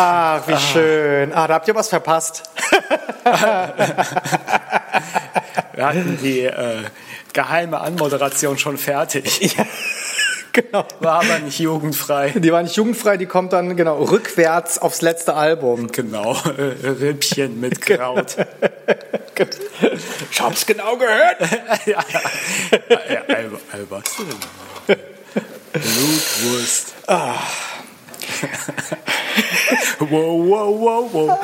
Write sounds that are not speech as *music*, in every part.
Ach, wie schön. Ah, da habt ihr was verpasst. *laughs* Wir hatten die äh, geheime Anmoderation schon fertig. Ja, genau. War aber nicht jugendfrei. Die war nicht jugendfrei, die kommt dann genau rückwärts aufs letzte Album. Genau, äh, Rippchen mit Kraut. Ich hab's genau gehört. *laughs* ja, Albert. Blutwurst. Wow, wow, wow, wow.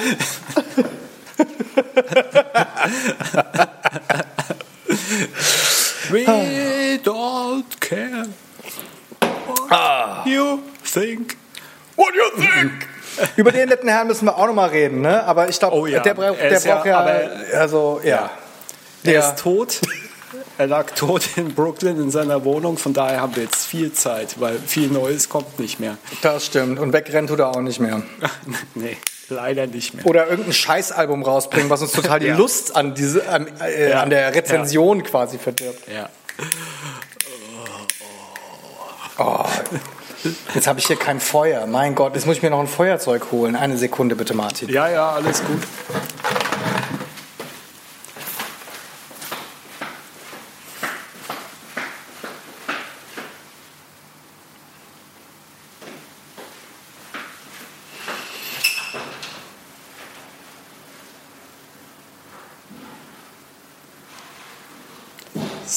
We don't care what you think. What you think? Über den netten Herrn müssen wir auch noch mal reden, ne? Aber ich glaube, Oh ja, der, braucht- er der ja- braucht ja, aber- also ja. Er Der- ist tot. Er lag tot in Brooklyn in seiner Wohnung. Von daher haben wir jetzt viel Zeit, weil viel Neues kommt nicht mehr. Das stimmt. Und wegrennen tut er auch nicht mehr. *laughs* nee, leider nicht mehr. Oder irgendein Scheißalbum rausbringen, was uns total die Ja. Lust an, diese, an, äh, Ja. an der Rezension quasi verdirbt. Ja. Jetzt habe ich hier kein Feuer. Mein Gott, jetzt muss ich mir noch ein Feuerzeug holen. Eine Sekunde bitte, Martin. ja, ja, alles gut.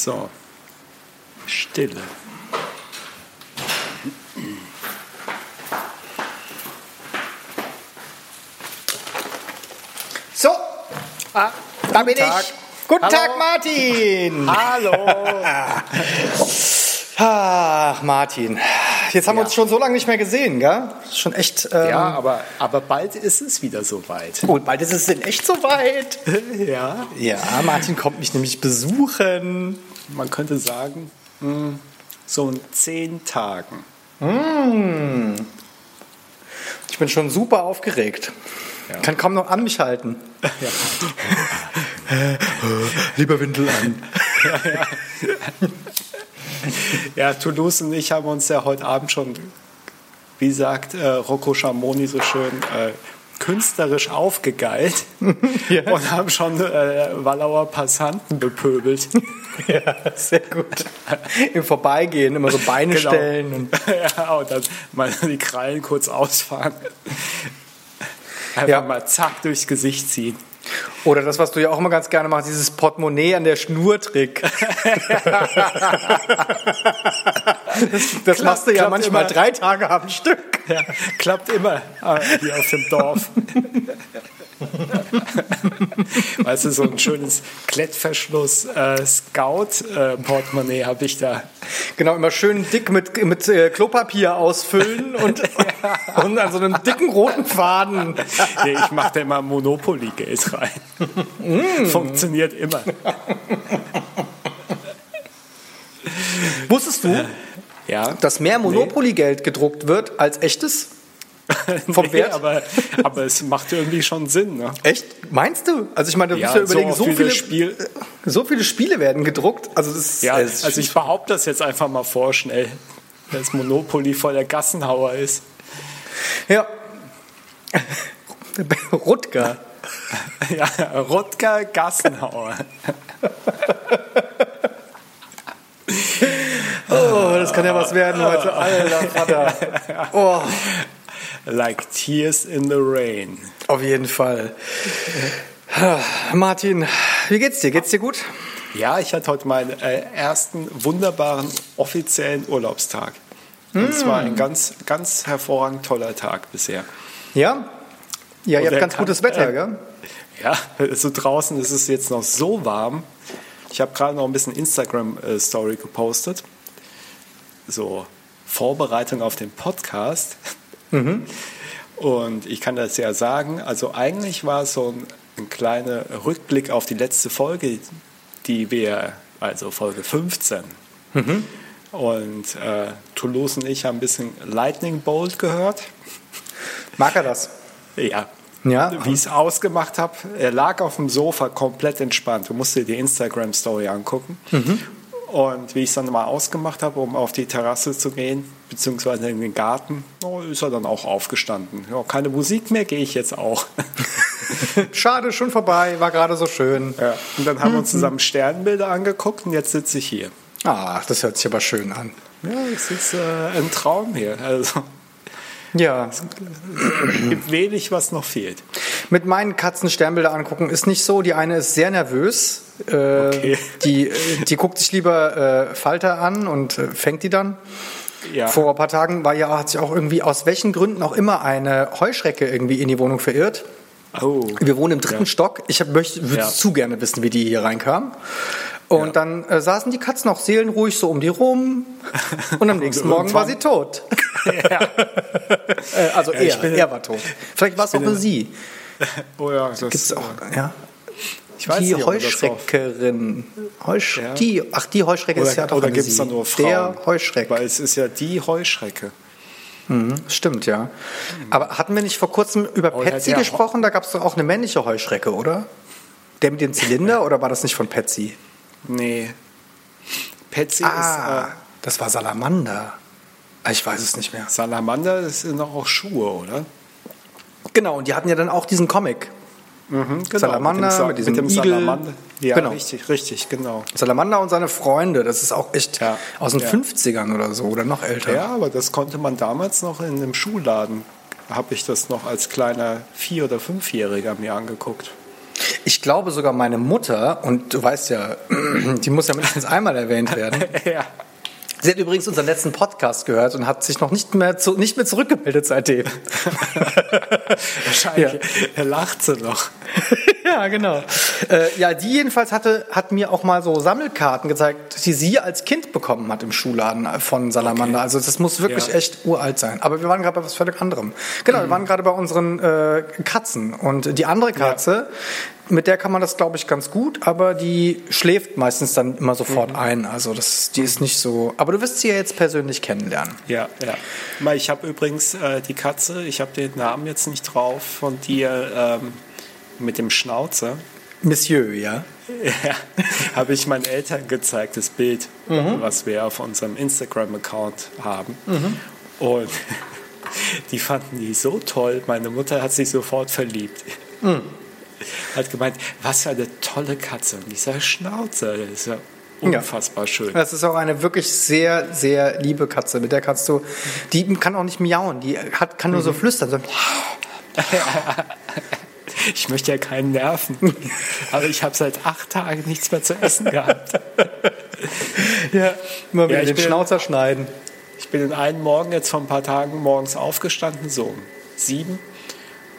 So, Stille. So, Ah, da bin Tag. ich. Guten Hallo. Tag, Martin. Hallo. *laughs* Ach, Martin. Jetzt haben wir Ja. uns schon so lange nicht mehr gesehen, gell? Schon echt. Ähm, Ja, aber, aber bald ist es wieder soweit. Und bald ist es in echt soweit. *laughs* Ja, Ja, Martin kommt mich nämlich besuchen. Man könnte sagen, hm, so in zehn Tagen. Ich bin schon super aufgeregt. Kann kaum noch an mich halten. *laughs* Lieber Windel an. Ja, Toulouse und ich haben uns ja heute Abend schon, wie sagt äh, Rocco Schamoni so schön, äh, künstlerisch aufgegeilt *laughs* Ja. und haben schon äh, Wallauer Passanten bepöbelt. *laughs* Ja, sehr gut. Im Vorbeigehen immer so Beine Genau. stellen. Und *laughs* ja, und dann mal die Krallen kurz ausfahren. Einfach Ja. mal zack durchs Gesicht ziehen. Oder das, was du ja auch immer ganz gerne machst, dieses Portemonnaie an der Schnur-Trick. *laughs* das das machst du ja klappt manchmal immer. drei Tage am Stück. Ja, klappt immer hier auf dem Dorf. *laughs* *laughs* weißt du, so ein schönes Klettverschluss äh, Scout-Portemonnaie habe ich da. Genau, immer schön dick mit, mit äh, Klopapier ausfüllen *laughs* und, und an so einem dicken roten Faden. Nee, ich mache da immer Monopoly-Geld rein. Funktioniert immer. Wusstest du, Ja. dass mehr Monopoly-Geld gedruckt wird als echtes? *laughs* Vom Nee, Wert? aber, aber es macht irgendwie schon Sinn. Ne? Echt? Meinst du? Also ich meine, du Ja, musst ja überlegen, so, wie viele, das Spiel. so viele Spiele werden gedruckt. Also das ist, Ja, äh, es ist also ich behaupte das jetzt einfach mal vorschnell, dass Monopoly voll der Gassenhauer ist. ja. Rutger. *laughs* Ja, Rutger Gassenhauer. *laughs* Oh, das kann ja was werden heute. Alter Vater. Oh, Like tears in the rain. auf jeden Fall. Martin, wie geht's dir? Geht's dir gut? Ja, ich hatte heute meinen äh, ersten wunderbaren offiziellen Urlaubstag. Und es war ein ganz, ganz hervorragend toller Tag bisher. Ja? Ja, ihr habt ganz kann- gutes Wetter, äh, gell? Ja, *laughs* so draußen ist es jetzt noch so warm. Ich habe gerade noch ein bisschen Instagram-Story gepostet. So Vorbereitung auf den Podcast. Und ich kann das ja sagen, also eigentlich war es so ein, ein kleiner Rückblick auf die letzte Folge, die wir, also Folge 15. Und äh, Toulouse und ich haben ein bisschen Lightning Bolt gehört. Mag er das? Ja. Ja. Wie ich es ausgemacht habe, er lag auf dem Sofa komplett entspannt. Du musst dir die Instagram-Story angucken. Und wie ich es dann mal ausgemacht habe, um auf die Terrasse zu gehen, beziehungsweise in den Garten, oh, ist er dann auch aufgestanden. Ja, keine Musik mehr, gehe ich jetzt auch. *laughs* Schade, schon vorbei, war gerade so schön. Ja. Und dann haben wir uns zusammen Sternbilder angeguckt und jetzt sitze ich hier. Ah, das hört sich aber schön an. Ja, es ist äh, ein Traum hier. Also Ja, es gibt wenig, was noch fehlt. mit meinen Katzen Sternbilder angucken ist nicht so. Die eine ist sehr nervös. Äh, Okay. die, äh, die guckt sich lieber äh, Falter an und äh, fängt die dann. Ja. Vor ein paar Tagen war ja, hat sich auch irgendwie aus welchen Gründen auch immer eine Heuschrecke irgendwie in die Wohnung verirrt. Oh. Wir wohnen im dritten Ja. Stock. Ich hab- möchte, würde Ja. zu gerne wissen, wie die hier reinkam. Und Ja. dann äh, saßen die Katzen auch seelenruhig so um die rum. *laughs* Und am nächsten Morgen war sie tot. *laughs* Äh, also er, bin- er war tot. Vielleicht war es auch nur sie. *laughs* Oh ja, das Gibt's auch, ja. Ich weiß die nicht, Heuschreckerin. Heusch Ja. die, ach, die Heuschrecke ist ja Oder, doch oder gibt es da nur Frauen? Der Heuschreck. Weil es ist ja die Heuschrecke. Stimmt, ja. Aber hatten wir nicht vor kurzem über Oder Patsy der Ho- gesprochen? Da gab es doch auch eine männliche Heuschrecke, oder? Der mit dem Zylinder *laughs* oder war das nicht von Patsy? Nee. Patsy Ah, ist äh, das war Salamander. Ah, Ich weiß es nicht mehr. Salamander, das sind doch auch Schuhe, oder? Genau, und die hatten ja dann auch diesen Comic. Mhm, genau, Salamander Sa- mit diesem Igel. Salamander. Ja, Genau. richtig, richtig, genau. Salamander und seine Freunde, das ist auch echt Ja, aus den ja. 50ern oder so oder noch älter. Ja, aber das konnte man damals noch in einem Schuhladen. Habe ich das noch als kleiner Vier- oder Fünfjähriger mir angeguckt. Ich glaube sogar meine Mutter, und du weißt ja, *clears throat* die muss ja mindestens einmal erwähnt werden. *laughs* ja. Sie hat übrigens unseren letzten Podcast gehört und hat sich noch nicht mehr, zu, nicht mehr zurückgemeldet seitdem. *laughs* Wahrscheinlich lacht sie noch. *laughs* ja, genau. Äh, ja, die jedenfalls hatte, hat mir auch mal so Sammelkarten gezeigt, die sie als Kind bekommen hat im Schuhladen von Salamander. Okay. Also das muss wirklich Ja. echt uralt sein. Aber wir waren gerade bei was völlig anderem. Genau, wir waren gerade bei unseren äh, Katzen. Und die andere Katze, mit der kann man das, glaube ich, ganz gut, aber die schläft meistens dann immer sofort ein. Also das, die ist nicht so. Aber du wirst sie ja jetzt persönlich kennenlernen. Ja, ja. Ich habe übrigens äh, die Katze, ich habe den Namen jetzt nicht drauf, von dir ähm, mit dem Schnauzer. Monsieur, ja. *laughs* Ja, habe ich meinen Eltern gezeigt, das Bild, was wir auf unserem Instagram-Account haben. Und *laughs* die fanden die so toll. Meine Mutter hat sich sofort verliebt. Hat gemeint, was für eine tolle Katze. Und dieser Schnauzer, der ist ja unfassbar schön. Das ist auch eine wirklich sehr, sehr liebe Katze. Mit der kannst du, die kann auch nicht miauen, die hat, kann nur so flüstern. So. *laughs* Ich möchte ja keinen nerven. Aber ich habe seit acht Tagen nichts mehr zu essen gehabt. Ja, immer wieder Ja, den bin- Schnauzer schneiden. Ich bin in einem Morgen jetzt vor ein paar Tagen morgens aufgestanden, so um sieben,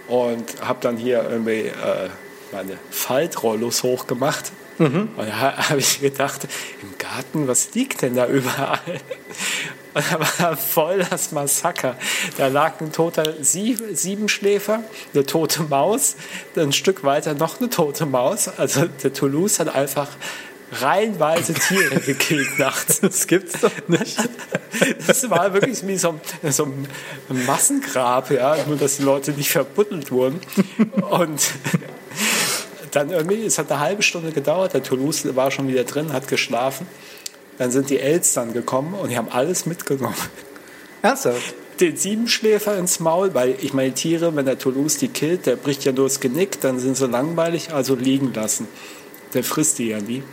und habe dann hier irgendwie äh, meine Faltrollos hochgemacht. Und da habe ich gedacht, im Garten, was liegt denn da überall? *laughs* Und da war voll das Massaker. Da lag ein toter Sie Siebenschläfer, eine tote Maus, ein Stück weiter noch eine tote Maus. Also der Toulouse hat einfach reihenweise Tiere *laughs* gekillt nachts. Das gibt's doch nicht. Das war wirklich wie so ein, so ein Massengrab, ja, nur dass die Leute nicht verbuddelt wurden. Und dann irgendwie, es hat eine halbe Stunde gedauert, der Toulouse war schon wieder drin, hat geschlafen. Dann sind die Elstern gekommen und die haben alles mitgenommen. Ernsthaft? Den Siebenschläfer ins Maul, weil ich meine, Tiere, wenn der Toulouse die killt, der bricht ja nur das Genick, dann sind sie langweilig, also liegen lassen. Der frisst die ja nie.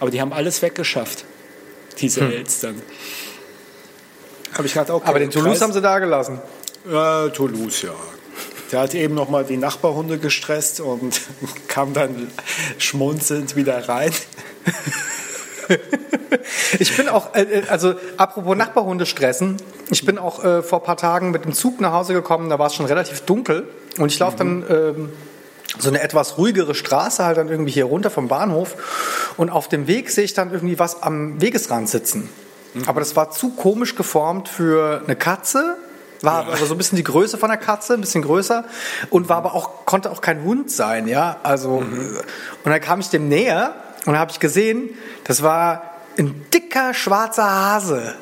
Aber die haben alles weggeschafft, diese Elstern. Habe ich gerade auch Aber den Toulouse haben sie da gelassen. ja, Toulouse, ja. Der hat eben nochmal die Nachbarhunde gestresst und *laughs* kam dann schmunzelnd wieder rein. *laughs* Ich bin auch, äh, äh, also apropos Nachbarhunde stressen, ich bin auch äh, vor ein paar Tagen mit dem Zug nach Hause gekommen, da war es schon relativ dunkel und ich laufe dann ähm, so eine etwas ruhigere Straße halt dann irgendwie hier runter vom Bahnhof. Und auf dem Weg sehe ich dann irgendwie was am Wegesrand sitzen. Aber das war zu komisch geformt für eine Katze, war aber so ein bisschen die Größe von der Katze, ein bisschen größer und war aber auch, konnte auch kein Hund sein, ja, also, und dann kam ich dem näher und habe ich gesehen, das war ein dicker schwarzer Hase.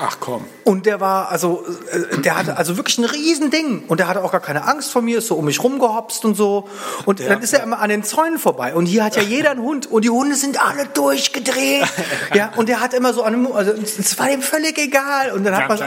Ach komm. Und der war, also, äh, der hatte also wirklich ein Riesending. Und der hatte auch gar keine Angst vor mir, ist so um mich rumgehopst und so. Und dann ist er immer an den Zäunen vorbei. Und hier hat ja jeder einen Hund. Und die Hunde sind alle durchgedreht. *laughs* ja, und der hat immer so an einem, also, es war ihm völlig egal. Und dann hat man,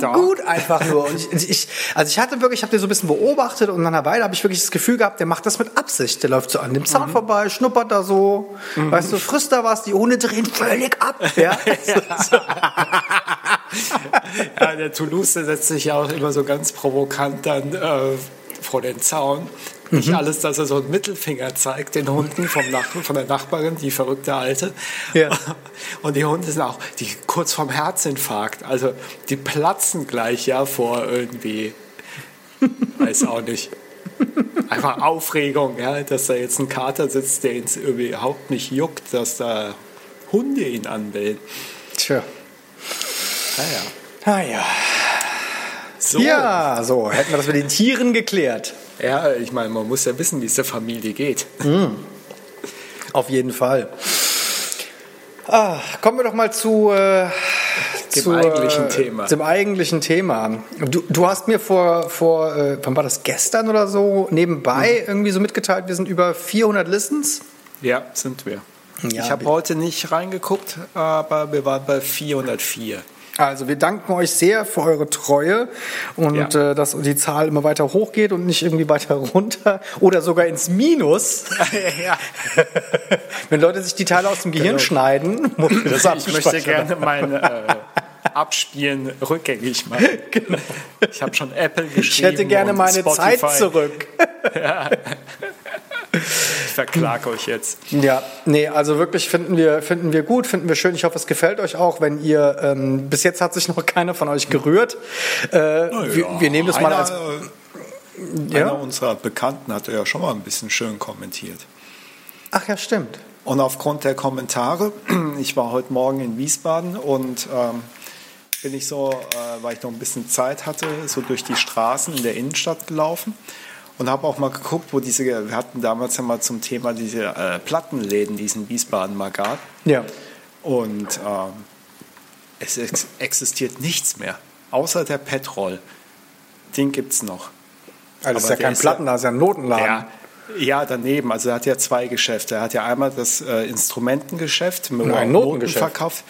so gut einfach nur. Und ich, ich, also ich hatte wirklich, ich habe den so ein bisschen beobachtet und nach einer Weile habe ich wirklich das Gefühl gehabt, der macht das mit Absicht. Der läuft so an dem Zaun Mhm. vorbei, schnuppert da so, weißt du, frisst da was, die Hunde drehen völlig ab. Ja, *laughs* Ja, *laughs* der Toulouse setzt sich ja auch immer so ganz provokant dann äh, vor den Zaun. Nicht Mhm. alles, dass er so einen Mittelfinger zeigt den Hunden vom Nach von der Nachbarin, die verrückte Alte. Ja. *laughs* Und die Hunde sind auch die kurz vorm Herzinfarkt. Also die platzen gleich ja vor irgendwie, weiß auch nicht. Einfach Aufregung, ja, dass da jetzt ein Kater sitzt, der ihn überhaupt nicht juckt, dass da Hunde ihn anbellen. Tja. Naja. Naja. So. Ja, so, hätten wir das mit den Tieren geklärt. Ja, ich meine, man muss ja wissen, wie es der Familie geht. Auf jeden Fall. Ah, kommen wir doch mal zu äh, Dem zur, eigentlichen äh, Thema. Zum eigentlichen Thema. Du, du hast mir vor, vor äh, wann war das gestern oder so, nebenbei Mhm. irgendwie so mitgeteilt, wir sind über 400 Listens. Ja, sind wir. Ja, ich habe heute nicht reingeguckt, aber wir waren bei 404. Also wir danken euch sehr für eure Treue und Ja. äh, dass die Zahl immer weiter hochgeht und nicht irgendwie weiter *laughs* runter oder sogar ins Minus. *laughs* ja. *laughs* Wenn Leute sich die Teile aus dem Gehirn Genau. schneiden, muss ich das Ich möchte gerne mein äh, Abspielen rückgängig machen. Ich habe schon Apple geschrieben. Ich hätte gerne meine Spotify. Zeit zurück. Ich verklag euch jetzt. Ja, nee, also wirklich finden wir, finden wir gut, finden wir schön. Ich hoffe, es gefällt euch auch, wenn ihr, ähm, bis jetzt hat sich noch keiner von euch gerührt. Äh, wir, wir nehmen das mal einer, als, äh, Ja? Einer unserer Bekannten hatte ja schon mal ein bisschen schön kommentiert. ach ja, stimmt. Und aufgrund der Kommentare, *clears throat* ich war heute Morgen in Wiesbaden und ähm, bin ich so, äh, weil ich noch ein bisschen Zeit hatte, so durch die Straßen in der Innenstadt gelaufen und habe auch mal geguckt, wo diese, wir hatten damals ja mal zum Thema diese äh, Plattenläden, die es in Wiesbaden mal gab. Ja. Und ähm, es ex existiert nichts mehr, außer der Petrol. Den gibt es noch. Also das ist ja kein ist Platten, da ist ja ein Notenladen. Ja, ja, daneben. Also er hat ja zwei Geschäfte. Er hat ja einmal das äh, Instrumentengeschäft, Notengeschäft. Noten verkauft.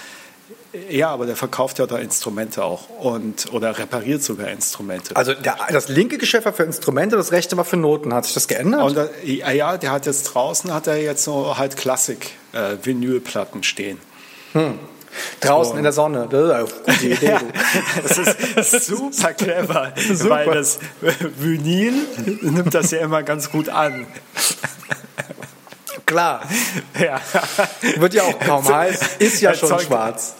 Ja, aber der verkauft ja da Instrumente auch und oder repariert sogar Instrumente. Also der, das linke Geschäft war für Instrumente, das rechte war für Noten. Hat sich das geändert? und da, ja, ja, der hat jetzt draußen hat er jetzt so halt Klassik äh, Vinylplatten stehen. Draußen in der Sonne. Das ist eine gute *laughs* Idee. Ja, das ist super clever, Super. weil das Vinyl nimmt das ja immer ganz gut an. Klar. Ja. Wird ja auch kaum heiß. Ist ja schon Erzeugt- schwarz.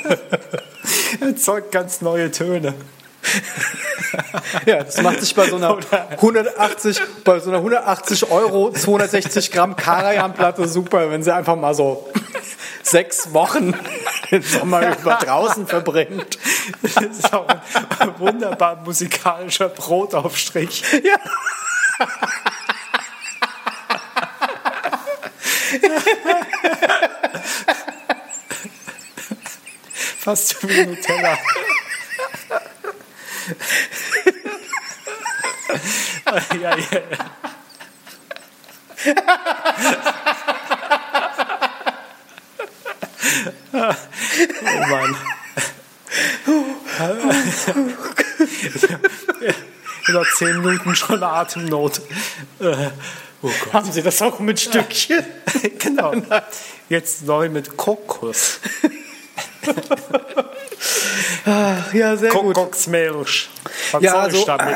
*laughs* Erzeugt ganz neue Töne. Ja, das macht sich bei so einer 180, bei so einer 180 Euro, 260 Gramm Karajan-Platte super, wenn sie einfach mal so sechs Wochen den Sommer über draußen verbringt. Das ist auch ein wunderbar musikalischer Brotaufstrich. Ja. *laughs* Fast wie Nutella. *laughs* ja, ja. Oh Mann. *laughs* Noch zehn Minuten schon Atemnot. Äh, Oh. Haben Sie das auch mit Stückchen? *laughs* genau. Jetzt neu mit Kokos. *laughs* Ja, sehr gut. Kokosmilch. Was Ja, soll also, damit?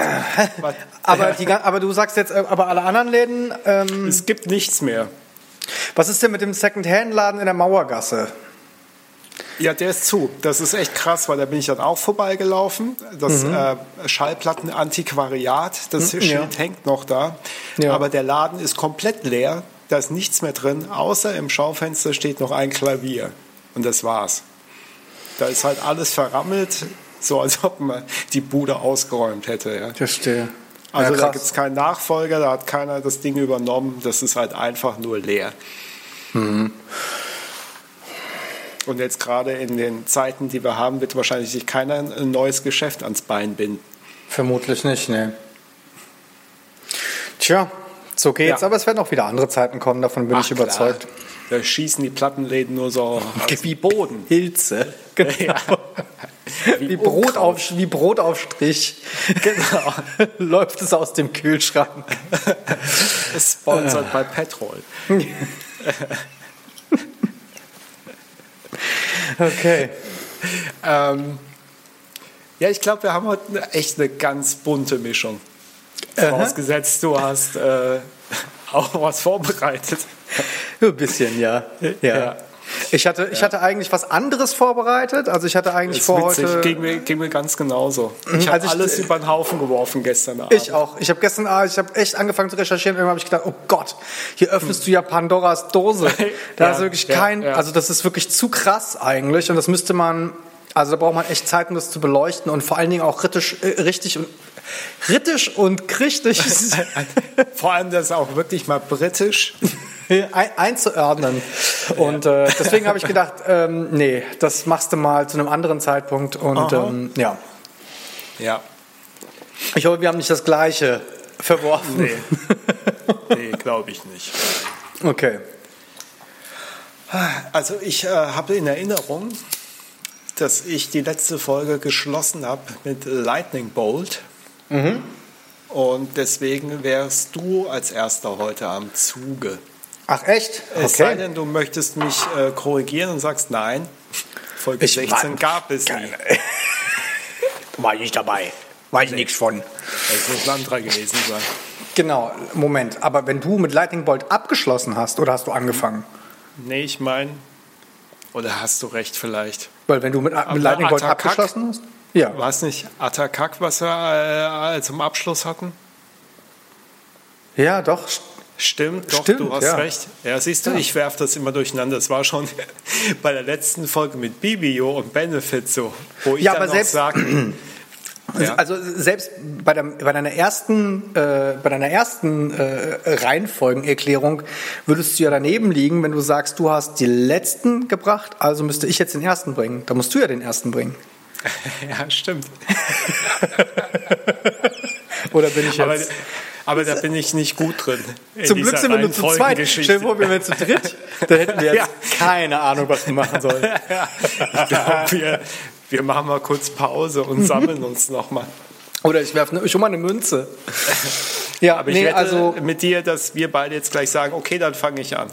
Was- Aber, die, aber du sagst jetzt, äh, aber alle anderen Läden, ähm, es gibt nichts mehr. was ist denn mit dem Second-Hand-Laden in der Mauergasse? Ja, der ist zu. Das ist echt krass, weil da bin ich dann auch vorbeigelaufen. Das äh, Schallplatten-Antiquariat, das Schild ja. hängt noch da. Ja. Aber der Laden ist komplett leer. Da ist nichts mehr drin, außer im Schaufenster steht noch ein Klavier. Und das war's. Da ist halt alles verrammelt, so als ob man die Bude ausgeräumt hätte. Ja. Verstehe. Also ja, da gibt es keinen Nachfolger, da hat keiner das Ding übernommen. Das ist halt einfach nur leer. Und Und jetzt gerade in den Zeiten, die wir haben, wird wahrscheinlich sich keiner ein neues Geschäft ans Bein binden. Vermutlich nicht, ne. Tja, so geht's. Ja. Aber es werden auch wieder andere Zeiten kommen, davon bin Ach, ich überzeugt. Klar. Da schießen die Plattenläden nur so *laughs* wie Boden. Hilze. *laughs* Genau. Ja. Wie, Brot auf, wie Brot auf Strich. Genau. *laughs* Läuft es aus dem Kühlschrank. Sponsored bei Petrol. Okay. Ähm, ja, ich glaube, wir haben heute eine- echt eine ganz bunte Mischung. Vorausgesetzt, du hast äh, *laughs* auch was vorbereitet. Ein bisschen, ja. ja. Ja. Ich, hatte, ich hatte eigentlich was anderes vorbereitet. Also ich hatte eigentlich vor witzig, heute. ging mir, ging mir ganz genauso. Ich habe als ich- alles über den Haufen geworfen gestern Abend. Ich auch. Ich habe gestern, ah, ich habe echt angefangen zu recherchieren. Irgendwann habe ich gedacht, oh Gott, hier öffnest du ja Pandoras Dose. *laughs* Da Ja, ist wirklich ja, kein, also das ist wirklich zu krass eigentlich. Und das müsste man, also da braucht man echt Zeit, um das zu beleuchten und vor allen Dingen auch rittisch, äh, richtig und rittisch und christlich *laughs* Vor allem das auch wirklich mal britisch. *laughs* ein, einzuordnen. Und äh, deswegen habe ich gedacht, ähm, nee, das machst du mal zu einem anderen Zeitpunkt. Und ähm, ja, Ja. ich hoffe, wir haben nicht das Gleiche verworfen. Nee. *laughs* Nee, glaube ich nicht. Okay. Also ich äh, habe in Erinnerung, dass ich die letzte Folge geschlossen habe mit Lightning Bolt. Und deswegen wärst du als erster heute am Zuge. Ach echt? Es sei denn, du möchtest mich äh, korrigieren und sagst nein. Folge Ich 16 war- gab es nie. *laughs* War ich nicht dabei. Weiß nichts von. Das muss ein anderer gewesen sein. Genau, Moment. Aber wenn du mit Lightning Bolt abgeschlossen hast, oder hast du angefangen? Nee, ich meine, oder hast du recht vielleicht? Weil wenn du mit, mit Lightning Bolt Attack- abgeschlossen hast? Ja. War es nicht Atakak, was wir äh, zum Abschluss hatten? Ja, doch. Stimmt, doch, Stimmt, du hast ja. recht. Ja, siehst du, Ja. ich werfe das immer durcheinander. Das war schon *laughs* bei der letzten Folge mit Bibio und Benefit so, wo ich Ja, dann aber selbst- sage, *clears throat* Ja. Also selbst bei, der, bei deiner ersten, äh, bei deiner ersten äh, Reihenfolgenerklärung würdest du ja daneben liegen, wenn du sagst, du hast die letzten gebracht, also müsste ich jetzt den ersten bringen. Da musst du ja den ersten bringen. *laughs* ja, stimmt. *laughs* Oder bin ich jetzt? Aber, aber da bin ich nicht gut drin. in Zum Glück sind wir nur zu zweit. Stell dir vor, wir wären zu dritt. Dann hätten wir *laughs* jetzt Ja. keine Ahnung, was wir machen sollen. *laughs* Ich glaube, wir, wir machen mal kurz Pause und sammeln uns nochmal. Oder ich werfe schon mal eine Münze. *laughs* Ja, Aber ich nee, wette also mit dir, dass wir beide jetzt gleich sagen, okay, dann fange ich an.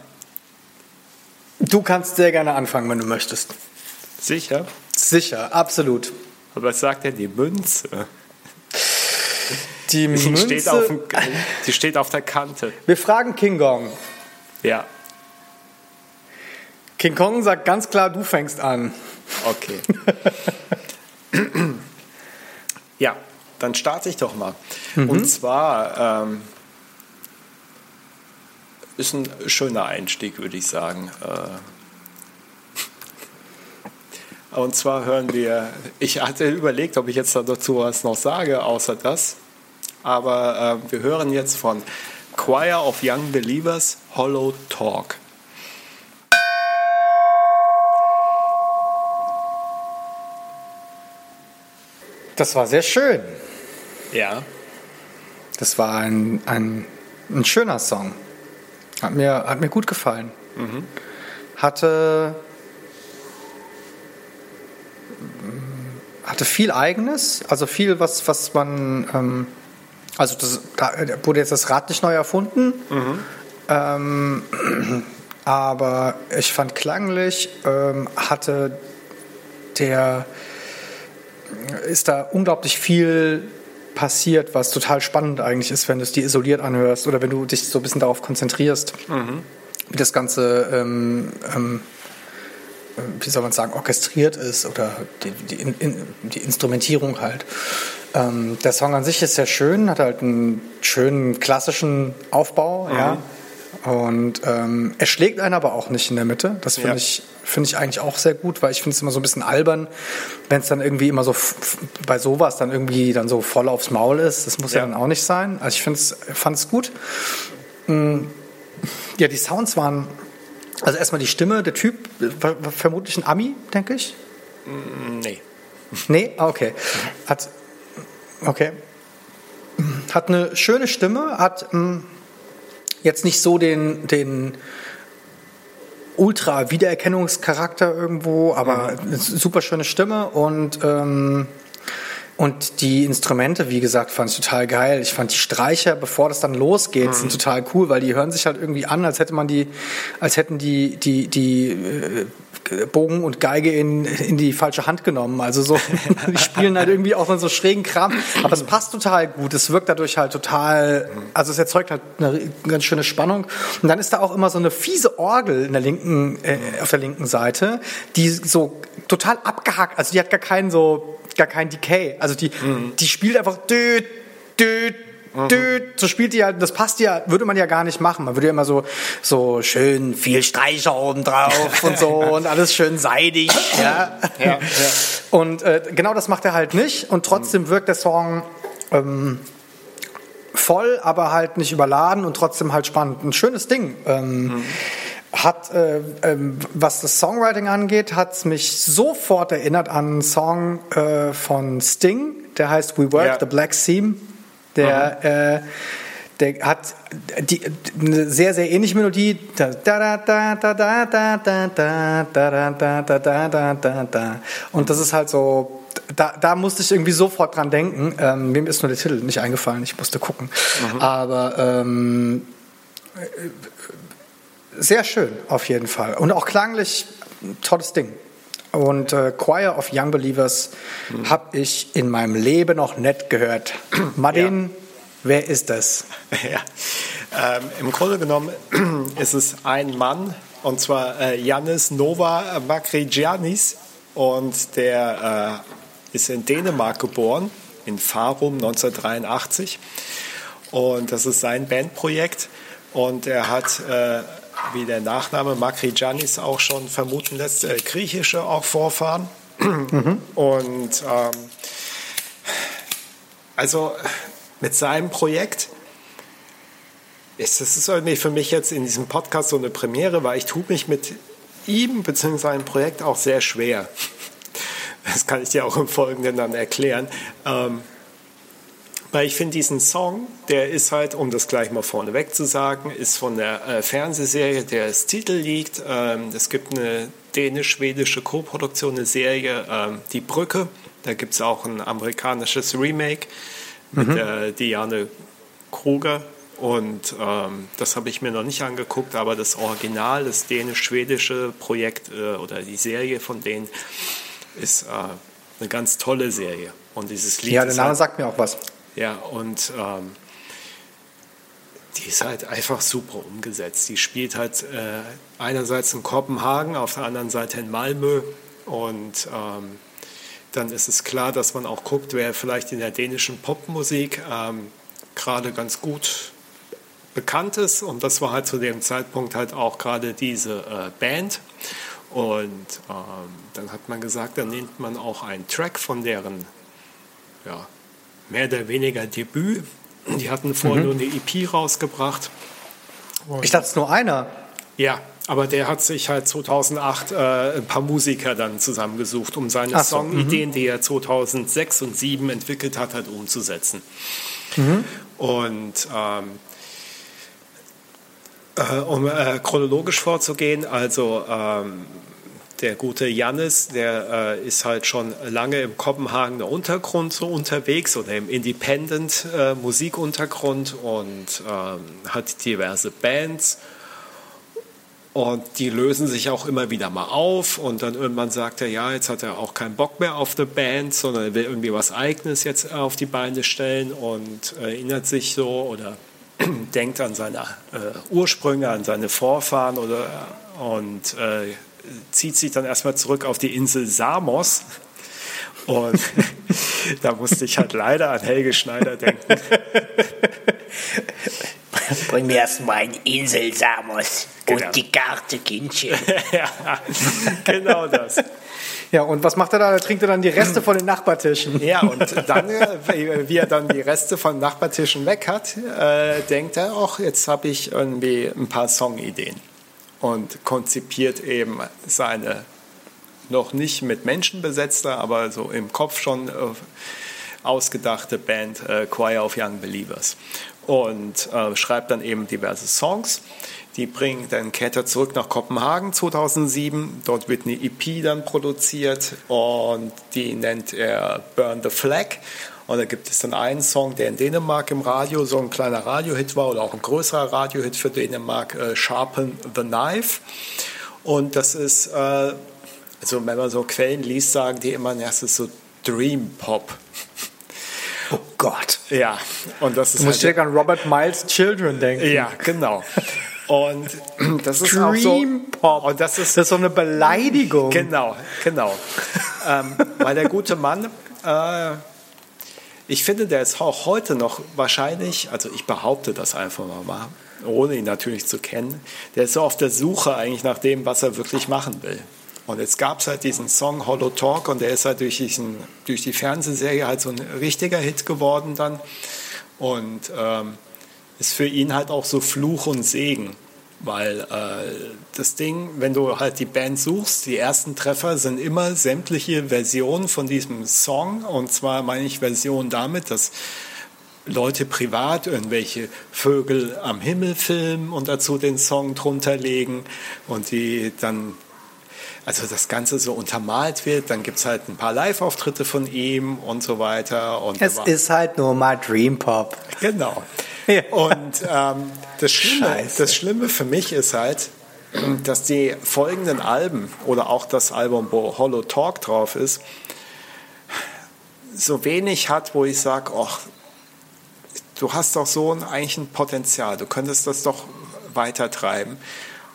du kannst sehr gerne anfangen, wenn du möchtest. Sicher? Sicher, absolut. Aber was sagt denn die Münze? Die *laughs* Die steht, auf, Münze. dem, die steht auf der Kante. Wir fragen King Kong. Ja, King Kong sagt ganz klar, du fängst an. okay. *laughs* ja, dann starte ich doch mal. Und zwar ähm, ist ein schöner Einstieg, würde ich sagen. Äh, und zwar hören wir, ich hatte überlegt, ob ich jetzt dazu was noch sage, außer das. Aber äh, wir hören jetzt von Choir of Young Believers Hollow Talk. Das war sehr schön. Ja. Das war ein, ein, ein schöner Song. Hat mir, hat mir gut gefallen. Hatte, hatte viel Eigenes, also viel, was, was man. Ähm, also, das, da wurde jetzt das Rad nicht neu erfunden. Ähm, *clears throat* aber ich fand klanglich, ähm, hatte der ist da unglaublich viel passiert, was total spannend eigentlich ist, wenn du es dir isoliert anhörst oder wenn du dich so ein bisschen darauf konzentrierst, wie das Ganze, ähm, ähm, wie soll man sagen, orchestriert ist oder die, die, in, die Instrumentierung halt. Ähm, der Song an sich ist sehr schön, hat halt einen schönen klassischen Aufbau, ja. Und ähm, er schlägt einen aber auch nicht in der Mitte. Das finde Ja. ich, finde ich eigentlich auch sehr gut, weil ich finde es immer so ein bisschen albern, wenn es dann irgendwie immer so bei sowas dann irgendwie dann so voll aufs Maul ist. Das muss ja, Ja. dann auch nicht sein. Also ich finde es, fand es gut. Mm, Ja, die Sounds waren Also erstmal die Stimme, der Typ, vermutlich ein Ami, denke ich. Nee. Nee, Ah, okay. Hat, okay. Hat eine schöne Stimme, hat mh, jetzt nicht so den, den Ultra-Wiedererkennungscharakter irgendwo, aber eine super schöne Stimme und ähm, und die Instrumente, wie gesagt, fand ich total geil. Ich fand die Streicher, bevor das dann losgeht, sind total cool, weil die hören sich halt irgendwie an, als hätte man die, als hätten die, die, die äh, Bogen und Geige in, in die falsche Hand genommen. Also so, *laughs* die spielen halt irgendwie auch so schrägen Kram. Aber es passt total gut. Es wirkt dadurch halt total, also es erzeugt halt eine ganz schöne Spannung. Und dann ist da auch immer so eine fiese Orgel in der linken, äh, auf der linken Seite, die so total abgehackt, also die hat gar keinen so, gar keinen Decay. Also die, die spielt einfach düt, düt, düt. So spielt die ja, das passt ja, würde man ja gar nicht machen. Man würde ja immer so, so schön viel Streicher oben drauf und so *laughs* und alles schön seidig. Ja. Ja, ja. Und äh, genau das macht er halt nicht. Und trotzdem wirkt der Song ähm, voll, aber halt nicht überladen und trotzdem halt spannend. Ein schönes Ding. Ähm, hat, äh, äh, was das Songwriting angeht, hat es mich sofort erinnert an einen Song äh, von Sting, der heißt We Work ja. the Black Seam. Der, mhm. der hat die, eine sehr, sehr ähnliche Melodie. Und das ist halt so, da, da musste ich irgendwie sofort dran denken. Ähm, mir ist nur der Titel nicht eingefallen, ich musste gucken. Mhm. Aber ähm, sehr schön, auf jeden Fall. Und auch klanglich tolles Ding. Und äh, Choir of Young Believers habe ich in meinem Leben noch nicht gehört. *clears throat* Martin, wer ist das? *laughs* Ja. Ähm, Im Grunde genommen *clears throat* ist es ein Mann, und zwar äh, Yannis Nova Makrigianis. Und der äh, ist in Dänemark geboren, in Farum 1983. Und das ist sein Bandprojekt. Und er hat, äh, wie der Nachname Makrigianis auch schon vermuten lässt, äh, griechische auch Vorfahren. Und ähm, also mit seinem Projekt ist das ist irgendwie für mich jetzt in diesem Podcast so eine Premiere, weil ich tue mich mit ihm bzw. seinem Projekt auch sehr schwer. Das kann ich dir auch im Folgenden dann erklären. Ähm, weil ich finde diesen Song, der ist halt, um das gleich mal vorneweg zu sagen, ist von der äh, Fernsehserie, der als Titel liegt. Ähm, es gibt eine dänisch-schwedische Co-Produktion, eine Serie, ähm, Die Brücke. Da gibt es auch ein amerikanisches Remake mit der Diane Kruger. Und ähm, das habe ich mir noch nicht angeguckt, aber das Original, das dänisch-schwedische Projekt äh, oder die Serie von denen ist äh, eine ganz tolle Serie. Und dieses Lied Ja, der Name halt, sagt mir auch was. Ja, und ähm, die ist halt einfach super umgesetzt. Die spielt halt äh, einerseits in Kopenhagen, auf der anderen Seite in Malmö. Und ähm, dann ist es klar, dass man auch guckt, wer vielleicht in der dänischen Popmusik ähm, gerade ganz gut bekannt ist. Und das war halt zu dem Zeitpunkt halt auch gerade diese äh, Band. Und ähm, dann hat man gesagt, dann nimmt man auch einen Track von deren ja, mehr oder weniger Debüt. Die hatten vorher nur eine EP rausgebracht. Ich dachte, es ist nur einer. Ja, aber der hat sich halt 2008 äh, ein paar Musiker dann zusammengesucht, um seine so, Songideen, die er 2006 und 2007 entwickelt hat, halt umzusetzen. Und ähm, äh, um äh, chronologisch vorzugehen, also ähm, der gute Jannis, der äh, ist halt schon lange im Kopenhagener Untergrund so unterwegs oder im Independent äh, Musikuntergrund und ähm, hat diverse Bands. Und die lösen sich auch immer wieder mal auf. Und dann irgendwann sagt er, ja, jetzt hat er auch keinen Bock mehr auf eine Band, sondern er will irgendwie was Eigenes jetzt auf die Beine stellen und erinnert sich so oder *clears throat* denkt an seine äh, Ursprünge, an seine Vorfahren oder, und äh, zieht sich dann erstmal zurück auf die Insel Samos. Und *laughs* da musste ich halt leider an Helge Schneider denken. *laughs* Bring mir erstmal eine Insel Samos Genau. und die Karte, Kindchen. *laughs* ja, genau das. Ja, und was macht er da? Da trinkt er dann die Reste von den Nachbartischen. Ja, und dann, äh, wie er dann die Reste von Nachbartischen weg hat, äh, denkt er, auch jetzt habe ich irgendwie ein paar Songideen. Und konzipiert eben seine noch nicht mit Menschen besetzte, aber so im Kopf schon äh, ausgedachte Band äh, Choir of Young Believers und äh, schreibt dann eben diverse Songs. Die bringen dann kehrt er zurück nach Kopenhagen 2007. Dort wird eine EP dann produziert und die nennt er Burn the Flag. Und da gibt es dann einen Song, der in Dänemark im Radio so ein kleiner Radiohit war oder auch ein größerer Radiohit für Dänemark, äh, Sharpen the Knife. Und das ist, äh, also wenn man so Quellen liest, sagen die immer, das ist so Dream Pop. Oh Gott. Ja, und das ist. Du musst halt, direkt an Robert Miles Children denken. Ja, genau. Und *clears throat* das ist Dream auch so. Pop. Und das ist Das ist so eine Beleidigung. Genau, genau. ähm, weil der gute Mann, äh, ich finde, der ist auch heute noch wahrscheinlich, also ich behaupte das einfach mal, ohne ihn natürlich zu kennen, der ist so auf der Suche eigentlich nach dem, was er wirklich machen will. Und jetzt gab es halt diesen Song Hollow Talk und der ist halt durch, diesen, durch die Fernsehserie halt so ein richtiger Hit geworden dann. Und ähm, ist für ihn halt auch so Fluch und Segen. Weil äh, das Ding, wenn du halt die Band suchst, die ersten Treffer sind immer sämtliche Versionen von diesem Song. Und zwar meine ich Versionen damit, dass Leute privat irgendwelche Vögel am Himmel filmen und dazu den Song drunter legen und die dann also das Ganze so untermalt wird. Dann gibt es halt ein paar Live-Auftritte von ihm und so weiter. Und Es ist halt nur mal Dream Pop. Genau. *laughs* Ja. Und ähm, das, Schlimme, Scheiße. das Schlimme für mich ist halt, dass die folgenden Alben oder auch das Album, wo Hollow Talk drauf ist, so wenig hat, wo ich sage, ach, du hast doch so ein, eigentlich ein Potenzial, du könntest das doch weiter treiben.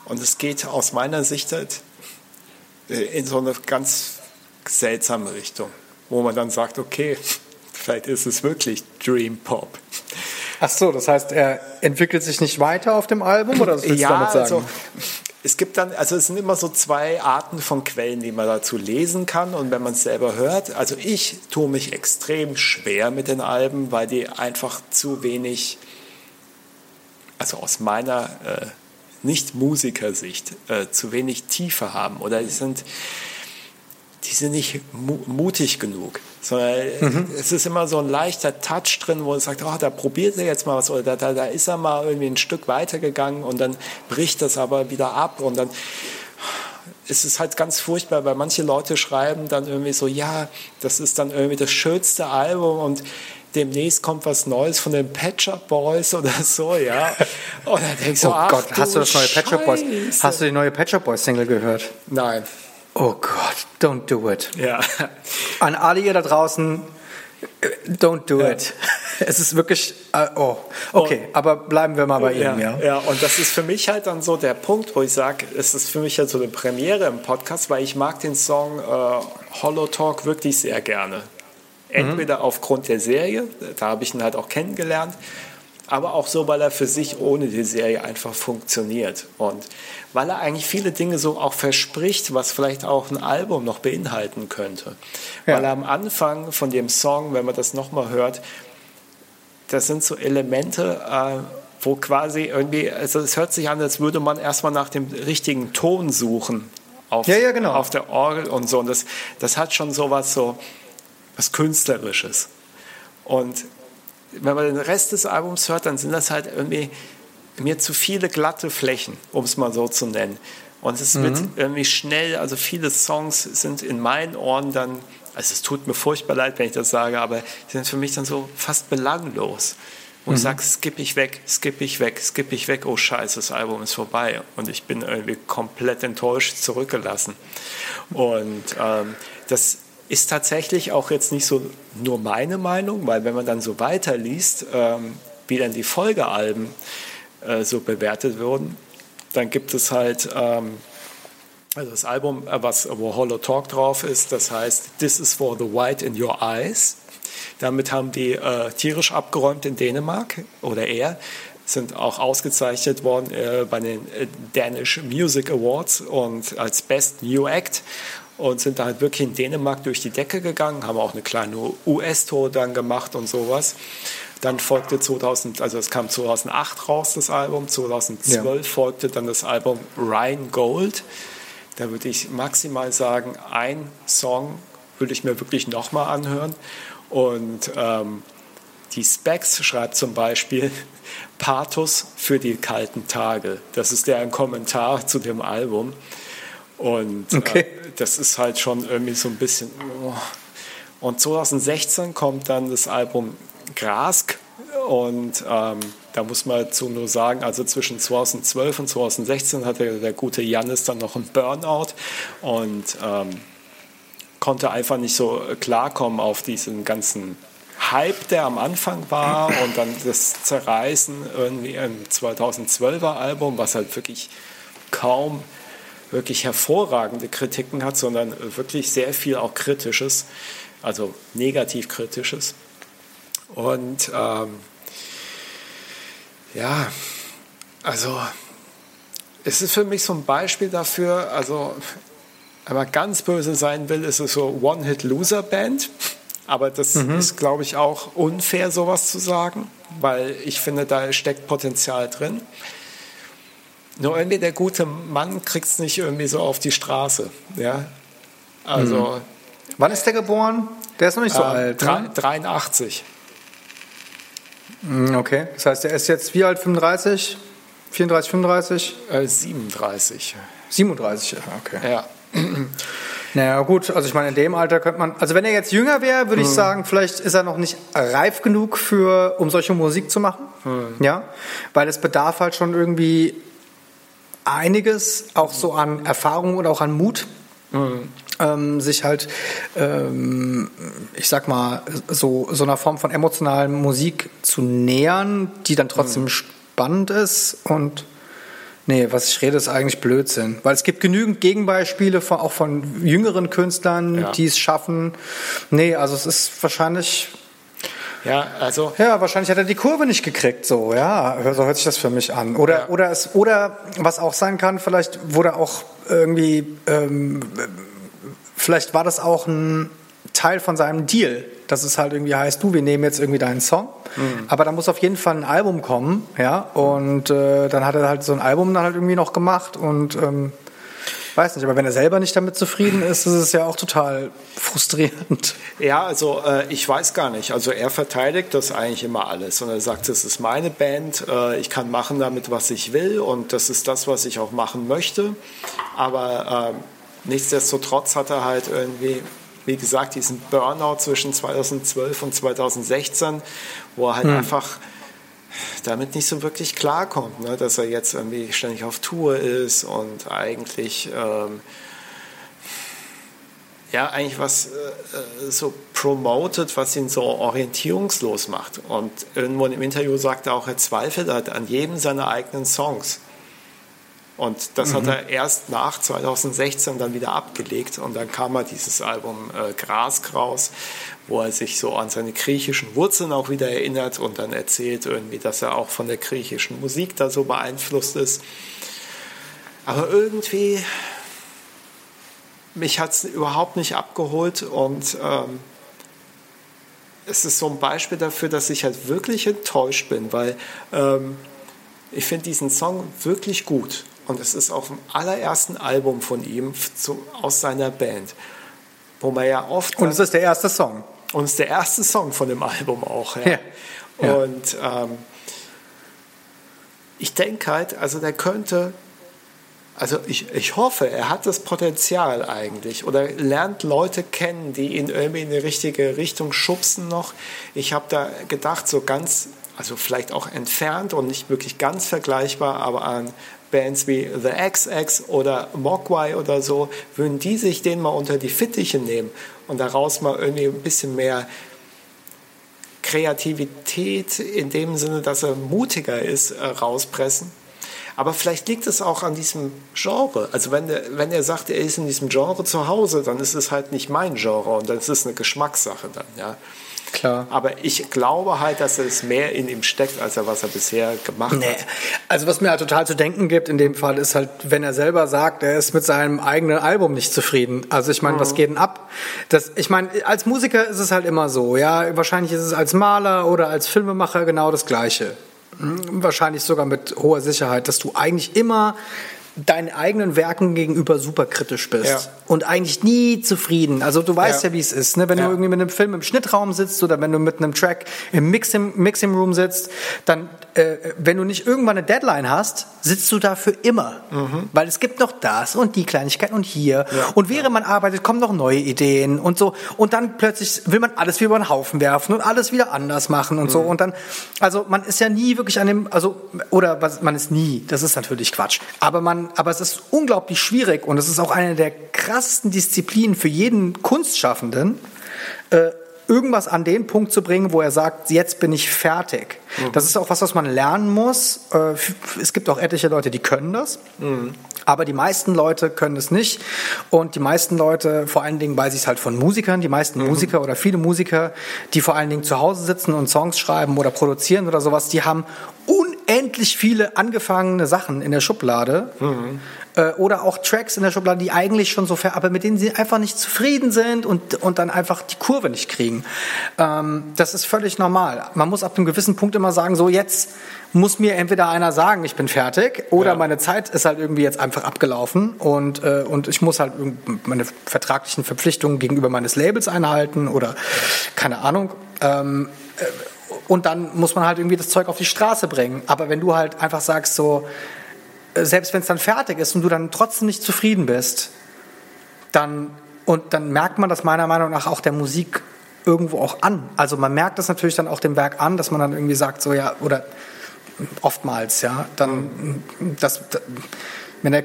Und es geht aus meiner Sicht halt in so eine ganz seltsame Richtung, wo man dann sagt, okay, *laughs* vielleicht ist es wirklich Dream Pop. Ach so, das heißt, er entwickelt sich nicht weiter auf dem Album oder was willst ja, du damit sagen? also es gibt dann, also es sind immer so zwei Arten von Quellen, die man dazu lesen kann und wenn man es selber hört. Also ich tue mich extrem schwer mit den Alben, weil die einfach zu wenig, also aus meiner äh, Nicht-Musikersicht, äh, zu wenig Tiefe haben oder die sind die sind nicht mu mutig genug, sondern es ist immer so ein leichter Touch drin, wo man sagt, oh, da probiert er jetzt mal was oder da, da, da ist er mal irgendwie ein Stück weitergegangen und dann bricht das aber wieder ab und dann ist es halt ganz furchtbar, weil manche Leute schreiben dann irgendwie so, ja, das ist dann irgendwie das schönste Album und demnächst kommt was Neues von den Pet Shop Boys oder so, ja. Und dann denkst du, oh ach, Gott, hast du das neue Shop Boys? Hast du die neue Pet Shop Boys Single gehört? Nein, Oh Gott, don't do it. ja. An alle ihr da draußen, don't do Ja. it. Es ist wirklich, äh, oh, okay, aber bleiben wir mal bei ihm, ja. ja, und das ist für mich halt dann so der Punkt, wo ich sage, es ist für mich halt so eine Premiere im Podcast, weil ich mag den Song äh, Hollow Talk wirklich sehr gerne. Entweder aufgrund der Serie, da habe ich ihn halt auch kennengelernt, aber auch so, weil er für sich ohne die Serie einfach funktioniert. Und weil er eigentlich viele Dinge so auch verspricht, was vielleicht auch ein Album noch beinhalten könnte. Ja. Weil er am Anfang von dem Song, wenn man das nochmal hört, das sind so Elemente, äh, wo quasi irgendwie, also es hört sich an, als würde man erstmal nach dem richtigen Ton suchen auf, Ja, ja, genau. auf der Orgel und so. Und das, das hat schon sowas so was Künstlerisches. Und wenn man den Rest des Albums hört, dann sind das halt irgendwie mir zu viele glatte Flächen, um es mal so zu nennen. Und es wird irgendwie schnell, also viele Songs sind in meinen Ohren dann, also es tut mir furchtbar leid, wenn ich das sage, aber die sind für mich dann so fast belanglos. Wo ich sage, skipp ich weg, skipp ich weg, skipp ich weg, oh scheiße, das Album ist vorbei. Und ich bin irgendwie komplett enttäuscht zurückgelassen. Und ähm, das ist tatsächlich auch jetzt nicht so nur meine Meinung, weil wenn man dann so weiterliest, ähm, wie dann die Folgealben äh, so bewertet wurden, dann gibt es halt ähm, also das Album, äh, was, wo Hollow Talk drauf ist, das heißt This is for the White in Your Eyes. Damit haben die äh, tierisch abgeräumt in Dänemark oder er sind auch ausgezeichnet worden äh, bei den äh, Danish Music Awards und als Best New Act und sind da halt wirklich in Dänemark durch die Decke gegangen, haben auch eine kleine US-Tour dann gemacht und sowas. Dann folgte 2000, also es kam 2008 raus, das Album. 2012 ja. folgte dann das Album Rhine Gold. Da würde ich maximal sagen, ein Song würde ich mir wirklich nochmal anhören. Und ähm, die Specs schreibt zum Beispiel *laughs* Pathos für die kalten Tage. Das ist deren Kommentar zu dem Album. Und okay. äh, das ist halt schon irgendwie so ein bisschen. Oh. Und 2016 kommt dann das Album Grask. Und ähm, da muss man dazu nur sagen, also zwischen 2012 und 2016 hatte der gute Jannis dann noch einen Burnout und ähm, konnte einfach nicht so klarkommen auf diesen ganzen Hype, der am Anfang war und dann das Zerreißen irgendwie im 2012er Album, was halt wirklich kaum wirklich hervorragende Kritiken hat, sondern wirklich sehr viel auch Kritisches, also negativ Kritisches. Und ähm, ja, also es ist für mich so ein Beispiel dafür, also wenn man ganz böse sein will, ist es so One-Hit-Loser-Band. Aber das mhm. ist, glaube ich, auch unfair, sowas zu sagen, weil ich finde, da steckt Potenzial drin. Nur irgendwie der gute Mann kriegt es nicht irgendwie so auf die Straße. Ja? Also. Mhm. Wann ist der geboren? Der ist noch nicht so äh, alt. Ne? 83. Mhm, okay, das heißt, er ist jetzt wie alt? 35? 34, 35? Äh, 37. 37, okay. Ja. *clears throat* Naja, gut, also ich meine, in dem Alter könnte man, also wenn er jetzt jünger wäre, würde mhm. ich hm. sagen, vielleicht ist er noch nicht reif genug für, um solche Musik zu machen. Mhm. Ja, weil es bedarf halt schon irgendwie einiges, auch so an Erfahrung und auch an Mut. Mhm. Ähm, sich halt, ähm, ich sag mal, so, so einer Form von emotionaler Musik zu nähern, die dann trotzdem hm. spannend ist und Nee, was ich rede, ist eigentlich Blödsinn. Weil es gibt genügend Gegenbeispiele, von, auch von jüngeren Künstlern, ja. die es schaffen. Nee, also es ist wahrscheinlich. Ja, also. Ja, wahrscheinlich hat er die Kurve nicht gekriegt, so, ja. So hört sich das für mich an. Oder, ja. oder, es, oder was auch sein kann, vielleicht wurde auch irgendwie, ähm, vielleicht war das auch ein Teil von seinem Deal, dass es halt irgendwie heißt, du, wir nehmen jetzt irgendwie deinen Song Mhm. Aber da muss auf jeden Fall ein Album kommen, ja. Und äh, dann hat er halt so ein Album dann halt irgendwie noch gemacht und ähm, weiß nicht, aber wenn er selber nicht damit zufrieden ist, ist es ja auch total frustrierend. Ja, also äh, ich weiß gar nicht. Also er verteidigt das eigentlich immer alles und er sagt, das ist meine Band, äh, ich kann machen damit, was ich will und das ist das, was ich auch machen möchte. Aber äh, nichtsdestotrotz hat er halt irgendwie wie gesagt, diesen Burnout zwischen 2012 und 2016, wo er halt hm. einfach damit nicht so wirklich klarkommt, ne? dass er jetzt irgendwie ständig auf Tour ist und eigentlich ähm, ja eigentlich was äh, so promotet, was ihn so orientierungslos macht. Und irgendwo im Interview sagt er auch, er zweifelt halt an jedem seiner eigenen Songs. Und das mhm. hat er erst nach 2016 dann wieder abgelegt und dann kam er dieses Album äh, Graskraus, wo er sich so an seine griechischen Wurzeln auch wieder erinnert und dann erzählt irgendwie, dass er auch von der griechischen Musik da so beeinflusst ist. Aber irgendwie, mich hat es überhaupt nicht abgeholt und ähm, es ist so ein Beispiel dafür, dass ich halt wirklich enttäuscht bin, weil ähm, ich finde diesen Song wirklich gut. Und es ist auf dem allerersten Album von ihm zu, aus seiner Band, wo man ja oft. Und es ist der erste Song. Und es ist der erste Song von dem Album auch. Ja. ja. Und ähm, ich denke halt, also der könnte. Also ich, ich hoffe, er hat das Potenzial eigentlich oder lernt Leute kennen, die ihn irgendwie in die richtige Richtung schubsen noch. Ich habe da gedacht, so ganz also vielleicht auch entfernt und nicht wirklich ganz vergleichbar, aber an Bands wie The XX oder Mogwai oder so, würden die sich den mal unter die Fittiche nehmen und daraus mal irgendwie ein bisschen mehr Kreativität in dem Sinne, dass er mutiger ist, äh, rauspressen. Aber vielleicht liegt es auch an diesem Genre. Also wenn er, wenn er sagt, er ist in diesem Genre zu Hause, dann ist es halt nicht mein Genre und dann ist es eine Geschmackssache dann, ja. Klar. Aber ich glaube halt, dass es mehr in ihm steckt, als er was er bisher gemacht Nee. hat. Also was mir halt total zu denken gibt in dem Fall ist halt, wenn er selber sagt, er ist mit seinem eigenen Album nicht zufrieden. Also ich meine, was geht denn ab? Das, ich meine, als Musiker ist es halt immer so, ja, wahrscheinlich ist es als Maler oder als Filmemacher genau das Gleiche. Hm, Wahrscheinlich sogar mit hoher Sicherheit, dass du eigentlich immer deinen eigenen Werken gegenüber super kritisch bist Ja. und eigentlich nie zufrieden. Also du weißt ja, Ja. wie es ist, ne? wenn Ja. du irgendwie mit einem Film im Schnittraum sitzt oder wenn du mit einem Track im Mixing, Mixing Room sitzt, dann, äh, wenn du nicht irgendwann eine Deadline hast, sitzt du da für immer. Weil es gibt noch das und die Kleinigkeit und hier. Und während man arbeitet, kommen noch neue Ideen und so. Und dann plötzlich will man alles wieder über den Haufen werfen und alles wieder anders machen und so. Und dann, also man ist ja nie wirklich an dem, also, oder was, man ist nie, das ist natürlich Quatsch. Aber man, aber es ist unglaublich schwierig und es ist auch eine der krassesten Disziplinen für jeden Kunstschaffenden, äh, irgendwas an den Punkt zu bringen, wo er sagt, jetzt bin ich fertig. Das ist auch was, was man lernen muss. Äh, Es gibt auch etliche Leute, die können das. Aber die meisten Leute können es nicht. Und die meisten Leute, vor allen Dingen weiß ich es halt von Musikern, die meisten Musiker oder viele Musiker, die vor allen Dingen zu Hause sitzen und Songs schreiben oder produzieren oder sowas, die haben unendlich viele angefangene Sachen in der Schublade. Äh, oder auch Tracks in der Schublade, die eigentlich schon so fair, aber mit denen sie einfach nicht zufrieden sind und, und dann einfach die Kurve nicht kriegen. Ähm, das ist völlig normal. Man muss ab einem gewissen Punkt immer sagen, so jetzt muss mir entweder einer sagen, ich bin fertig, oder Ja. meine Zeit ist halt irgendwie jetzt einfach abgelaufen und, äh, und ich muss halt meine vertraglichen Verpflichtungen gegenüber meines Labels einhalten oder keine Ahnung. Ähm, äh, und dann muss man halt irgendwie das Zeug auf die Straße bringen. Aber wenn du halt einfach sagst, so, selbst wenn es dann fertig ist und du dann trotzdem nicht zufrieden bist, dann und dann merkt man das meiner Meinung nach auch der Musik irgendwo auch an. Also man merkt das natürlich dann auch dem Werk an, dass man dann irgendwie sagt, so ja, oder oftmals, ja, dann das, wenn der,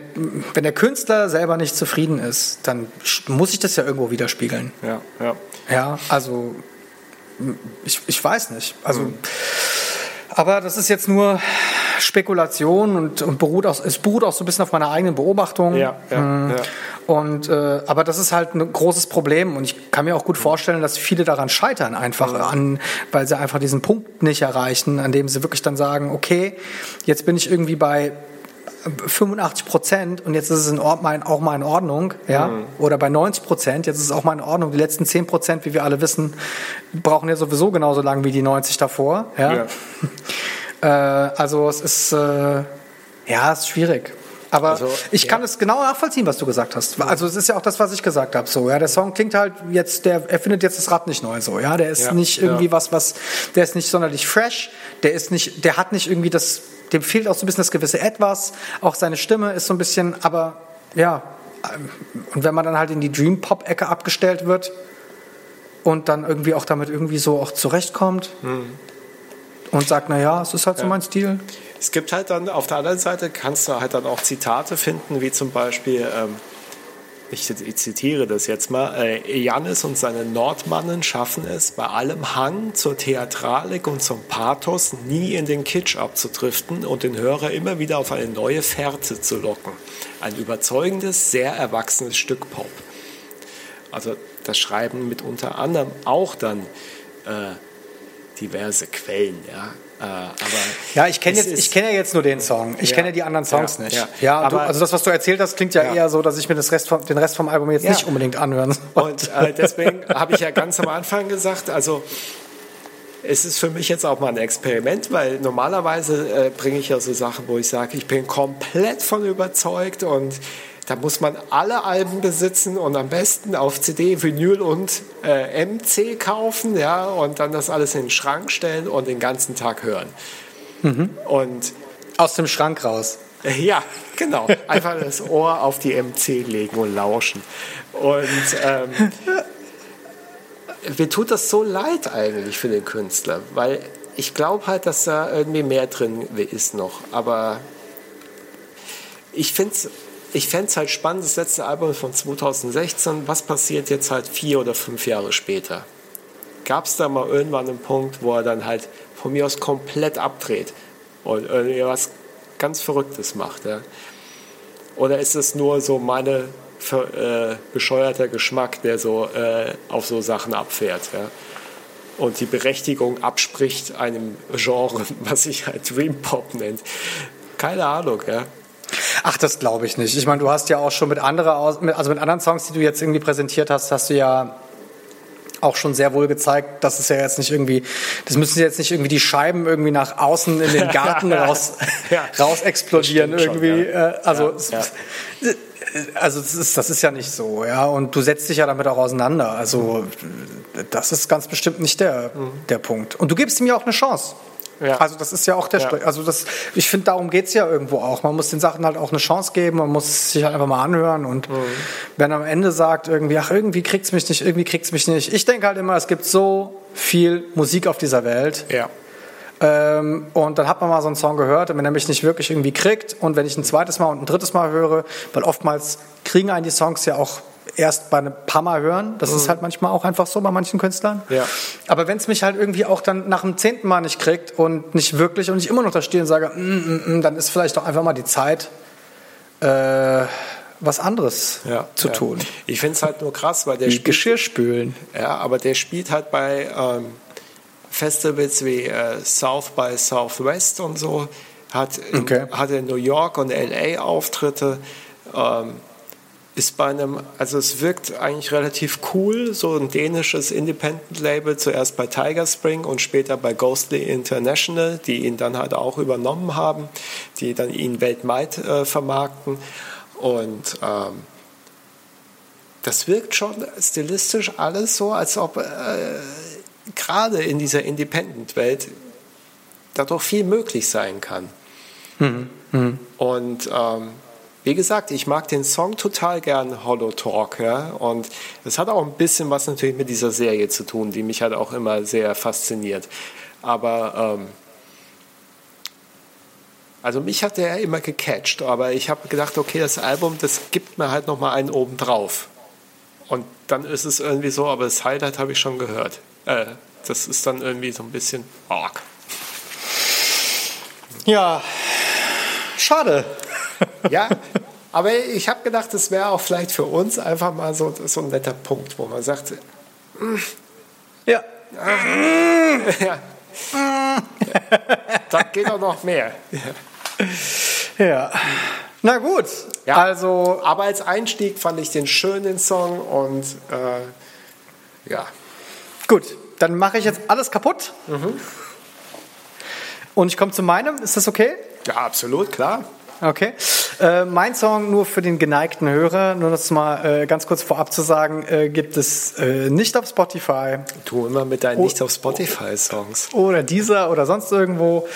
wenn der Künstler selber nicht zufrieden ist, dann muss ich das ja irgendwo widerspiegeln. Ja, ja. Ja, also ich, ich weiß nicht. Also, aber das ist jetzt nur Spekulation und, und beruht auch, es beruht auch so ein bisschen auf meiner eigenen Beobachtung. Ja, ja, Mm. ja. Und äh, aber das ist halt ein großes Problem und ich kann mir auch gut vorstellen, dass viele daran scheitern einfach an, weil sie einfach diesen Punkt nicht erreichen, an dem sie wirklich dann sagen, okay, jetzt bin ich irgendwie bei 85 Prozent und jetzt ist es in Ord mein, auch mal in Ordnung, ja, oder bei 90 Prozent, jetzt ist es auch mal in Ordnung. Die letzten 10 Prozent, wie wir alle wissen, brauchen ja sowieso genauso lang wie die 90 davor, ja. *laughs* Äh, also es ist, äh, ja, es ist schwierig. Aber Also, ich kann ja. es genau nachvollziehen, was du gesagt hast. Also es ist ja auch das, was ich gesagt habe. So, ja, der Song klingt halt jetzt, der er findet jetzt das Rad nicht neu. So, ja, der ist Ja, nicht irgendwie ja. was, was, der ist nicht sonderlich fresh. Der ist nicht, der hat nicht irgendwie das, dem fehlt auch so ein bisschen das gewisse Etwas. Auch seine Stimme ist so ein bisschen, aber ja. Und wenn man dann halt in die Dream Pop Ecke abgestellt wird und dann irgendwie auch damit irgendwie so auch zurechtkommt und sagt, na ja, es ist halt so mein Stil. Es gibt halt dann auf der anderen Seite, kannst du halt dann auch Zitate finden, wie zum Beispiel, ähm, ich, zitiere das jetzt mal, äh, Janis und seine Nordmannen schaffen es, bei allem Hang zur Theatralik und zum Pathos nie in den Kitsch abzudriften und den Hörer immer wieder auf eine neue Fährte zu locken. Ein überzeugendes, sehr erwachsenes Stück Pop. Also das schreiben mit unter anderem auch dann äh, diverse Quellen, ja. Äh, aber Ja, ich kenne kenne ja jetzt nur den Song. Ich Ja. kenne ja die anderen Songs Ja, nicht. ja. Ja, du, Aber- also das, was du erzählt hast, klingt ja, eher so, dass ich mir Rest vom, den Rest vom Album jetzt nicht unbedingt anhören soll. Und äh, deswegen habe ich ja ganz am Anfang gesagt, also es ist für mich jetzt auch mal ein Experiment, weil normalerweise äh, bringe ich ja so Sachen, wo ich sage, ich bin komplett von überzeugt und da muss man alle Alben besitzen und am besten auf CD, Vinyl und äh, MC kaufen, ja, und dann das alles in den Schrank stellen und den ganzen Tag hören. Und Aus dem Schrank raus. Ja, genau. Einfach das Ohr auf die MC legen und lauschen. Und ähm, mir tut das so leid eigentlich für den Künstler, weil ich glaube halt, dass da irgendwie mehr drin ist noch. Aber ich finde es ich fänd's halt spannend, das letzte Album von 2016, was passiert jetzt halt vier oder fünf Jahre später? Gab es da mal irgendwann einen Punkt, wo er dann halt von mir aus komplett abdreht und irgendwie was ganz Verrücktes macht? Ja? Oder ist es nur so meine ver, äh, bescheuerter Geschmack, der so äh, auf so Sachen abfährt? Ja? und die Berechtigung abspricht einem Genre, *laughs* was sich halt Dream Pop nennt. Keine Ahnung, ja. Ach, das glaube ich nicht. Ich meine, du hast ja auch schon mit andere, aus- mit- also mit anderen Songs, die du jetzt irgendwie präsentiert hast, hast du ja auch schon sehr wohl gezeigt, dass es ja jetzt nicht irgendwie, das müssen jetzt nicht irgendwie die Scheiben irgendwie nach außen in den Garten *laughs* raus, Ja. raus explodieren stimmt schon, irgendwie. ja. Äh, also, Ja, ja. also das ist, das ist ja nicht so, ja. Und du setzt dich ja damit auch auseinander. Also das ist ganz bestimmt nicht der, der Punkt. Und du gibst ihm ja auch eine Chance. Ja. Also das ist ja auch der, Ja. Also das, ich finde, darum geht's ja irgendwo auch. Man muss den Sachen halt auch eine Chance geben, man muss es sich halt einfach mal anhören und wenn am Ende sagt irgendwie, ach, irgendwie kriegt's mich nicht, irgendwie kriegt's mich nicht. Ich denke halt immer, es gibt so viel Musik auf dieser Welt. Ja. Ähm, und dann hat man mal so einen Song gehört, und wenn er mich nicht wirklich irgendwie kriegt und wenn ich ein zweites Mal und ein drittes Mal höre, weil oftmals kriegen einen die Songs ja auch erst bei einem paar Mal hören. Das ist halt manchmal auch einfach so bei manchen Künstlern. Ja. Aber wenn es mich halt irgendwie auch dann nach dem zehnten Mal nicht kriegt und nicht wirklich und ich immer noch da stehe und sage, mm, mm, mm, dann ist vielleicht doch einfach mal die Zeit, äh, was anderes Ja, zu ja. tun. Ich finde es halt nur krass, weil der Wie spielt, Geschirr spülen. ja, aber der spielt halt bei ähm, Festivals wie äh, South by Southwest und so, hat, in, Okay. hat in New York und LA Auftritte, ähm, ist bei einem, also es wirkt eigentlich relativ cool, so ein dänisches Independent-Label, zuerst bei Tiger Spring und später bei Ghostly International, die ihn dann halt auch übernommen haben, die dann ihn weltweit äh, vermarkten und ähm, das wirkt schon stilistisch alles so, als ob äh, gerade in dieser Independent-Welt da doch viel möglich sein kann. Und ähm, wie gesagt, ich mag den Song total gern, Hollow Talk. Ja? Und das hat auch ein bisschen was natürlich mit dieser Serie zu tun, die mich halt auch immer sehr fasziniert. Aber ähm, also mich hat der immer gecatcht, aber ich habe gedacht, okay, das Album, das gibt mir halt nochmal einen oben drauf. Und dann ist es irgendwie so, aber das Highlight habe ich schon gehört. Äh, das ist dann irgendwie so ein bisschen arg. Ja, schade. Ja, *laughs* aber ich habe gedacht, das wäre auch vielleicht für uns einfach mal so, so ein netter Punkt, wo man sagt, Ja. *laughs* ja, da geht doch noch mehr. Ja. Na gut. Ja. Also, Aber als Einstieg fand ich den schön, den Song, und äh, ja, gut. Dann mache ich jetzt alles kaputt. Und ich komme zu meinem. Ist das okay? ja, absolut, klar. Okay. Äh, mein Song nur für den geneigten Hörer, nur das mal äh, ganz kurz vorab zu sagen, äh, gibt es äh, nicht auf Spotify Tu immer mit deinen Oh. nicht auf Spotify-Songs. oder dieser oder sonst irgendwo.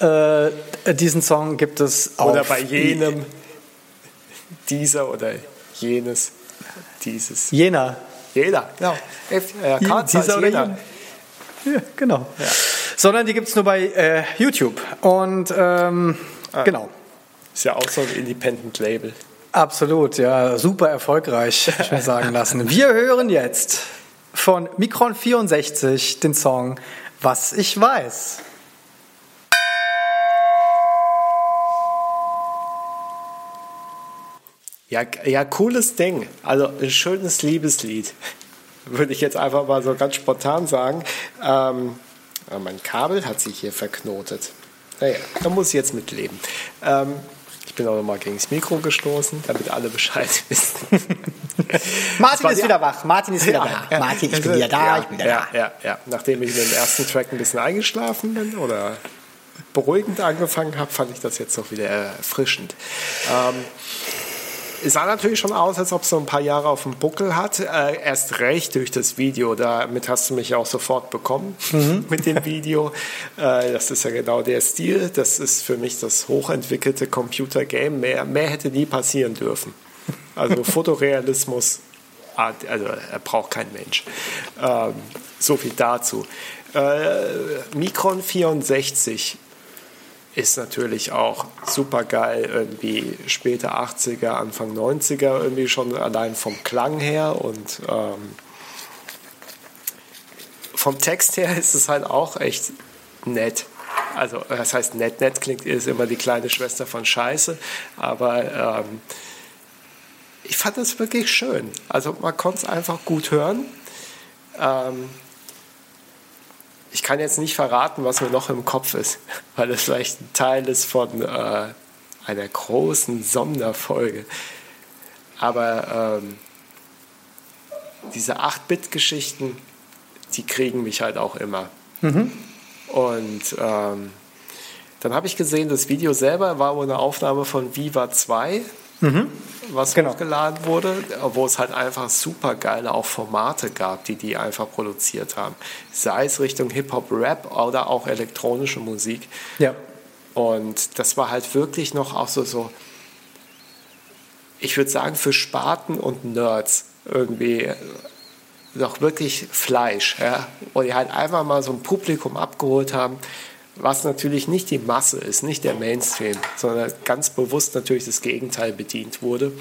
Äh, diesen Song gibt es auf Oder bei jenem, dieser oder jenes, dieses. jener. Jeder, genau. F, äh, Karl dieser oder jener. Ja, genau. Sondern die gibt es nur bei YouTube. Und ähm, Ah. genau. Ist ja auch so ein Independent-Label. Absolut, ja, super erfolgreich, ich mir sagen lassen. *laughs* Wir hören jetzt von Micron 64 den Song Was ich weiß. Ja, ja, cooles Ding. Also ein schönes Liebeslied. Würde ich jetzt einfach mal so ganz spontan sagen. Ähm, mein Kabel hat sich hier verknotet. Naja, da muss ich jetzt mitleben. Ähm, bin auch nochmal gegen das Mikro gestoßen, damit alle Bescheid *laughs* wissen. Martin ist wieder wach. Martin ist wieder Ja, da. Martin, ich bin wieder da, ja, ich bin wieder ja, ja, ja. Nachdem ich mit dem ersten Track ein bisschen eingeschlafen bin oder beruhigend angefangen habe, fand ich das jetzt noch wieder erfrischend. Ähm, sah natürlich schon aus, als ob es so ein paar Jahre auf dem Buckel hat. Äh, erst recht durch das Video. Damit hast du mich auch sofort bekommen *laughs* mit dem Video. Äh, das ist ja genau der Stil. Das ist für mich das hochentwickelte Computergame. Mehr, mehr hätte nie passieren dürfen. Also *laughs* Fotorealismus, ah, also er braucht kein Mensch. Ähm, so viel dazu. Äh, Micron 64 ist natürlich auch super geil, irgendwie späte 80er, Anfang 90er, irgendwie schon allein vom Klang her und ähm, vom Text her ist es halt auch echt nett. Also, das heißt, nett, nett klingt, ist immer die kleine Schwester von Scheiße, aber ähm, ich fand das wirklich schön. Also, man konnte es einfach gut hören. Ähm, ich kann jetzt nicht verraten, was mir noch im Kopf ist, *laughs* weil es vielleicht ein Teil ist von äh, einer großen Sonderfolge. Aber ähm, diese 8-Bit-Geschichten, die kriegen mich halt auch immer. Mhm. Und ähm, dann habe ich gesehen, das Video selber war wohl eine Aufnahme von Viva 2, was Genau. hochgeladen wurde, wo es halt einfach super geile auch Formate gab, die die einfach produziert haben. Sei es Richtung Hip-Hop-Rap oder auch elektronische Musik. Ja. Und das war halt wirklich noch auch so, so ich würde sagen, für Spaten und Nerds irgendwie noch wirklich Fleisch. Ja? Und die halt einfach mal so ein Publikum abgeholt haben, was natürlich nicht die Masse ist, nicht der Mainstream, sondern ganz bewusst natürlich das Gegenteil bedient wurde.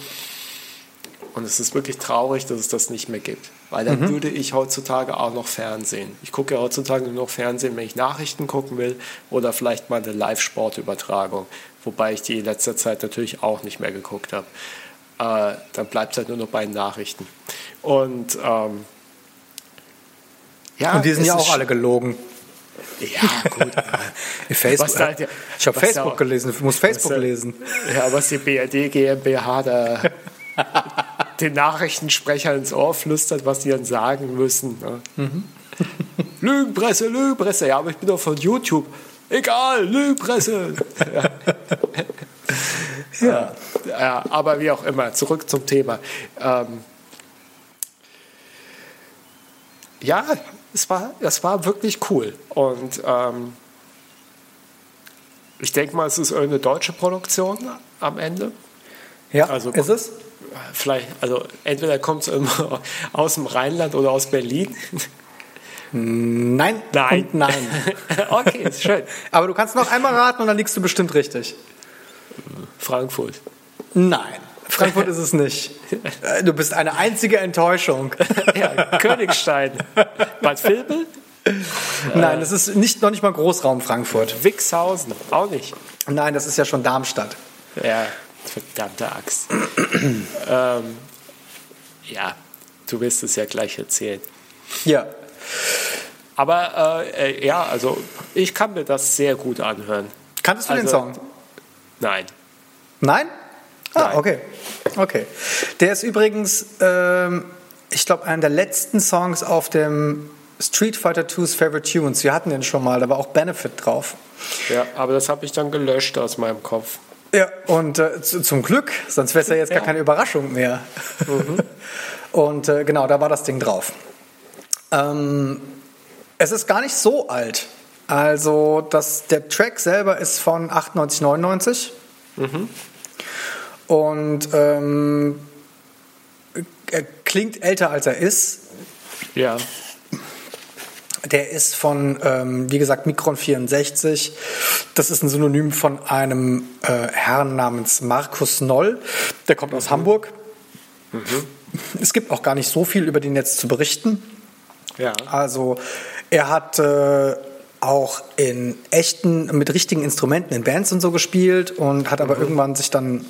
Und es ist wirklich traurig, dass es das nicht mehr gibt. Weil dann würde ich heutzutage auch noch Fernsehen. Ich gucke ja heutzutage nur noch Fernsehen, wenn ich Nachrichten gucken will oder vielleicht mal eine Live-Sportübertragung. Wobei ich die in letzter Zeit natürlich auch nicht mehr geguckt habe. Äh, dann bleibt es halt nur noch bei den Nachrichten. Und ähm, ja, Und die sind ja auch alle gelogen. Ja, gut. *laughs* Facebook, Was halt- ich habe was Facebook auch- gelesen, ich muss Facebook da- lesen. Ja, was die BRD GmbH da *laughs* den Nachrichtensprecher ins Ohr flüstert, was die dann sagen müssen. Ne? Mhm. *laughs* Lügenpresse, Lügenpresse. Ja, aber ich bin doch von YouTube. Egal, Lügenpresse. ja. ja, aber wie auch immer, zurück zum Thema. Ähm, ja, es war, es war wirklich cool. Und ähm, ich denke mal, es ist irgendeine deutsche Produktion am Ende. Ja, Also- ist es? Vielleicht, also entweder kommt es *laughs* aus dem Rheinland oder aus Berlin. Nein, Nein. und nein. *laughs* okay, ist schön. Aber du kannst noch einmal raten und dann liegst du bestimmt richtig. Frankfurt. Nein, Frankfurt ist es nicht. Äh, Du bist eine einzige Enttäuschung. *laughs* Ja, Königstein. Bad Vilbel? Nein, es ist nicht, noch nicht mal Großraum Frankfurt. Wixhausen. Auch nicht. Nein, das ist ja schon Darmstadt. Ja, verdammte Axt. ähm, ja, du wirst es ja gleich erzählen. Ja. Aber äh, äh, ja, also ich kann mir das sehr gut anhören. Kanntest du den Also- Song? Nein. Nein? Ah, okay. Okay. Der ist übrigens, ähm, ich glaube, einer der letzten Songs auf dem Street Fighter 2's Favorite Tunes. Wir hatten den schon mal, da war auch Benefit drauf. Ja, aber das habe ich dann gelöscht aus meinem Kopf. Ja, und äh, zu, zum Glück, sonst wäre es ja jetzt gar Ja. keine Überraschung mehr. *laughs* und äh, genau, da war das Ding drauf. Ähm, es ist gar nicht so alt. Also das, der Track selber ist von 98, 99. Und ähm, er klingt älter als er ist. Ja. Der ist von, ähm, wie gesagt, Micron 64. Das ist ein Synonym von einem äh, Herrn namens Markus Noll. Der kommt aus Hamburg. Es gibt auch gar nicht so viel über den jetzt zu berichten. Ja. Also er hat äh, auch in echten, mit richtigen Instrumenten in Bands und so gespielt und hat aber irgendwann sich dann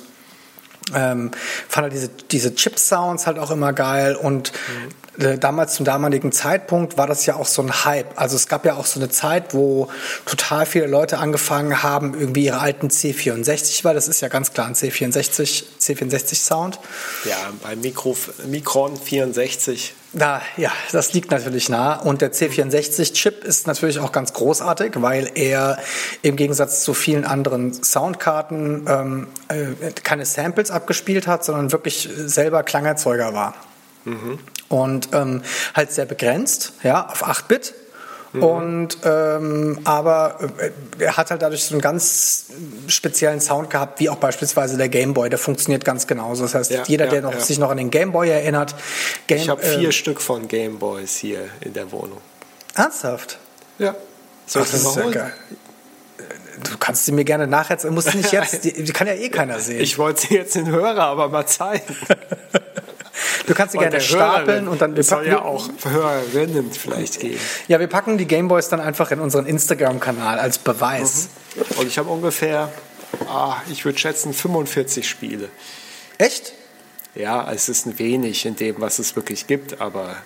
ähm, fand er diese, diese Chip-Sounds halt auch immer geil und äh, damals zum damaligen Zeitpunkt war das ja auch so ein Hype. Also es gab ja auch so eine Zeit, wo total viele Leute angefangen haben, irgendwie ihre alten C64, weil das ist ja ganz klar ein C64, C64-Sound. Ja, beim Mikro, Mikron 64. Da, ja, das liegt natürlich nah. Und der C64-Chip ist natürlich auch ganz großartig, weil er im Gegensatz zu vielen anderen Soundkarten ähm, äh, keine Samples abgespielt hat, sondern wirklich selber Klangerzeuger war. Und ähm, halt sehr begrenzt, ja, auf 8-Bit. Und ähm, aber äh, er hat halt dadurch so einen ganz speziellen Sound gehabt, wie auch beispielsweise der Game Boy. Der funktioniert ganz genauso. Das heißt, Ja, jeder, ja, der noch, ja. sich noch an den Game Boy erinnert, Game, Ich habe äh, vier Stück von Gameboys hier in der Wohnung. Ernsthaft? Ja. Soll Ach, das ist mal ja holen? geil. Du kannst sie mir gerne nachher, musst nicht *laughs* jetzt, die, die kann ja eh keiner sehen. Ich wollte sie jetzt den Hörer aber mal zeigen. *laughs* du kannst sie gerne stapeln Hörerin. und dann wir Es soll ja auch Hörerinnen vielleicht geben. ja, wir packen die Gameboys dann einfach in unseren Instagram-Kanal als Beweis. Und ich habe ungefähr, ah, ich würde schätzen, 45 Spiele. Echt? Ja, es ist ein wenig in dem, was es wirklich gibt, aber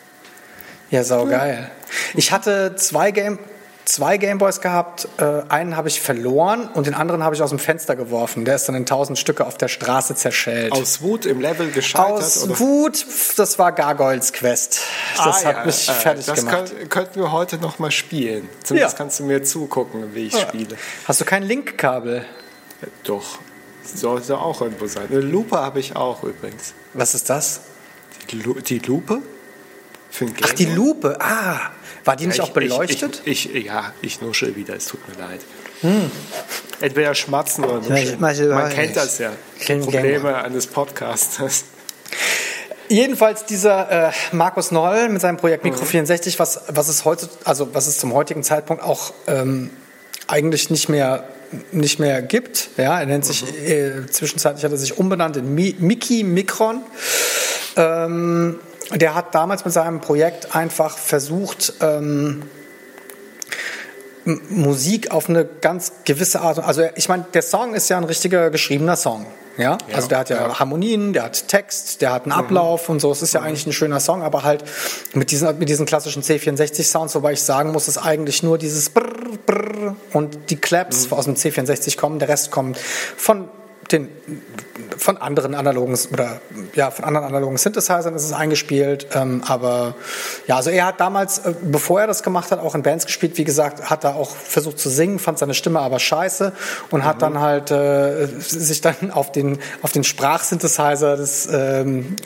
Ja, saugeil. Ich hatte zwei Game. Zwei Gameboys gehabt. Äh, einen habe ich verloren und den anderen habe ich aus dem Fenster geworfen. Der ist dann in tausend Stücke auf der Straße zerschellt. Aus Wut im Level gescheitert? Aus oder? Wut, das war Gargoyles Quest. Das Ah, hat ja, mich äh, fertig das gemacht. könnt- könnten wir heute noch mal spielen. Zumindest Ja. kannst du mir zugucken, wie ich spiele. Hast du kein Linkkabel? Doch, sollte auch irgendwo sein. Eine Lupe habe ich auch übrigens. Was ist das? Die, Lu die Lupe? Für ein Ach, die? Lupe. Ah, war die nicht Ja, auch beleuchtet? Ich, ich, ja, ich nuschel wieder, es tut mir leid. Entweder schmatzen oder ich nuscheln. Man kennt das ja. Ich kenn Probleme eines Podcasters. Jedenfalls dieser äh, Markus Noll mit seinem Projekt Micro 64, was, was es heute, also was es zum heutigen Zeitpunkt auch ähm, eigentlich nicht mehr nicht mehr gibt. Ja, er nennt sich äh, zwischenzeitlich hat er sich umbenannt in Mi Mickey Micron. Ähm, der hat damals mit seinem Projekt einfach versucht, ähm, Musik auf eine ganz gewisse Art. Also ich meine, der Song ist ja ein richtiger geschriebener Song. Ja, also der hat ja, ja. Harmonien, der hat Text, der hat einen Ablauf und so. Es ist ja eigentlich ein schöner Song, aber halt mit diesen, mit diesen klassischen C64-Sounds, wobei ich sagen muss, ist eigentlich nur dieses Brrr, Brrr und die Claps aus dem C64 kommen. Der Rest kommt von den von anderen analogen oder ja von anderen analogen Synthesizern ist es eingespielt, ähm, aber ja, also er hat damals, äh, bevor er das gemacht hat, auch in Bands gespielt. Wie gesagt, hat er auch versucht zu singen, fand seine Stimme aber scheiße und hat dann halt äh, sich dann auf den auf den Sprachsynthesizer des ähm,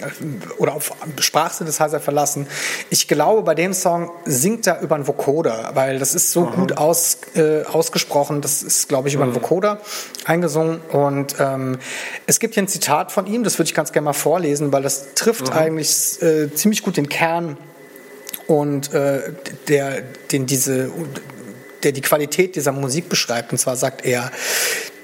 oder auf Sprachsynthesizer verlassen. Ich glaube, bei dem Song singt er über einen Vocoder, weil das ist so gut aus, äh, ausgesprochen. Das ist, glaube ich, über einen Vocoder eingesungen und ähm, es gibt hier ein Zitat von ihm, das würde ich ganz gerne mal vorlesen, weil das trifft eigentlich äh, ziemlich gut den Kern und äh, der, den diese, der die Qualität dieser Musik beschreibt. Und zwar sagt er,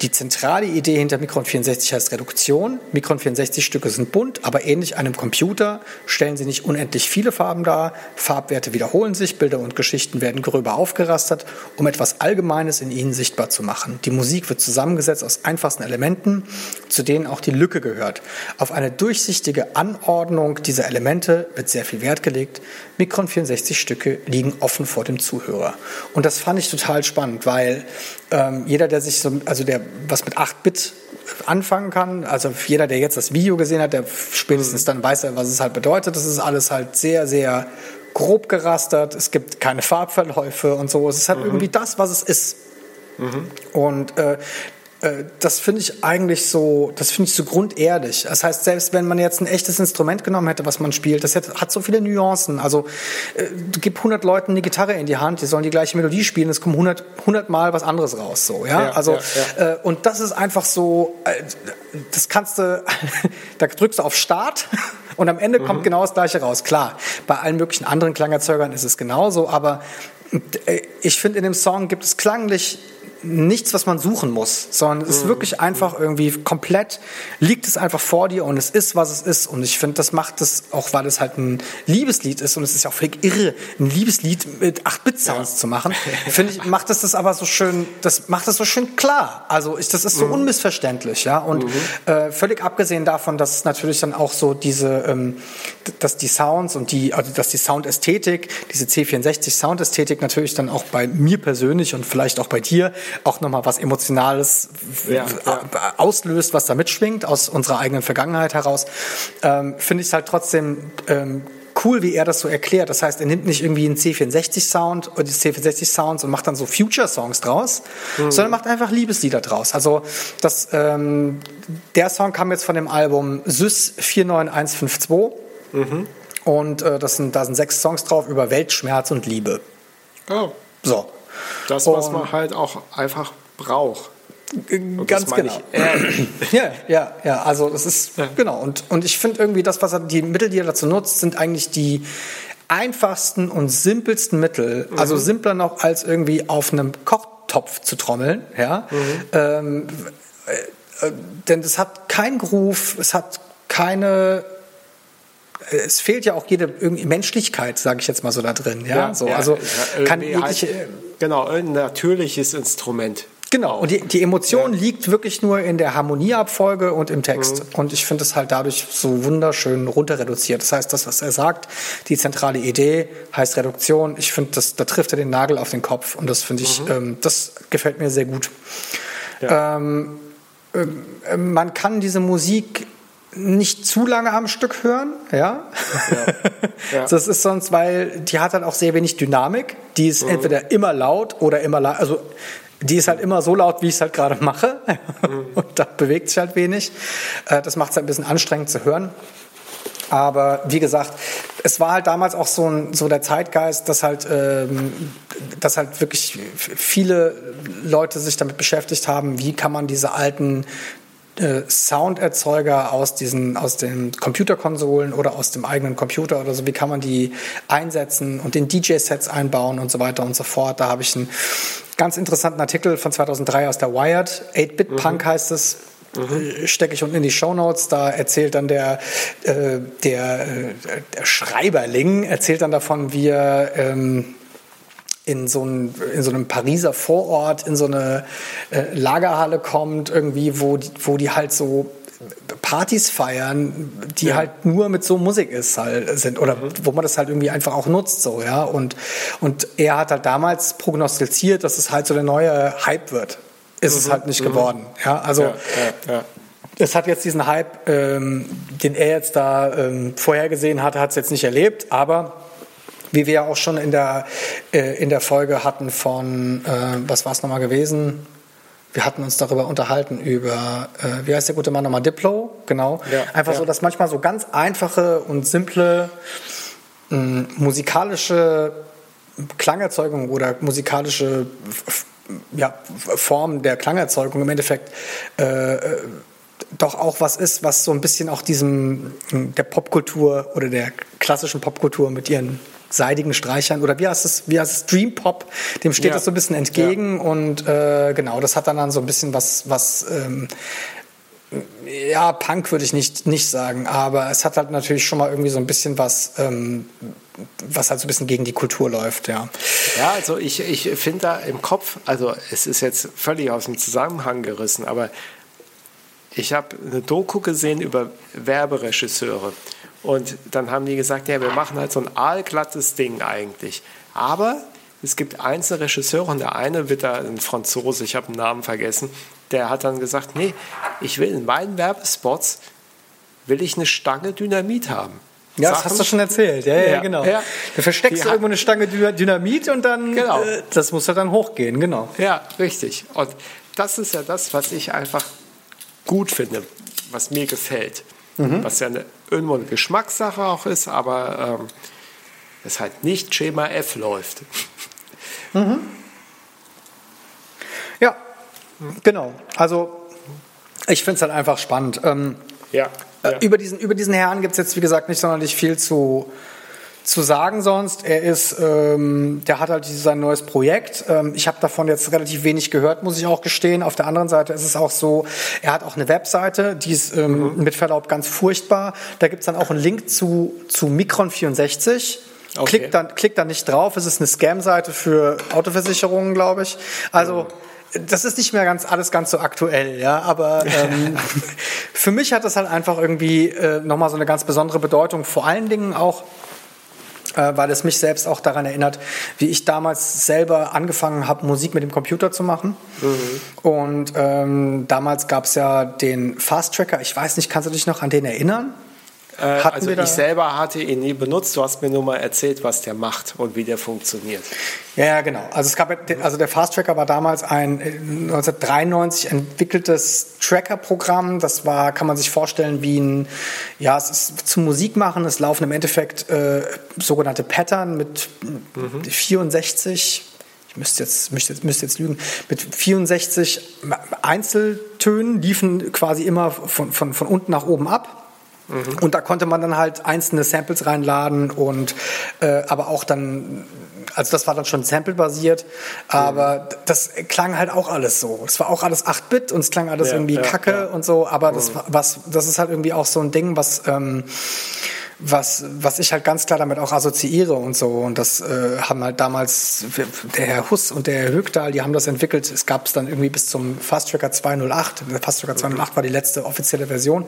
die zentrale Idee hinter Micron 64 heißt Reduktion. Micron 64 Stücke sind bunt, aber ähnlich einem Computer stellen sie nicht unendlich viele Farben dar. Farbwerte wiederholen sich, Bilder und Geschichten werden gröber aufgerastert, um etwas Allgemeines in ihnen sichtbar zu machen. Die Musik wird zusammengesetzt aus einfachsten Elementen, zu denen auch die Lücke gehört. Auf eine durchsichtige Anordnung dieser Elemente wird sehr viel Wert gelegt. Micron 64 Stücke liegen offen vor dem Zuhörer. Und das fand ich total spannend, weil ähm, jeder, der sich so, also der was mit 8-Bit anfangen kann, also jeder, der jetzt das Video gesehen hat, der spätestens dann weiß was es halt bedeutet. Das ist alles halt sehr, sehr grob gerastert. Es gibt keine Farbverläufe und so. Es ist halt irgendwie das, was es ist. Und äh, äh, das finde ich eigentlich so, das finde ich so grundehrlich. Das heißt, selbst wenn man jetzt ein echtes Instrument genommen hätte, was man spielt, das hat, hat so viele Nuancen. Also äh, gib 100 Leuten eine Gitarre in die Hand, die sollen die gleiche Melodie spielen, es kommt 100, 100 Mal was anderes raus. So, ja? Ja, also ja, Äh, und das ist einfach so, äh, das kannst du, *laughs* da drückst du auf Start *laughs* und am Ende kommt genau das Gleiche raus. Klar, bei allen möglichen anderen Klangerzeugern ist es genauso, aber äh, ich finde, in dem Song gibt es klanglich nichts, was man suchen muss, sondern es ist wirklich einfach irgendwie komplett, liegt es einfach vor dir und es ist, was es ist. Und ich finde, das macht es, auch weil es halt ein Liebeslied ist und es ist ja auch völlig irre, ein Liebeslied mit 8-Bit-Sounds zu machen, *laughs* finde ich, macht es das aber so schön, das macht es so schön klar. Also ich, das ist so unmissverständlich, ja. Und äh, völlig abgesehen davon, dass natürlich dann auch so diese, ähm, dass die Sounds und die, also dass die Soundästhetik, diese C64 Soundästhetik natürlich dann auch bei mir persönlich und vielleicht auch bei dir auch nochmal was Emotionales Ja, auslöst, was da mitschwingt aus unserer eigenen Vergangenheit heraus, ähm, finde ich es halt trotzdem ähm, cool, wie er das so erklärt. Das heißt, er nimmt nicht irgendwie einen C64-Sound oder die C64-Sounds und macht dann so Future-Songs draus, sondern macht einfach Liebeslieder draus. Also das, ähm, der Song kam jetzt von dem Album Sys 49152 und äh, das sind, da sind sechs Songs drauf über Weltschmerz und Liebe. Oh, So. Das, was Und- man halt auch einfach braucht. Und Ganz genau. *clears throat* Ja, ja, ja. Also das ist genau. Und und ich finde irgendwie das, was er die Mittel, die er dazu nutzt, sind eigentlich die einfachsten und simpelsten Mittel. Also simpler noch als irgendwie auf einem Kochtopf zu trommeln. Ja. Ähm, äh, äh, denn es hat kein Groove, es hat keine es fehlt ja auch jede Menschlichkeit, sage ich jetzt mal so da drin, ja, so, also ja, kann irgendwie jegliche, halt, genau, ein natürliches Instrument. Genau, und die, die Emotion liegt wirklich nur in der Harmonieabfolge und im Text. Und ich finde es halt dadurch so wunderschön runter reduziert. Das heißt, das, was er sagt, die zentrale Idee heißt Reduktion. Ich finde, das, da trifft er den Nagel auf den Kopf und das finde ich, ähm, das gefällt mir sehr gut. Ähm, ähm, man kann diese Musik nicht zu lange am Stück hören, ja. *laughs* Ja. Das ist sonst, weil die hat halt auch sehr wenig Dynamik. Die ist entweder immer laut oder immer laut. Also die ist halt immer so laut, wie ich es halt gerade mache. *laughs* Und da bewegt sich halt wenig. Äh, Das macht es halt ein bisschen anstrengend zu hören. Aber wie gesagt, es war halt damals auch so, ein, so der Zeitgeist, dass halt, ähm, dass halt wirklich viele Leute sich damit beschäftigt haben, wie kann man diese alten äh, Sounderzeuger aus diesen aus den Computerkonsolen oder aus dem eigenen Computer oder so, wie kann man die einsetzen und in DJ-Sets einbauen und so weiter und so fort. Da habe ich einen ganz interessanten Artikel von 2003 aus der Wired, 8-Bit Punk heißt es. Äh, Stecke ich unten in die Show Notes. Da erzählt dann der, äh, der, äh, der Schreiberling, erzählt dann davon, wie er ähm, in so, ein, in so einem Pariser Vorort in so eine äh, Lagerhalle kommt, irgendwie, wo, die- wo die halt so Partys feiern, die halt nur mit so Musik ist halt sind oder wo man das halt irgendwie einfach auch nutzt so ja und und er hat halt damals prognostiziert, dass es halt so der neue Hype wird. Ist es halt nicht geworden. Ja, also Ja, ja, ja. es hat jetzt diesen Hype, ähm, den er jetzt da ähm, vorhergesehen hatte, hat es jetzt nicht erlebt, aber wie wir ja auch schon in der, äh, in der Folge hatten von, äh, was war es nochmal gewesen? Wir hatten uns darüber unterhalten, über, äh, wie heißt der gute Mann nochmal, Diplo, genau. Ja, Einfach ja. so, dass manchmal so ganz einfache und simple mh, musikalische Klangerzeugung oder musikalische ja, Form der Klangerzeugung im Endeffekt äh, äh, doch auch was ist, was so ein bisschen auch diesem mh, der Popkultur oder der klassischen Popkultur mit ihren seidigen Streichern oder wie heißt es, wie heißt es, Dream Pop, dem steht Ja. das so ein bisschen entgegen und äh, genau, das hat dann, dann so ein bisschen was, was ähm, ja, Punk würde ich nicht, nicht sagen, aber es hat halt natürlich schon mal irgendwie so ein bisschen was, ähm, was halt so ein bisschen gegen die Kultur läuft, ja. Ja, also ich, ich finde da im Kopf, also es ist jetzt völlig aus dem Zusammenhang gerissen, aber ich habe eine Doku gesehen über Werberegisseure. Und dann haben die gesagt, ja, wir machen halt so ein aalglattes Ding eigentlich. Aber es gibt einzelne Regisseure und der eine wird da ein Franzose, ich habe den Namen vergessen, der hat dann gesagt, nee, ich will in meinen Werbespots, will ich eine Stange Dynamit haben. Ja, das Sachen- hast du schon erzählt, ja, ja, Ja, genau. ja. Du versteckst du irgendwo eine Stange Dy- Dynamit und dann, Genau. äh, das muss ja dann hochgehen, genau. Ja, richtig. Und das ist ja das, was ich einfach gut finde, was mir gefällt. Was ja eine, irgendwo eine Geschmackssache auch ist, aber ähm, es halt nicht Schema F läuft. *laughs* Ja, genau. Also, ich finde es halt einfach spannend. Ähm, Ja. Äh, Über, diesen, über diesen Herrn gibt es jetzt, wie gesagt, nicht sonderlich viel zu, zu sagen sonst. Er ist, ähm, der hat halt sein neues Projekt. Ähm, ich habe davon jetzt relativ wenig gehört, muss ich auch gestehen. Auf der anderen Seite ist es auch so, er hat auch eine Webseite, die ist ähm, mit Verlaub ganz furchtbar. Da gibt es dann auch einen Link zu, zu Micron 64. Okay. Klickt, dann, klickt dann nicht drauf. Es ist eine Scam-Seite für Autoversicherungen, glaube ich. Also das ist nicht mehr ganz alles ganz so aktuell, ja. Aber ähm, *laughs* für mich hat das halt einfach irgendwie äh, nochmal so eine ganz besondere Bedeutung. Vor allen Dingen auch, weil es mich selbst auch daran erinnert, wie ich damals selber angefangen habe, Musik mit dem Computer zu machen. Und ähm, damals gab es ja den Fast Tracker. Ich weiß nicht, kannst du dich noch an den erinnern? Äh, Hatten also ich selber hatte ihn nie benutzt. Du hast mir nur mal erzählt, was der macht und wie der funktioniert. Ja, genau. Also es gab, also der Fast Tracker war damals ein äh, 1993 entwickeltes Tracker-Programm. Das war, kann man sich vorstellen, wie ein, ja, es ist zum Musik machen. Es laufen im Endeffekt äh, sogenannte Pattern mit 64 ich müsste jetzt, müsste jetzt, müsste jetzt lügen, mit 64 Einzeltönen liefen quasi immer von, von, von unten nach oben ab. Und da konnte man dann halt einzelne Samples reinladen und äh, aber auch dann, also das war dann schon Sample-basiert, aber das klang halt auch alles so. Es war auch alles 8-Bit und es klang alles Ja, irgendwie ja, kacke ja. und so, aber das war- was, das ist halt irgendwie auch so ein Ding, was ähm, was, was ich halt ganz klar damit auch assoziiere und so. Und das äh, haben halt damals der Herr Huss und der Herr Högdahl, die haben das entwickelt. Es gab es dann irgendwie bis zum Fast Tracker 208. Der Fast Tracker 208 war die letzte offizielle Version.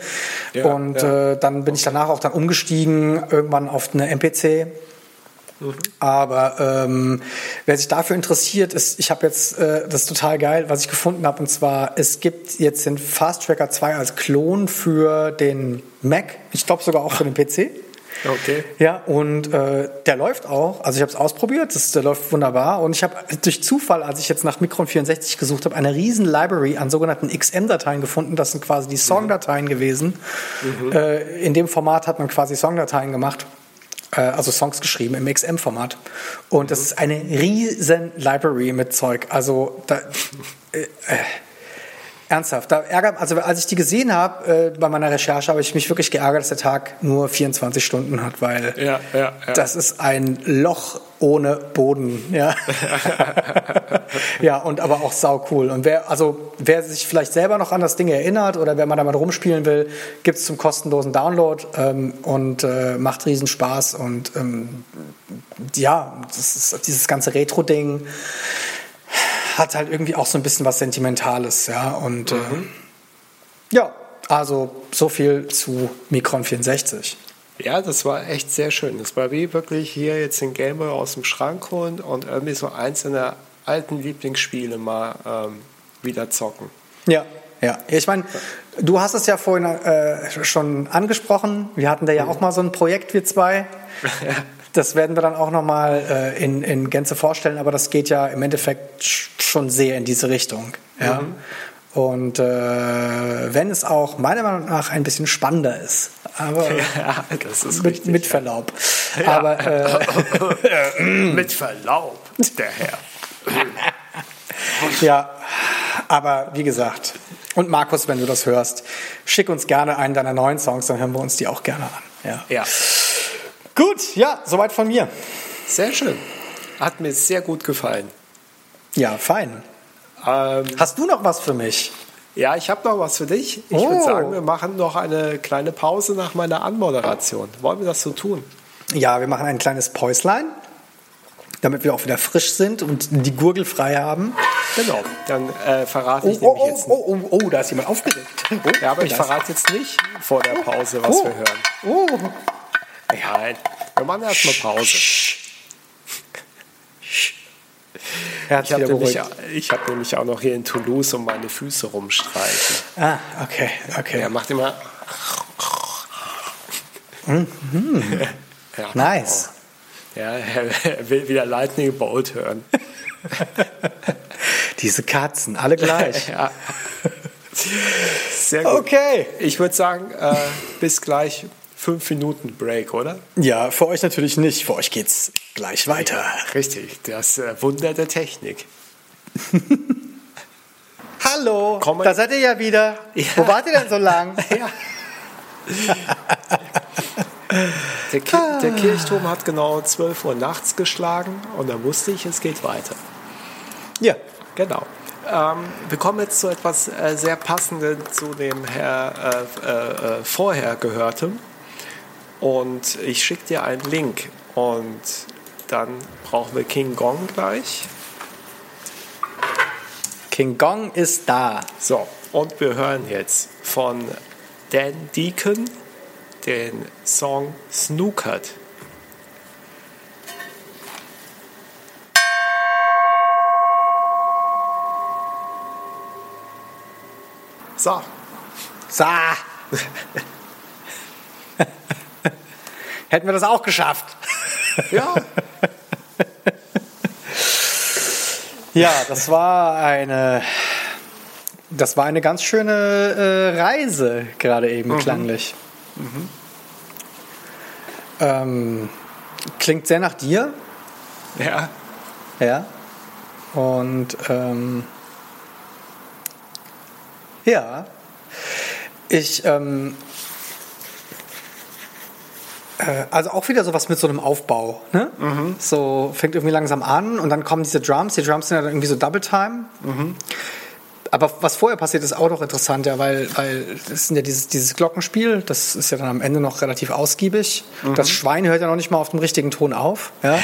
Ja, und ja. Äh, dann bin ich danach auch dann umgestiegen, irgendwann auf eine MPC. Aber ähm, wer sich dafür interessiert, ist, ich habe jetzt, äh, das ist total geil, was ich gefunden habe, und zwar, es gibt jetzt den Fast Tracker 2 als Klon für den Mac, ich glaube sogar auch für den PC. Okay. Ja, und äh, der läuft auch. Also ich habe es ausprobiert, das, der läuft wunderbar. Und ich habe durch Zufall, als ich jetzt nach Micron 64 gesucht habe, eine riesen Library an sogenannten XM-Dateien gefunden. Das sind quasi die Songdateien gewesen. Äh, in dem Format hat man quasi Songdateien gemacht. Äh, also Songs geschrieben im XM-Format. Und das ist eine riesen Library mit Zeug. Also da, äh, äh, Ernsthaft, da ärgert, also als ich die gesehen habe äh, bei meiner Recherche, habe ich mich wirklich geärgert, dass der Tag nur 24 Stunden hat, weil Ja, ja, ja. das ist ein Loch ohne Boden, ja. *laughs* ja, und aber auch sau cool. Und wer, also wer sich vielleicht selber noch an das Ding erinnert oder wer mal damit rumspielen will, gibt's zum kostenlosen Download ähm, und äh, macht riesen Spaß und ähm, ja, das ist dieses ganze Retro-Ding hat halt irgendwie auch so ein bisschen was Sentimentales, ja. Und äh, ja, also so viel zu Micron 64. Ja, das war echt sehr schön. Das war wie wirklich hier jetzt den Gameboy aus dem Schrank holen und irgendwie so einzelne alten Lieblingsspiele mal ähm, wieder zocken. Ja, ja. Ich meine, du hast es ja vorhin äh, schon angesprochen. Wir hatten da ja auch mal so ein Projekt, wir zwei. *laughs* Das werden wir dann auch nochmal äh, in, in Gänze vorstellen, aber das geht ja im Endeffekt sch- schon sehr in diese Richtung. Ja. Und äh, wenn es auch meiner Meinung nach ein bisschen spannender ist. Aber *laughs* Ja, das ist mit, richtig. mit Verlaub. Aber äh, *laughs* Mit Verlaub, der Herr. Ja, aber wie gesagt, und Markus, wenn du das hörst, schick uns gerne einen deiner neuen Songs, dann hören wir uns die auch gerne an. Ja. Ja, Gut, ja, soweit von mir. sehr schön. Hat mir sehr gut gefallen. Ja, fein. Ähm, Hast du noch was für mich? ja, ich habe noch was für dich. Ich Oh. würde sagen, wir machen noch eine kleine Pause nach meiner Anmoderation. Wollen wir das so tun? Ja, wir machen ein kleines Päuslein, damit wir auch wieder frisch sind und die Gurgel frei haben. Genau. Dann äh, verrate Oh, ich oh, nämlich oh, jetzt oh, oh, oh, da ist jemand aufgeregt. Oh, Ja, aber ich das- verrate jetzt nicht vor der Pause, was Oh. wir hören. Oh. Nein, wir machen erstmal Pause. Ich habe nämlich, ich hab nämlich auch noch hier in Toulouse um meine Füße rumstreichen. Ah, okay, okay. Er macht immer. ja. Nice. Ja, er will wieder Lightning Bolt hören. *laughs* Diese Katzen, alle gleich. *laughs* Ja. Sehr gut. Okay. Ich würde sagen, äh, bis gleich fünf Minuten Break, oder? Ja, für euch natürlich nicht. Für euch geht's gleich weiter. Richtig, das äh, Wunder der Technik. *laughs* Hallo, Komm mal- da seid ihr ja wieder. Ja. Wo wart ihr denn so lang? *laughs* Ja. Der, Ki der Kirchturm hat genau 12 Uhr nachts geschlagen und dann wusste ich, es geht weiter. ja. Genau. Ähm, wir kommen jetzt zu etwas äh, sehr Passendem zu dem Herr äh, äh, äh, vorher gehörtem. Und ich schicke dir einen Link und dann brauchen wir King Gong gleich. King Gong ist da. So, und wir hören jetzt von Dan Deacon den Song Snookert. So, Sa. *laughs* Hätten wir das auch geschafft. *laughs* ja, Ja, das war eine, das war eine ganz schöne äh, Reise gerade eben klanglich. Ähm, klingt sehr nach dir, ja, ja. Und ähm, ja, ich ähm, äh, also auch wieder sowas mit so einem Aufbau. Ne? So fängt irgendwie langsam an und dann kommen diese Drums. Die Drums sind ja dann irgendwie so Double Time. aber was vorher passiert, ist auch noch interessant, ja, weil, weil das sind ja dieses, dieses Glockenspiel, das ist ja dann am Ende noch relativ ausgiebig. Das Schwein hört ja noch nicht mal auf dem richtigen Ton auf. Ja?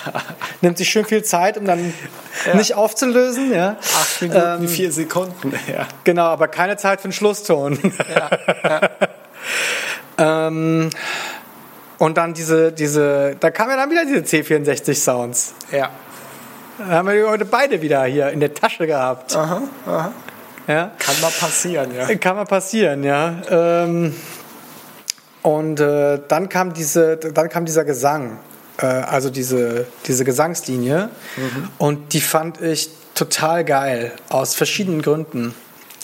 *laughs* Nimmt sich schön viel Zeit, um dann nicht aufzulösen. Ja? Acht Minuten, vier Sekunden. *laughs* Ja. Genau, aber keine Zeit für den Schlusston. *laughs* ähm, und dann diese, diese, da kamen ja dann wieder diese C64-Sounds. Ja. Da haben wir die heute beide wieder hier in der Tasche gehabt. Aha, aha. Ja? Kann mal passieren, ja. Kann mal passieren, ja. Ähm, und äh, dann kam diese, dann kam dieser Gesang, äh, also diese, diese Gesangslinie, und die fand ich total geil aus verschiedenen Gründen.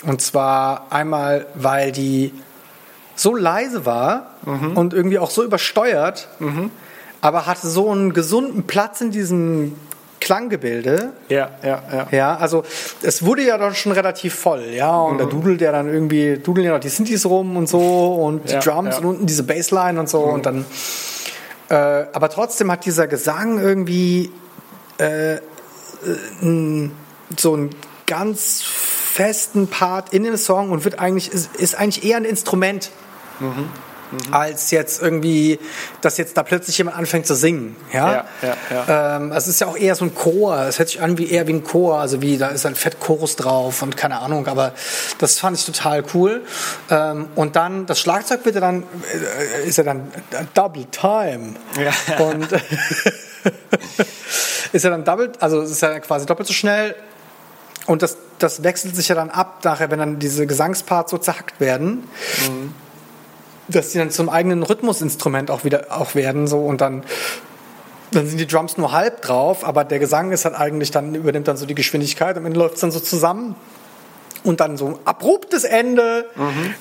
Und zwar einmal, weil die so leise war und irgendwie auch so übersteuert, aber hatte so einen gesunden Platz in diesem Klanggebilde. Ja, ja, ja. Ja, also es wurde ja dann schon relativ voll, ja, und da dudelt ja dann irgendwie, dudeln ja noch die Synthes rum und so und die Ja, Drums ja. und unten diese Bassline und so und dann, äh, aber trotzdem hat dieser Gesang irgendwie äh, äh, so einen ganz festen Part in dem Song und wird eigentlich, ist, ist eigentlich eher ein Instrument. Als jetzt irgendwie, dass jetzt da plötzlich jemand anfängt zu singen. Ja, Ja, ja, Ähm, es ist ja auch eher so ein Chor. Es hört sich an wie eher wie ein Chor. Also wie, da ist ein Fettchorus drauf und keine Ahnung. Aber das fand ich total cool. Ähm, und dann, das Schlagzeug wird ja dann, äh, ist ja dann Double Time. Ja. Und *laughs* ist ja dann double, also ist ja quasi doppelt so schnell. Und das, das wechselt sich ja dann ab nachher, wenn dann diese Gesangsparts so zerhackt werden dass die dann zum eigenen Rhythmusinstrument auch wieder auch werden so und dann dann sind die Drums nur halb drauf, aber der Gesang ist halt eigentlich dann übernimmt dann so die Geschwindigkeit am Ende läuft es dann so zusammen und dann so ein abruptes Ende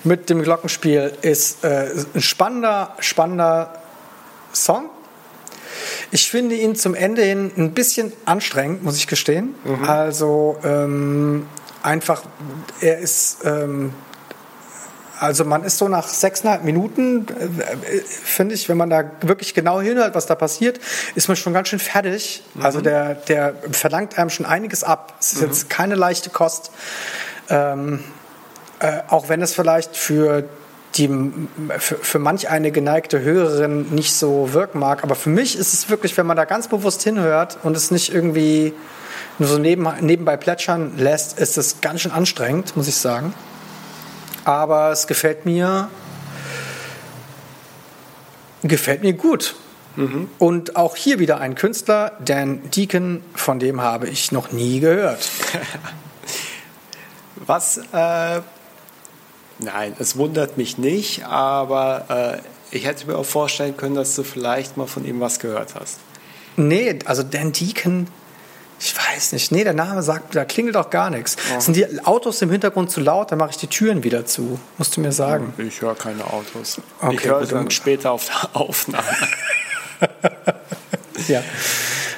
mit dem Glockenspiel ist äh, ein spannender spannender Song. Ich finde ihn zum Ende hin ein bisschen anstrengend, muss ich gestehen. Also ähm, einfach, er ist ähm, also man ist so nach sechseinhalb Minuten, äh, äh, finde ich, wenn man da wirklich genau hinhört, was da passiert, ist man schon ganz schön fertig. Also der, der verlangt einem schon einiges ab. Es ist jetzt keine leichte Kost. Ähm, äh, auch wenn es vielleicht für die für, für manch eine geneigte Hörerin nicht so wirken mag, aber für mich ist es wirklich, wenn man da ganz bewusst hinhört und es nicht irgendwie nur so neben, nebenbei plätschern lässt, ist es ganz schön anstrengend, muss ich sagen aber es gefällt mir gefällt mir gut. Und auch hier wieder ein Künstler, Dan Deacon, von dem habe ich noch nie gehört. *laughs* Was, äh, nein, es wundert mich nicht, aber äh, ich hätte mir auch vorstellen können, dass du vielleicht mal von ihm was gehört hast. Nee, also Dan Deacon, ich weiß nicht. Nee, der Name sagt, da klingelt auch gar nichts. Sind die Autos im Hintergrund zu laut, dann mache ich die Türen wieder zu. Musst du mir sagen. Ich höre keine Autos. Okay, ich höre dann- später auf der *laughs* Aufnahme. *laughs* Ja.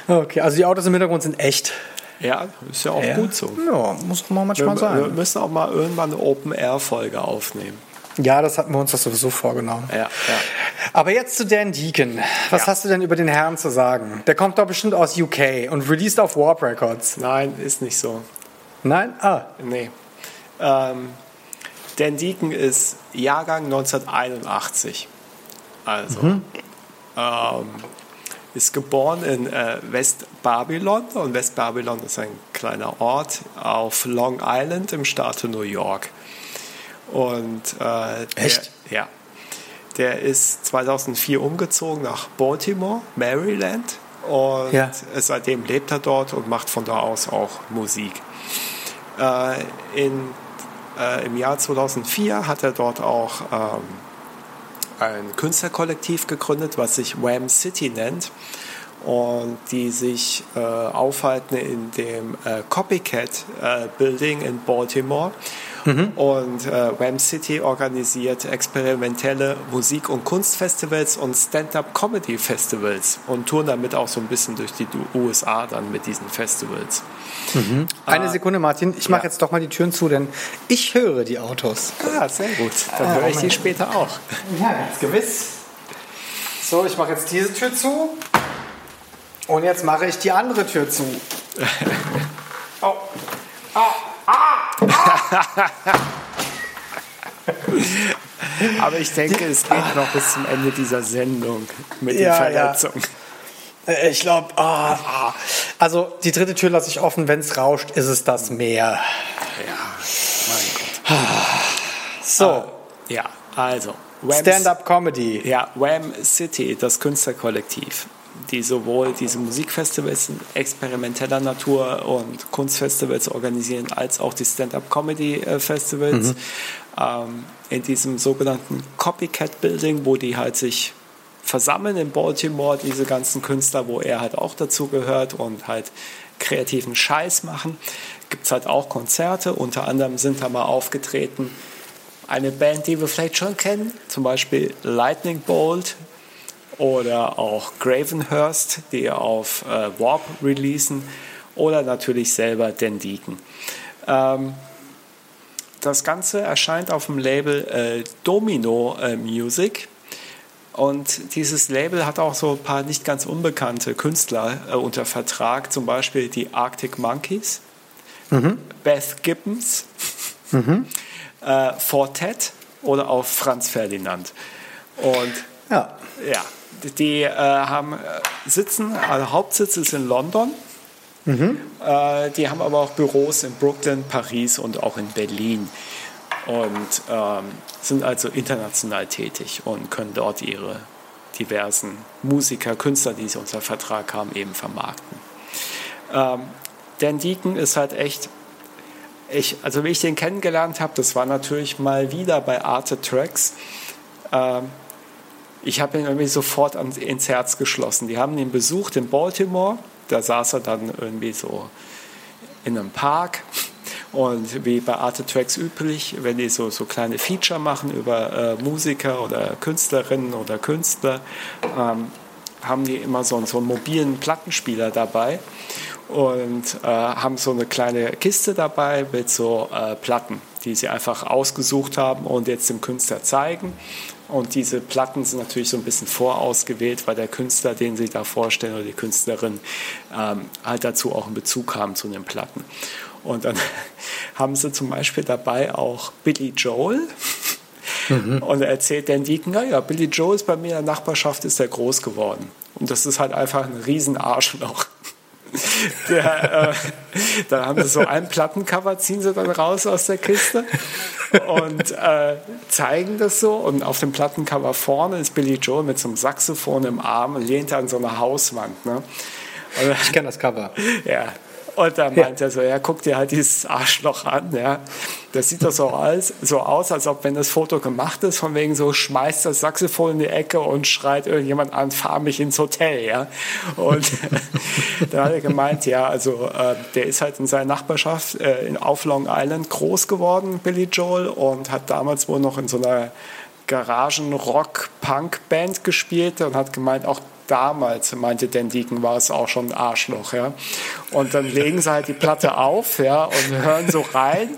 Okay, also die Autos im Hintergrund sind echt. ja, ist ja auch Ja. gut so. Ja, muss auch mal Wir, manchmal wir sein. müssen auch mal irgendwann eine Open-Air-Folge aufnehmen. Ja, das hatten wir uns doch sowieso vorgenommen. Ja, ja. Aber jetzt zu Dan Deacon. Was Ja. hast du denn über den Herrn zu sagen? Der kommt doch bestimmt aus UK und released auf Warp Records. Nein, ist nicht so. Nein? Ah, Nee. Ähm, Dan Deacon ist Jahrgang 1981. Also, Mhm. ähm, ist geboren in äh, West-Babylon und West-Babylon ist ein kleiner Ort auf Long Island im Staate New York. Und äh, der, Echt? Ja. Der ist 2004 umgezogen nach Baltimore, Maryland. Und Ja. seitdem lebt er dort und macht von da aus auch Musik. Äh, in, äh, Im Jahr 2004 hat er dort auch ähm, ein Künstlerkollektiv gegründet, was sich Wham City nennt und die sich äh, aufhalten in dem äh, Copycat äh, Building in Baltimore. Und äh, Wham City organisiert experimentelle Musik- und Kunstfestivals und Stand-up-Comedy-Festivals und touren damit auch so ein bisschen durch die USA dann mit diesen Festivals. eine Sekunde, Martin. Ich mache ja. jetzt doch mal die Türen zu, denn ich höre die Autos. Ah, sehr gut. Dann Ah, höre ich die Moment. später auch. Ja, ganz gewiss. So, ich mache jetzt diese Tür zu. Und jetzt mache ich die andere Tür zu. *laughs* Oh. Ah, ah, ah. *laughs* Aber ich denke, es geht noch bis zum Ende dieser Sendung mit Ja, den Verletzungen. Äh, Ich glaube, ah, ah. also die dritte Tür lasse ich offen. Wenn es rauscht, ist es das Meer. Ja, mein Gott. So, Ja, also. Wham- Stand-up-Comedy. Ja, Wham City, das Künstlerkollektiv, die sowohl diese Musikfestivals experimenteller Natur und Kunstfestivals organisieren, als auch die Stand-up-Comedy-Festivals ähm, in diesem sogenannten Copycat Building, wo die halt sich versammeln in Baltimore, diese ganzen Künstler, wo er halt auch dazu gehört und halt kreativen Scheiß machen. Gibt es halt auch Konzerte, unter anderem sind da mal aufgetreten eine Band, die wir vielleicht schon kennen, zum Beispiel Lightning Bolt oder auch Gravenhurst, die auf äh, Warp releasen oder natürlich selber Den Deacon. Ähm, das Ganze erscheint auf dem Label äh, Domino äh, Music. Und dieses Label hat auch so ein paar nicht ganz unbekannte Künstler äh, unter Vertrag, zum Beispiel die Arctic Monkeys, Beth Gibbons, *laughs* äh, Fortet oder auch Franz Ferdinand. Und Ja. ja, die äh, haben äh, sitzen, also Hauptsitz ist in London. Äh, die haben aber auch Büros in Brooklyn, Paris und auch in Berlin und ähm, sind also international tätig und können dort ihre diversen Musiker, Künstler, die sie unter Vertrag haben, eben vermarkten. Ähm, Dan Deacon ist halt echt ich, also wie ich den kennengelernt habe, das war natürlich mal wieder bei Arte Tracks. Ähm, ich habe ihn irgendwie sofort ans, ins Herz geschlossen. Die haben ihn besucht in Baltimore. Da saß er dann irgendwie so in einem Park. Und wie bei Arte Tracks üblich, wenn die so, so kleine Feature machen über äh, Musiker oder Künstlerinnen oder Künstler, ähm, haben die immer so, so einen mobilen Plattenspieler dabei und äh, haben so eine kleine Kiste dabei mit so äh, Platten, die sie einfach ausgesucht haben und jetzt dem Künstler zeigen. Und diese Platten sind natürlich so ein bisschen vorausgewählt, weil der Künstler, den sie da vorstellen, oder die Künstlerin, ähm, halt dazu auch einen Bezug haben zu den Platten. Und dann *laughs* haben sie zum Beispiel dabei auch Billy Joel. Und er erzählt Dan Deacon, naja, Billy Joel ist bei mir in der Nachbarschaft, ist er groß geworden. Und das ist halt einfach ein Riesenarschloch. *laughs* Der, äh, da haben sie so ein Plattencover, ziehen sie dann raus aus der Kiste und äh, zeigen das so. Und auf dem Plattencover vorne ist Billy Joel mit so einem Saxophon im Arm und lehnt an so einer Hauswand. Ne? Ich kenne das Cover. ja. Und dann meint er so, ja, guck dir halt dieses Arschloch an, ja. Das sieht doch so, als, so aus, als ob, wenn das Foto gemacht ist, von wegen so, schmeißt das Saxophon in die Ecke und schreit irgendjemand an, fahr mich ins Hotel, ja. Und *laughs* da hat er gemeint, ja, also, äh, der ist halt in seiner Nachbarschaft äh, in, auf Long Island groß geworden, Billy Joel, und hat damals wohl noch in so einer Garagen-Rock-Punk-Band gespielt und hat gemeint, auch damals, meinte Dan Deacon, war es auch schon ein Arschloch. Ja? Und dann legen sie halt die Platte auf ja, und hören so rein.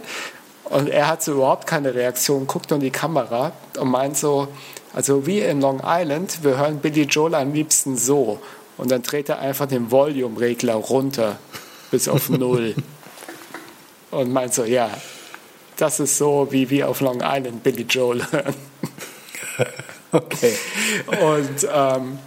Und er hat so überhaupt keine Reaktion, guckt nur in die Kamera und meint so, also wie in Long Island, wir hören Billy Joel am liebsten so. Und dann dreht er einfach den Volume-Regler runter bis auf *laughs* Null. und meint so, ja, das ist so, wie wir auf Long Island Billy Joel hören. *laughs* Okay. Und ähm,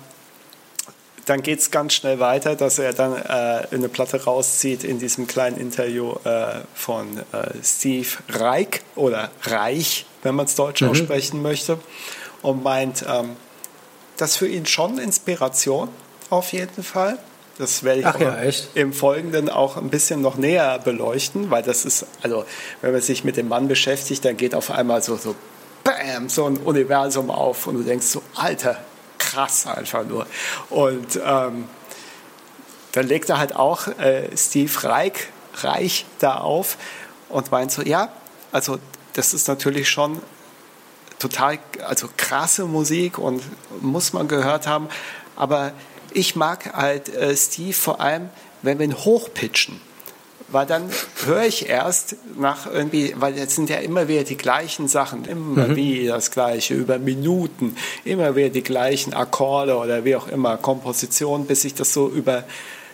dann geht es ganz schnell weiter, dass er dann äh, eine Platte rauszieht in diesem kleinen Interview äh, von äh, Steve Reich oder Reich, wenn man es deutsch aussprechen möchte, und meint, ähm, das für ihn schon Inspiration auf jeden Fall. Das werde ich ja, im Folgenden auch ein bisschen noch näher beleuchten, weil das ist, also wenn man sich mit dem Mann beschäftigt, dann geht auf einmal so, so Bam, so ein Universum auf und du denkst so, Alter, krass einfach nur. Und ähm, dann legt er halt auch äh, Steve Reich, Reich da auf und meint so, ja, also das ist natürlich schon total, also krasse Musik und muss man gehört haben, aber ich mag halt äh, Steve vor allem, wenn wir ihn hochpitchen. Weil dann höre ich erst nach irgendwie, weil jetzt sind ja immer wieder die gleichen Sachen, immer wieder das Gleiche, über Minuten, immer wieder die gleichen Akkorde oder wie auch immer, Kompositionen, bis sich das so über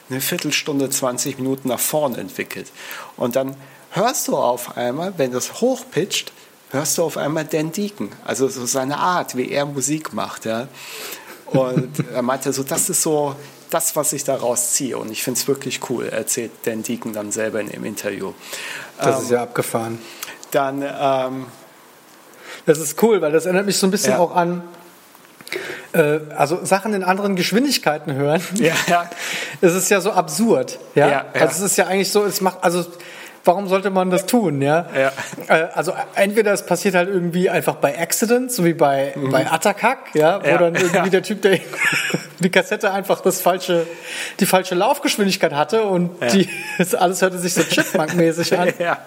eine Viertelstunde, 20 Minuten nach vorn entwickelt. Und dann hörst du auf einmal, wenn das hochpitcht, hörst du auf einmal Dan Deacon. Also so seine Art, wie er Musik macht. Ja. Und er meinte so, das ist so das, was ich daraus ziehe. Und ich finde es wirklich cool, erzählt Dan Deacon dann selber in dem Interview. Das Ähm, ist ja abgefahren. Dann, ähm, Das ist cool, weil das erinnert mich so ein bisschen Ja. auch an äh, also Sachen in anderen Geschwindigkeiten hören. ja, ja, Es ist ja so absurd, ja. Ja, ja. Also es ist ja eigentlich so, es macht also warum sollte man das tun, ja? Ja. Äh, also entweder es passiert halt irgendwie einfach bei Accident, so wie bei bei Attakak, ja, wo Mhm. Ja, dann irgendwie ja. der Typ, der *laughs* die Kassette einfach das falsche die falsche Laufgeschwindigkeit hatte und die das alles hörte sich so Chipmunk-mäßig an. *laughs* Ja.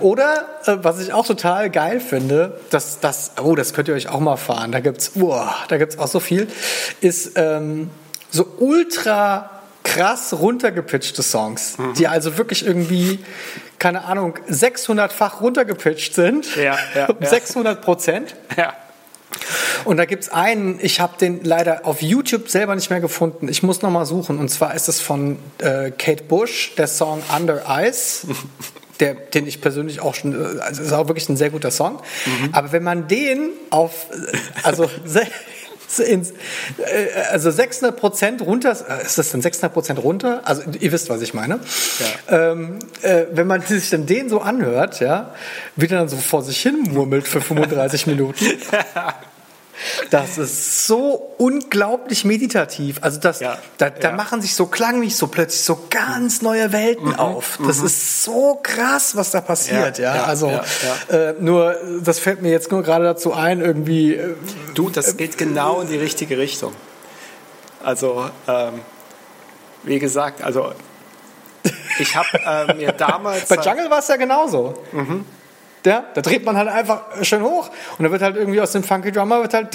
Oder, äh, was ich auch total geil finde, dass das, oh, das könnt ihr euch auch mal fahren, da gibt's, boah, da gibt's auch so viel, ist ähm, so ultra krass runtergepitchte Songs, Mhm. die also wirklich irgendwie, keine Ahnung, 600-fach runtergepitcht sind, Ja, ja, *laughs* um ja. 600 Prozent. ja. Und da gibt's einen, ich habe den leider auf YouTube selber nicht mehr gefunden. Ich muss noch mal suchen. Und zwar ist es von äh, Kate Bush, der Song Under Ice, *laughs* der, den ich persönlich auch schon, äh, also ist auch wirklich ein sehr guter Song. Aber wenn man den auf, äh, also *laughs* ins, äh, also 600 Prozent runter, äh, ist das denn 600 Prozent runter? Also ihr wisst, was ich meine. Ähm, äh, wenn man sich dann den so anhört, ja, wie der dann so vor sich hin murmelt für 35 Minuten. *laughs* Das ist so unglaublich meditativ. Also das, Ja, da, da ja. machen sich so klanglich so plötzlich so ganz neue Welten auf. Das ist so krass, was da passiert. Ja, Ja, also Äh, nur, das fällt mir jetzt nur gerade dazu ein, irgendwie. Äh, Du, das geht genau in die richtige Richtung. Also, ähm, wie gesagt, also ich habe äh, mir *laughs* damals... bei Jungle war es ja genauso. Ja, da dreht man halt einfach schön hoch und dann wird halt irgendwie aus dem Funky Drummer wird halt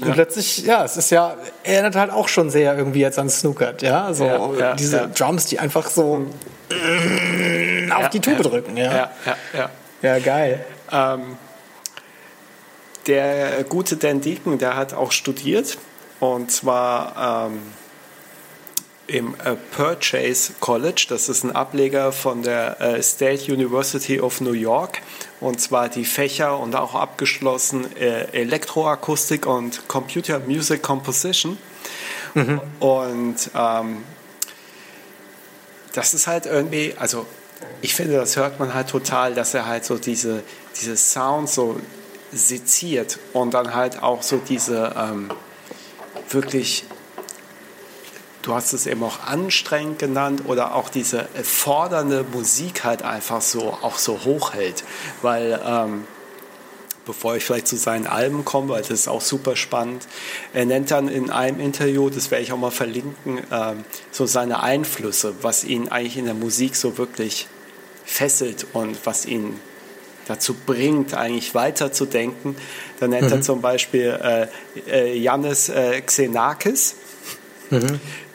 und plötzlich, ja, es ist ja, erinnert halt auch schon sehr irgendwie jetzt an Snookert, ja, so Ja, ja, diese ja. Drums, die einfach so auf die Tube drücken, ja. ja, ja, ja. Ja, geil. Ähm, der gute Dan Deacon, der hat auch studiert und zwar ähm, im äh, Purchase College. Das ist ein Ableger von der äh, State University of New York und zwar die Fächer und auch abgeschlossen äh, Elektroakustik und Computer Music Composition. Und ähm, das ist halt irgendwie, also ich finde, das hört man halt total, dass er halt so diese, diese Sounds so seziert und dann halt auch so diese ähm, wirklich, du hast es eben auch anstrengend genannt oder auch diese fordernde Musik halt einfach so auch so hochhält, weil ähm, bevor ich vielleicht zu seinen Alben komme, weil das ist auch super spannend. Er nennt dann in einem Interview, das werde ich auch mal verlinken, ähm, so seine Einflüsse, was ihn eigentlich in der Musik so wirklich fesselt und was ihn dazu bringt, eigentlich weiterzudenken. Da nennt er zum Beispiel äh, äh, Yannis äh, Xenakis.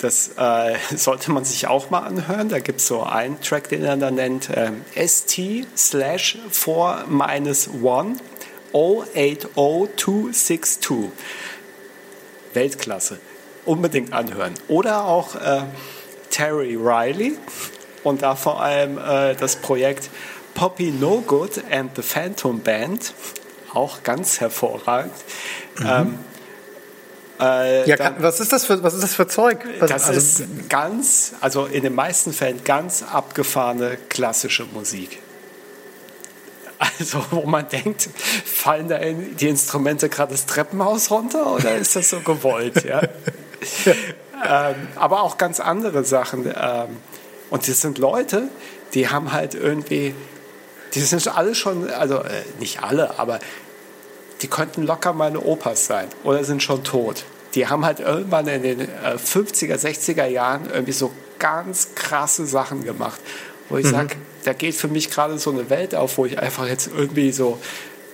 Das äh, *laughs* sollte man sich auch mal anhören. Da gibt es so einen Track, den er dann nennt, ähm, ST slash 4 minus 1 080262. Weltklasse. Unbedingt anhören. Oder auch äh, Terry Riley und da vor allem äh, das Projekt Poppy No Good and the Phantom Band. Auch ganz hervorragend. Ähm, äh, Ja, dann- was ist das für was ist das für Zeug? Was, das also, ist ganz, also in den meisten Fällen ganz abgefahrene klassische Musik. Also, wo man denkt, fallen da in die Instrumente gerade das Treppenhaus runter oder ist das so gewollt? Ja? *laughs* ähm, aber auch ganz andere Sachen. Ähm, und das sind Leute, die haben halt irgendwie, die sind alle schon, also äh, nicht alle, aber die könnten locker meine Opas sein oder sind schon tot. Die haben halt irgendwann in den äh, 50er, 60er Jahren irgendwie so ganz krasse Sachen gemacht, wo ich sage, da geht für mich gerade so eine Welt auf, wo ich einfach jetzt irgendwie so,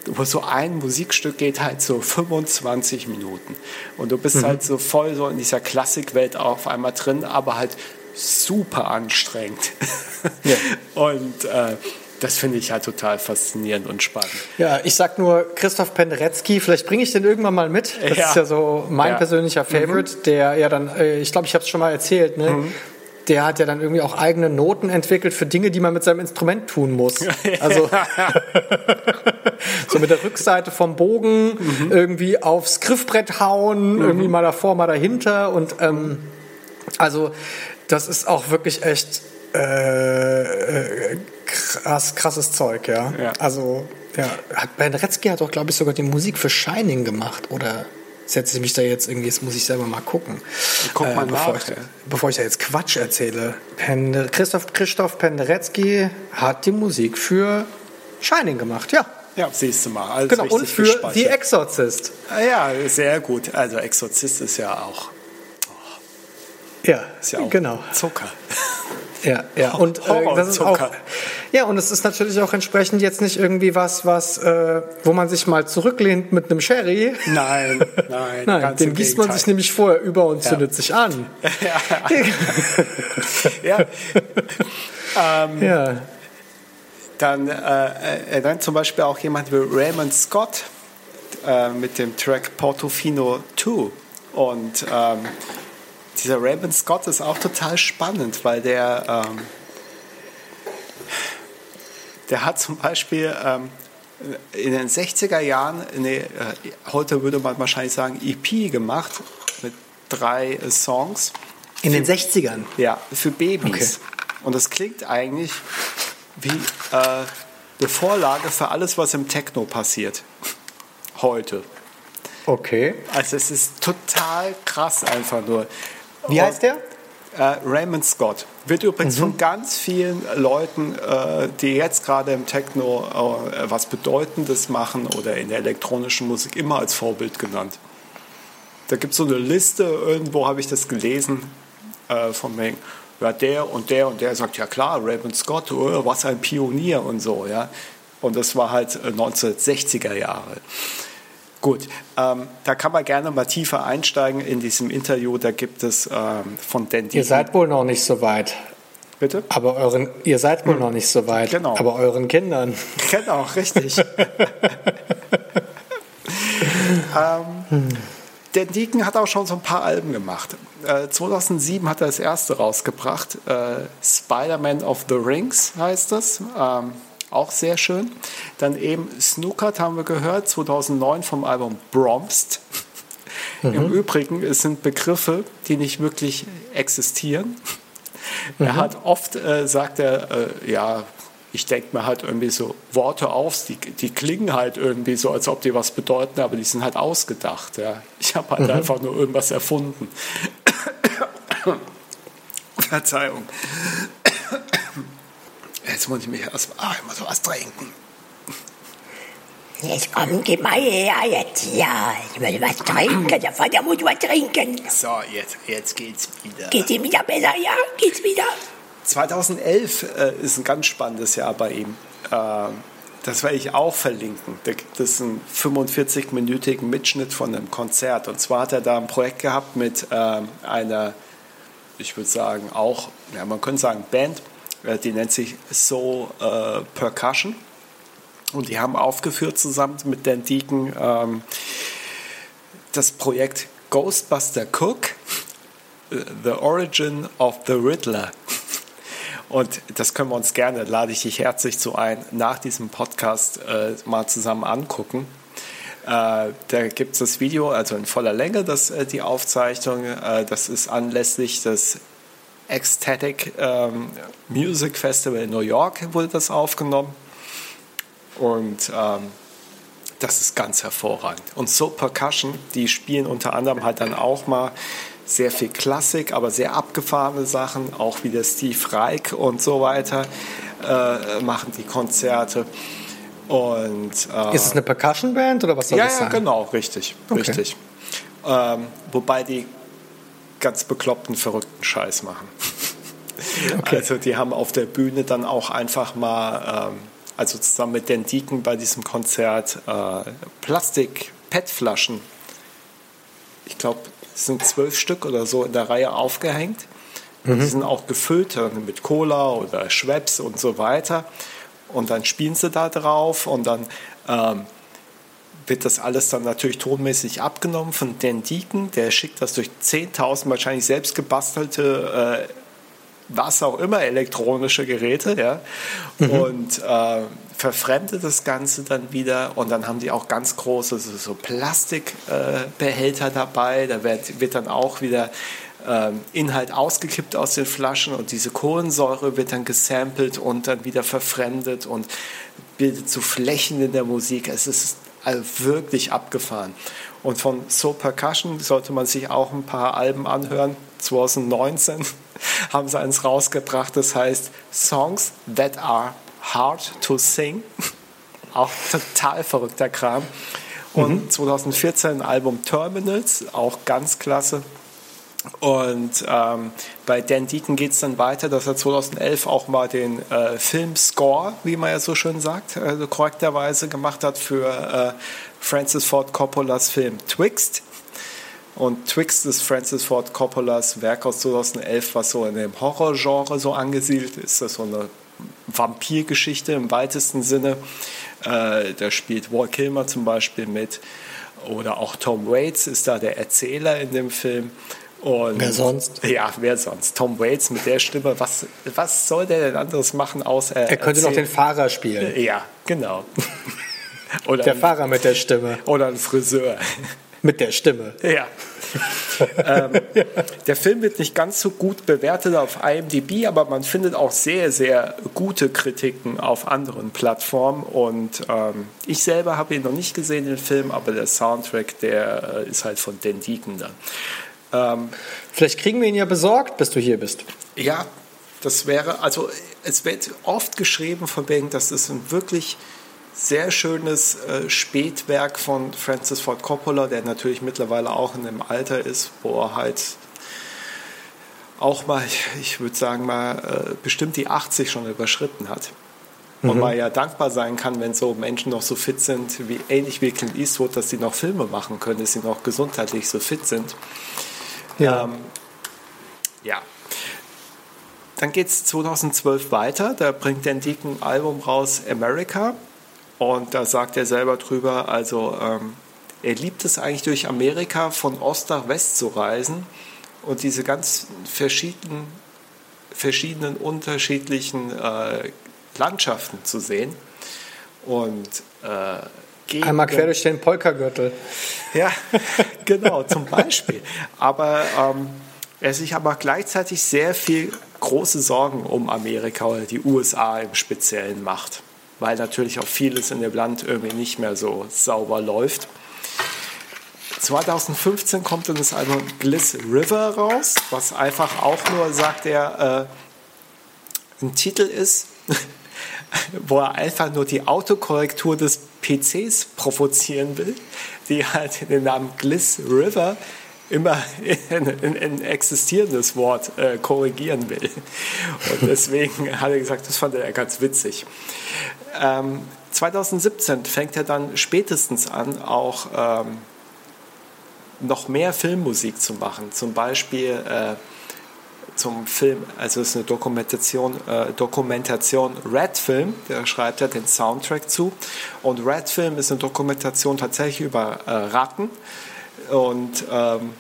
wo so ein Musikstück geht halt so 25 Minuten und du bist halt so voll so in dieser Klassikwelt auf einmal drin, aber halt super anstrengend. *laughs* Und äh, das finde ich halt total faszinierend und spannend. Ja, ich sag nur Christoph Penderecki, vielleicht bringe ich den irgendwann mal mit. Das Ja. ist ja so mein Ja. persönlicher Favorite, der ja dann, äh, ich glaube, ich habe es schon mal erzählt, ne? der hat ja dann irgendwie auch eigene Noten entwickelt für Dinge, die man mit seinem Instrument tun muss. *laughs* Also *laughs* so mit der Rückseite vom Bogen Mhm. irgendwie aufs Griffbrett hauen, irgendwie mal davor, mal dahinter und ähm, also das ist auch wirklich echt äh, äh, krass, krasses Zeug, ja. Ja. Also ja, hat Ben Retzky hat auch glaube ich sogar die Musik für Shining gemacht oder setze ich mich da jetzt irgendwie, jetzt muss ich selber mal gucken. Guck mal bevor, nach, ich, bevor ich da jetzt Quatsch erzähle. Pende, Christoph, Christoph Penderecki hat die Musik für Shining gemacht, ja. Ja, siehst du mal. Alles Genau, und für gespeichert. The Exorcist. Ah Ja, sehr gut. Also Exorzist ist ja auch, Ja, ist ja auch genau. Zucker. *laughs* Ja, ja. Und äh, das ist auch, ja, und es ist natürlich auch entsprechend jetzt nicht irgendwie was, was, äh, wo man sich mal zurücklehnt mit einem Sherry. Nein, *laughs* nein, Nein, den gießt man sich nämlich vorher über und zündet sich an. *laughs* Ja, *laughs* Ja. dann äh, äh, dann zum Beispiel auch jemand wie Raymond Scott äh, mit dem Track Portofino 2. Und ähm, dieser Raymond Scott ist auch total spannend, weil der, ähm, der hat zum Beispiel ähm, in den 60er Jahren, eine, äh, heute würde man wahrscheinlich sagen, EP gemacht mit drei äh, Songs. In den 60ern. Ja, für Babys. Okay. Und das klingt eigentlich wie äh, eine Vorlage für alles, was im Techno passiert. Heute. Okay. Also es ist total krass einfach nur. Wie heißt der? Äh, Raymond Scott. Wird übrigens von ganz vielen Leuten, äh, die jetzt gerade im Techno äh, was Bedeutendes machen oder in der elektronischen Musik immer als Vorbild genannt. Da gibt es so eine Liste, irgendwo habe ich das gelesen, äh, von wegen, ja, der und der und der sagt, ja klar, Raymond Scott, oh, was ein Pionier und so, ja. Und das war halt äh, 1960er Jahre. Gut, ähm, da kann man gerne mal tiefer einsteigen in diesem Interview. Da gibt es ähm, von Dan Ihr seid wohl noch nicht so weit. Bitte? Aber euren, ihr seid wohl noch nicht so weit. Genau. Aber euren Kindern. *laughs* Genau, richtig. *laughs* ähm, der Deacon hat auch schon so ein paar Alben gemacht. Äh, 2007 hat er das erste rausgebracht. Äh, Spider-Man of the Rings heißt das. Ähm, auch sehr schön. Dann eben Snookert haben wir gehört, 2009 vom Album Bromst. Im Übrigen, es sind Begriffe, die nicht wirklich existieren. Er hat oft, äh, sagt er, äh, ja, ich denke mir halt irgendwie so Worte auf, die, die klingen halt irgendwie so, als ob die was bedeuten, aber die sind halt ausgedacht. Ja. Ich habe halt einfach nur irgendwas erfunden. *coughs* Verzeihung. Jetzt muss ich mich erst ah, ich muss was trinken. Jetzt komm, gib mal her, jetzt. Ja, ich will was trinken. Der Vater muss was trinken. So, jetzt, jetzt geht's wieder. Geht's ihm wieder besser? Ja, geht's wieder? 2011 äh, ist ein ganz spannendes Jahr bei ihm. Ähm, das werde ich auch verlinken. Da gibt es einen 45-minütigen Mitschnitt von einem Konzert. Und zwar hat er da ein Projekt gehabt mit ähm, einer, ich würde sagen, auch, ja, man könnte sagen, Band, äh, die nennt sich So äh, Percussion. Und die haben aufgeführt zusammen mit Dan Deacon ähm, das Projekt Ghostbuster Cook, äh, The Origin of the Riddler. Und das können wir uns gerne, lade ich dich herzlich zu ein, nach diesem Podcast äh, mal zusammen angucken. Äh, da gibt es das Video, also in voller Länge, das, äh, die Aufzeichnung. Äh, das ist anlässlich des Ecstatic ähm, Music Festival in New York wurde das aufgenommen. Und ähm, das ist ganz hervorragend. Und So Percussion, die spielen unter anderem halt dann auch mal sehr viel Klassik, aber sehr abgefahrene Sachen, auch wie der Steve Reich und so weiter äh, machen die Konzerte. Und, äh, Ist es eine Percussion-Band oder was soll ja, das ja, sein? genau, richtig, Okay. richtig. Ähm, wobei die ganz bekloppten, verrückten Scheiß machen. *laughs* Also die haben auf der Bühne dann auch einfach mal, ähm, also zusammen mit den Deacon bei diesem Konzert, äh, Plastik-PET-Flaschen, ich glaube, es sind zwölf Stück oder so in der Reihe aufgehängt. Die sind auch gefüllt dann mit Cola oder Schweppes und so weiter. Und dann spielen sie da drauf und dann ähm, wird das alles dann natürlich tonmäßig abgenommen von Dan Deacon. Der schickt das durch 10.000 wahrscheinlich selbst gebastelte was auch immer, elektronische Geräte, ja, mhm. und äh, verfremdet das Ganze dann wieder und dann haben die auch ganz große so, so Plastikbehälter äh, dabei, da wird, wird dann auch wieder ähm, Inhalt ausgekippt aus den Flaschen und diese Kohlensäure wird dann gesampelt und dann wieder verfremdet und bildet so Flächen in der Musik. Es ist also wirklich abgefahren. Und von Soul Percussion sollte man sich auch ein paar Alben anhören. 2019 *laughs* haben sie eins rausgebracht, das heißt Songs That Are Hard to Sing. *laughs* Auch total verrückter Kram. Und mhm. 2014 ein Album Terminals, auch ganz klasse. Und ähm, bei Dan Deacon geht es dann weiter, dass er 2011 auch mal den äh, Filmscore, wie man ja so schön sagt, äh, korrekterweise gemacht hat für äh, Francis Ford Coppolas Film Twixt. Und Twixt ist Francis Ford Coppolas Werk aus 2011, was so in dem Horrorgenre so angesiedelt ist. Das ist so eine Vampirgeschichte im weitesten Sinne. Äh, da spielt Walt Kilmer zum Beispiel mit. Oder auch Tom Waits ist da der Erzähler in dem Film. Und, wer sonst? Ja, wer sonst? Tom Waits mit der Stimme. Was, was soll der denn anderes machen, außer er könnte noch den Fahrer spielen. Ja, genau. *laughs* Oder der ein, Fahrer mit der Stimme. Oder ein Friseur. Mit der Stimme. Ja. ähm, der Film wird nicht ganz so gut bewertet auf IMDb, aber man findet auch sehr, sehr gute Kritiken auf anderen Plattformen. Und ähm, ich selber habe ihn noch nicht gesehen, den Film, aber der Soundtrack, der äh, ist halt von Den Deacon dann. Ähm, Vielleicht kriegen wir ihn ja besorgt, bis du hier bist. Ja, das wäre, also es wird oft geschrieben von wegen, das ist ein wirklich sehr schönes äh, Spätwerk von Francis Ford Coppola, der natürlich mittlerweile auch in einem Alter ist, wo er halt auch mal, ich würde sagen mal, äh, bestimmt die 80 schon überschritten hat. Und mhm. man ja dankbar sein kann, wenn so Menschen noch so fit sind, wie ähnlich wie Clint Eastwood, dass sie noch Filme machen können, dass sie noch gesundheitlich so fit sind. Ja. Ähm, ja. Dann geht es 2012 weiter. Da bringt Deacon ein Album raus, America. Und da sagt er selber drüber, also ähm, er liebt es eigentlich durch Amerika von Ost nach West zu reisen und diese ganz verschiedenen, verschiedenen unterschiedlichen äh, Landschaften zu sehen. Und äh, Einmal quer durch den Polkagürtel. Ja, *laughs* genau, zum Beispiel. Aber ähm, er sich aber gleichzeitig sehr viel große Sorgen um Amerika oder die USA im Speziellen macht, weil natürlich auch vieles in dem Land irgendwie nicht mehr so sauber läuft. 2015 kommt dann das Album Gliss River raus, was einfach auch nur, sagt er, äh, ein Titel ist, *laughs* wo er einfach nur die Autokorrektur des PCs provozieren will, die halt den Namen Gliss River immer in existierendes Wort äh, korrigieren will. Und deswegen hat er gesagt, das fand er ganz witzig. Ähm, 2017 fängt er dann spätestens an, auch ähm, noch mehr Filmmusik zu machen. Zum Beispiel äh, zum Film, also es ist eine Dokumentation, äh, Dokumentation Red Film, da schreibt er den Soundtrack zu. Und Red Film ist eine Dokumentation tatsächlich über äh, Ratten. Und ähm,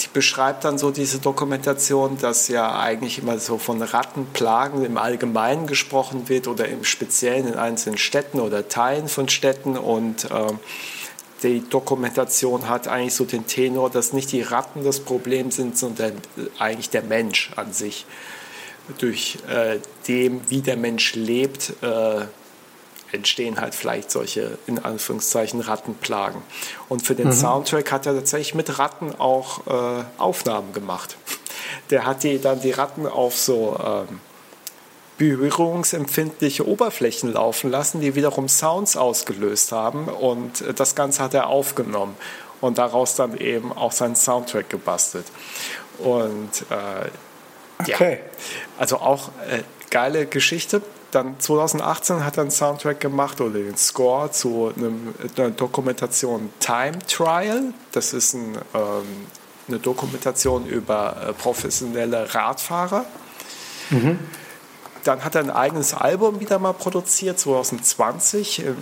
die beschreibt dann so diese Dokumentation, dass ja eigentlich immer so von Rattenplagen im Allgemeinen gesprochen wird oder im Speziellen in einzelnen Städten oder Teilen von Städten. Und ähm, die Dokumentation hat eigentlich so den Tenor, dass nicht die Ratten das Problem sind, sondern eigentlich der Mensch an sich. Durch äh, dem, wie der Mensch lebt, äh, entstehen halt vielleicht solche, in Anführungszeichen, Rattenplagen. Und für den mhm. Soundtrack hat er tatsächlich mit Ratten auch äh, Aufnahmen gemacht. Der hat die, dann die Ratten auf so ähm, berührungsempfindliche Oberflächen laufen lassen, die wiederum Sounds ausgelöst haben. Und äh, das Ganze hat er aufgenommen und daraus dann eben auch seinen Soundtrack gebastelt. Und äh, okay. ja, also auch äh, geile Geschichte. Dann 2018 hat er einen Soundtrack gemacht oder den Score zu einem, einer Dokumentation Time Trial. Das ist ein, ähm, eine Dokumentation über äh, professionelle Radfahrer. Mhm. Dann hat er ein eigenes Album wieder mal produziert, 2020, äh,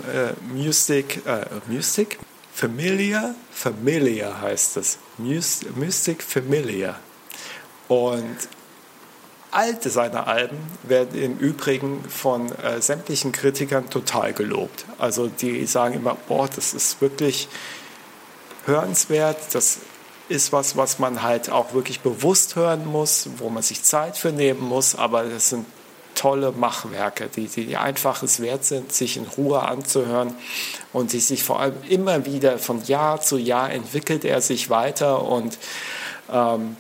Music, äh, Music Familiar, Familiar heißt es. Mystic Familiar. Und alte seiner Alben werden im Übrigen von äh, sämtlichen Kritikern total gelobt. Also die sagen immer, boah, das ist wirklich hörenswert, das ist was, was man halt auch wirklich bewusst hören muss, wo man sich Zeit für nehmen muss, aber das sind tolle Machwerke, die, die einfach es wert sind, sich in Ruhe anzuhören und die sich vor allem immer wieder von Jahr zu Jahr entwickelt er sich weiter und ähm,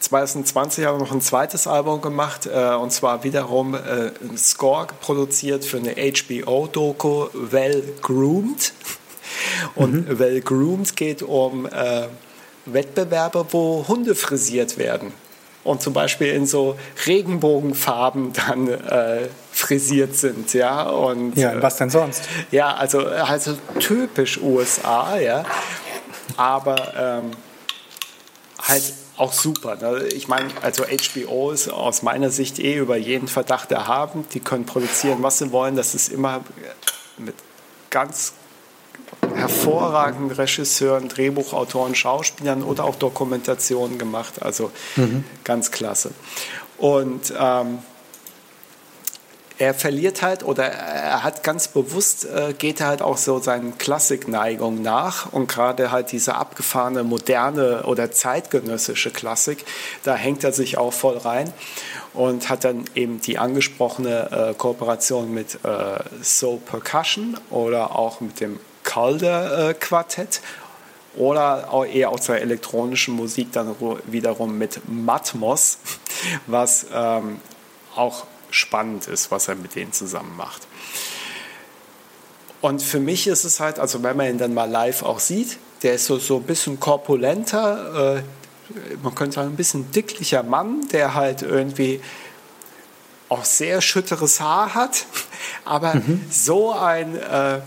2020 haben wir noch ein zweites Album gemacht äh, und zwar wiederum äh, ein Score produziert für eine HBO-Doku Well Groomed. *laughs* Und mhm. Well Groomed geht um äh, Wettbewerbe, wo Hunde frisiert werden und zum Beispiel in so Regenbogenfarben dann äh, frisiert sind, ja. Und, ja, was denn sonst? Ja, also, also typisch USA, ja. Aber ähm, halt auch super. Ne? Ich meine, also HBO ist aus meiner Sicht eh über jeden Verdacht erhaben. Die können produzieren, was sie wollen. Das ist immer mit ganz hervorragenden Regisseuren, Drehbuchautoren, Schauspielern oder auch Dokumentationen gemacht. Also mhm. ganz klasse. Und ähm, er verliert halt oder er hat ganz bewusst, äh, geht er halt auch so seinen Klassikneigungen nach und gerade halt diese abgefahrene, moderne oder zeitgenössische Klassik, da hängt er sich auch voll rein und hat dann eben die angesprochene äh, Kooperation mit äh, Soul Percussion oder auch mit dem Calder äh, Quartett oder auch eher aus der elektronischen Musik dann wiederum mit Matmos, was ähm, auch spannend ist, was er mit denen zusammen macht. Und für mich ist es halt, also wenn man ihn dann mal live auch sieht, der ist so, so ein bisschen korpulenter, äh, man könnte sagen, ein bisschen dicklicher Mann, der halt irgendwie auch sehr schütteres Haar hat, *laughs* aber mhm. so ein äh,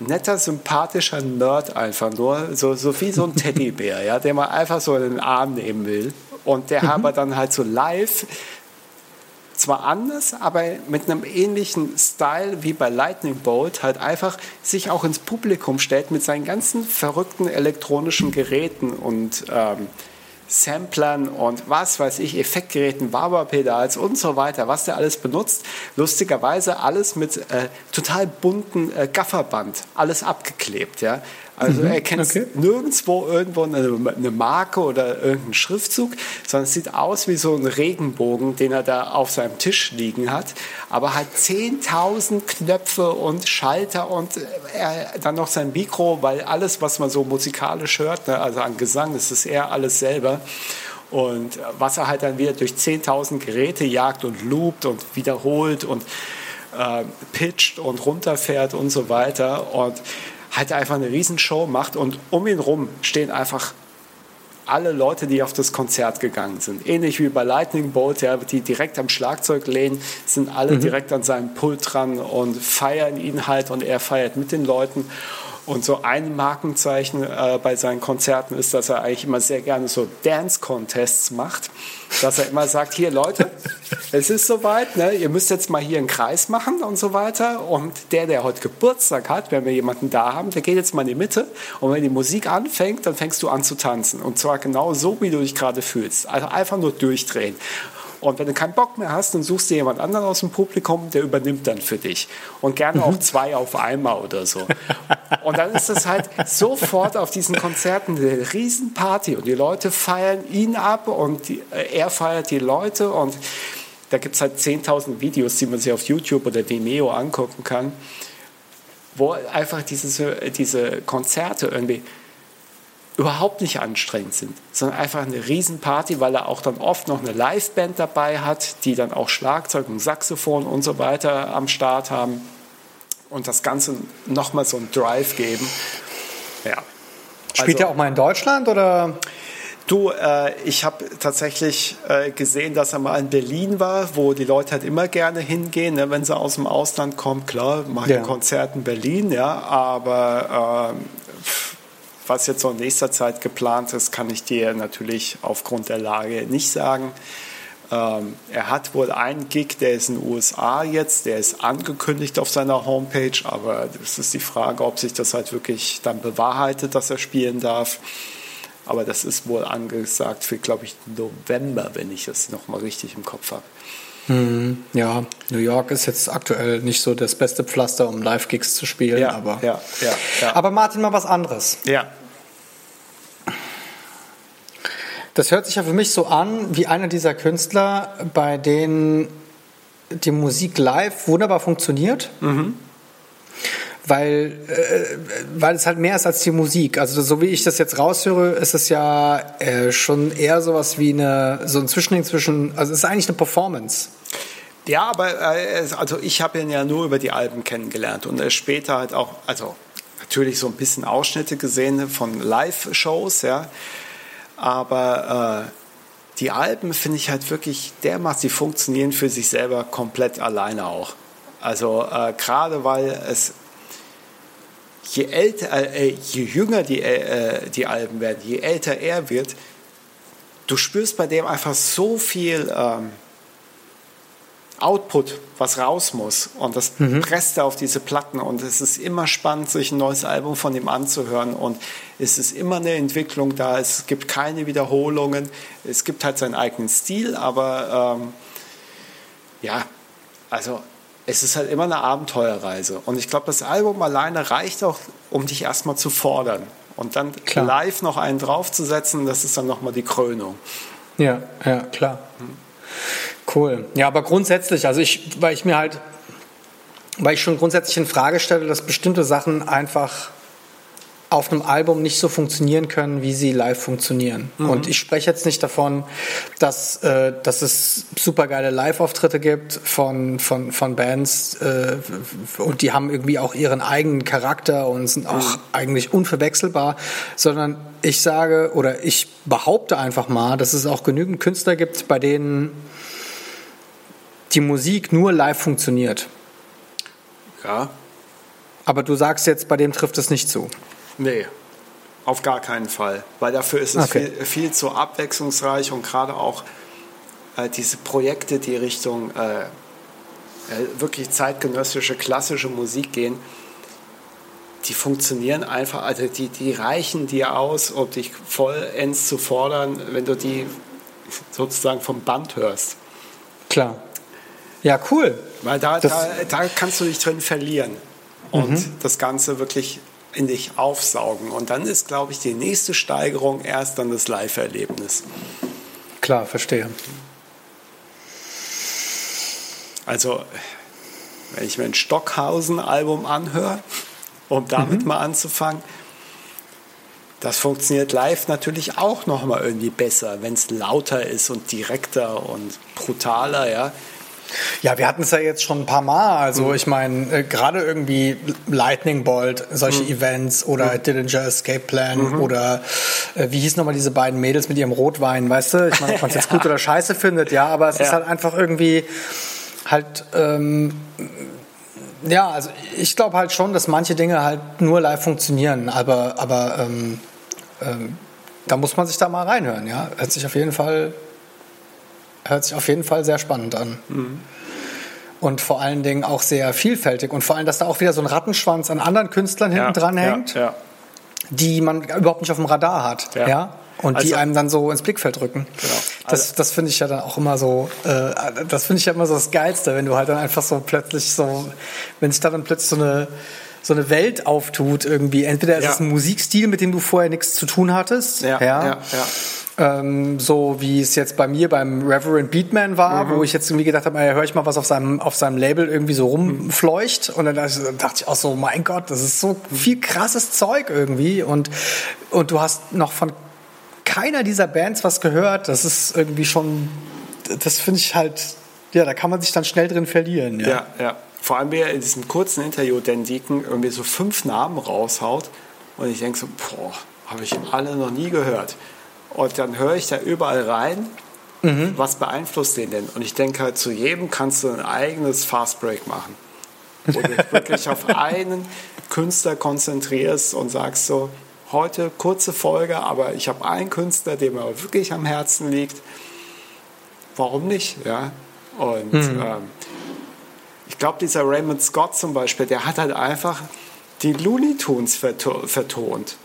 netter, sympathischer Nerd einfach nur, so, so wie so ein *laughs* Teddybär, ja, den man einfach so in den Arm nehmen will. Und der mhm. aber dann halt so live zwar anders, aber mit einem ähnlichen Style wie bei Lightning Bolt halt einfach sich auch ins Publikum stellt mit seinen ganzen verrückten elektronischen Geräten und ähm, Samplern und was weiß ich, Effektgeräten, Barberpedals und so weiter, was der alles benutzt. Lustigerweise alles mit äh, total bunten äh, Gafferband, alles abgeklebt, ja. Also mhm, er kennt okay. nirgendwo irgendwo eine, eine, Marke oder irgendeinen Schriftzug, sondern es sieht aus wie so ein Regenbogen, den er da auf seinem Tisch liegen hat. Aber hat 10.000 Knöpfe und Schalter und er, dann noch sein Mikro, weil alles, was man so musikalisch hört, ne, also an Gesang, das ist er alles selber. Und was er halt dann wieder durch 10.000 Geräte jagt und loopt und wiederholt und äh, pitcht und runterfährt und so weiter. Und halt einfach eine Riesenshow macht und um ihn rum stehen einfach alle Leute, die auf das Konzert gegangen sind. Ähnlich wie bei Lightning Bolt, ja, die direkt am Schlagzeug lehnen, sind alle mhm. direkt an seinem Pult dran und feiern ihn halt und er feiert mit den Leuten. Und so ein Markenzeichen äh, bei seinen Konzerten ist, dass er eigentlich immer sehr gerne so Dance-Contests macht. Dass er immer sagt, hier Leute, es ist soweit, ne? ihr müsst jetzt mal hier einen Kreis machen und so weiter. Und der, der heute Geburtstag hat, wenn wir jemanden da haben, der geht jetzt mal in die Mitte. Und wenn die Musik anfängt, dann fängst du an zu tanzen. Und zwar genau so, wie du dich gerade fühlst. Also einfach nur durchdrehen. Und wenn du keinen Bock mehr hast, dann suchst du jemand anderen aus dem Publikum, der übernimmt dann für dich. Und gerne auch mhm. zwei auf einmal oder so. Und dann ist das halt sofort auf diesen Konzerten eine Riesenparty und die Leute feiern ihn ab und die, äh, er feiert die Leute und da gibt es halt 10.000 Videos, die man sich auf YouTube oder Vimeo angucken kann, wo einfach diese, diese Konzerte irgendwie überhaupt nicht anstrengend sind, sondern einfach eine Riesenparty, weil er auch dann oft noch eine Liveband dabei hat, die dann auch Schlagzeug und Saxophon und so weiter am Start haben und das Ganze nochmal so einen Drive geben. Ja. Spielt also, er auch mal in Deutschland oder? Du, äh, ich habe tatsächlich äh, gesehen, dass er mal in Berlin war, wo die Leute halt immer gerne hingehen, ne, wenn sie aus dem Ausland kommen. Klar, mache ja. ein Konzert in Berlin, ja, aber äh, was jetzt so in nächster Zeit geplant ist, kann ich dir natürlich aufgrund der Lage nicht sagen. Ähm, er hat wohl einen Gig, der ist in den USA jetzt, der ist angekündigt auf seiner Homepage, aber es ist die Frage, ob sich das halt wirklich dann bewahrheitet, dass er spielen darf. Aber das ist wohl angesagt für, glaube ich, November, wenn ich das nochmal richtig im Kopf habe. Hm, ja, New York ist jetzt aktuell nicht so das beste Pflaster, um Live-Gigs zu spielen. Ja, aber, ja, ja. aber Martin, mal was anderes. Ja. Das hört sich ja für mich so an wie einer dieser Künstler, bei denen die Musik live wunderbar funktioniert. Weil, äh, weil es halt mehr ist als die Musik. Also so wie ich das jetzt raushöre, ist es ja äh, schon eher sowas wie eine, so ein Zwischending zwischen, also es ist eigentlich eine Performance. Ja, aber äh, also ich habe ihn ja nur über die Alben kennengelernt und er später halt auch, also natürlich so ein bisschen Ausschnitte gesehen von Live-Shows, ja. Aber äh, die Alben finde ich halt wirklich dermaßen, die funktionieren für sich selber komplett alleine auch. Also äh, gerade weil es je älter, äh, je jünger die, äh, die Alben werden, je älter er wird, du spürst bei dem einfach so viel ähm, Output, was raus muss. Und das presst er auf diese Platten. Und es ist immer spannend, sich ein neues Album von ihm anzuhören. Und es ist immer eine Entwicklung da. Es gibt keine Wiederholungen. Es gibt halt seinen eigenen Stil, aber ähm, ja, also es ist halt immer eine Abenteuerreise. Und ich glaube, das Album alleine reicht auch, um dich erstmal zu fordern. Und dann Klar. live noch einen draufzusetzen, das ist dann nochmal die Krönung. Ja, ja, klar. Cool. Ja, aber grundsätzlich, also ich, weil ich mir halt, weil ich schon grundsätzlich in Frage stelle, dass bestimmte Sachen einfach auf einem Album nicht so funktionieren können, wie sie live funktionieren. Und ich spreche jetzt nicht davon, dass, äh, dass es supergeile Live-Auftritte gibt von, von, von Bands äh, und die haben irgendwie auch ihren eigenen Charakter und sind auch eigentlich unverwechselbar, sondern ich sage oder ich behaupte einfach mal, dass es auch genügend Künstler gibt, bei denen die Musik nur live funktioniert. Ja, Aber du sagst jetzt, bei dem trifft es nicht zu. Nee, auf gar keinen Fall. Weil dafür ist es Okay. viel, viel zu abwechslungsreich und gerade auch äh, diese Projekte, die Richtung äh, äh, wirklich zeitgenössische, klassische Musik gehen, die funktionieren einfach, also die, die reichen dir aus, um dich vollends zu fordern, wenn du die sozusagen vom Band hörst. Klar. Ja, cool. Weil da, da, da kannst du dich drin verlieren und das Ganze wirklich in dich aufsaugen. Und dann ist, glaube ich, die nächste Steigerung erst dann das Live-Erlebnis. Klar, verstehe. Also, wenn ich mir ein Stockhausen-Album anhöre, um damit mal anzufangen, das funktioniert live natürlich auch nochmal irgendwie besser, wenn es lauter ist und direkter und brutaler, ja. Ja, wir hatten es ja jetzt schon ein paar Mal. Also ich meine, äh, gerade irgendwie Lightning Bolt, solche Events oder Dillinger Escape Plan oder äh, wie hießen nochmal diese beiden Mädels mit ihrem Rotwein, weißt du? Ich meine, ob man es jetzt gut *laughs* oder scheiße findet, ja, aber es ist Ja. halt einfach irgendwie halt, ähm, ja, also ich glaube halt schon, dass manche Dinge halt nur live funktionieren, aber, aber ähm, ähm, da muss man sich da mal reinhören, ja. Hört sich auf jeden Fall hört sich auf jeden Fall sehr spannend an. Und vor allen Dingen auch sehr vielfältig. Und vor allem, dass da auch wieder so ein Rattenschwanz an anderen Künstlern hinten dran hängt, Ja, ja. die man überhaupt nicht auf dem Radar hat. Ja. Ja. Und die Also- einem dann so ins Blickfeld rücken. Genau. Das, das finde ich ja dann auch immer so, äh, das finde ich ja immer so das Geilste, wenn du halt dann einfach so plötzlich so, wenn sich da dann plötzlich so eine, so eine Welt auftut irgendwie. Entweder ist Ja. es ein Musikstil, mit dem du vorher nichts zu tun hattest. Ja, ja, ja. Ähm, so wie es jetzt bei mir beim Reverend Beatman war, Mhm. wo ich jetzt irgendwie gedacht habe, ja, höre ich mal, was auf seinem, auf seinem Label irgendwie so rumfleucht. Und dann dachte ich- dann dachte ich auch so, mein Gott, das ist so viel krasses Zeug irgendwie. Und, und du hast noch von keiner dieser Bands was gehört. Das ist irgendwie schon, das finde ich halt, ja, da kann man sich dann schnell drin verlieren. Ja. Ja, ja. Vor allem, wie er in diesem kurzen Interview Dan Deacon irgendwie so fünf Namen raushaut und ich denke so, boah, habe ich alle noch nie gehört. Und dann höre ich da überall rein, was beeinflusst den denn? Und ich denke halt, zu jedem kannst du ein eigenes Fast Break machen. Wo du dich wirklich auf *laughs* einen Künstler konzentrierst und sagst so, heute kurze Folge, aber ich habe einen Künstler, der mir wirklich am Herzen liegt. Warum nicht? Ja. Und ähm, ich glaube, dieser Raymond Scott zum Beispiel, der hat halt einfach die Looney Tunes verto vertont.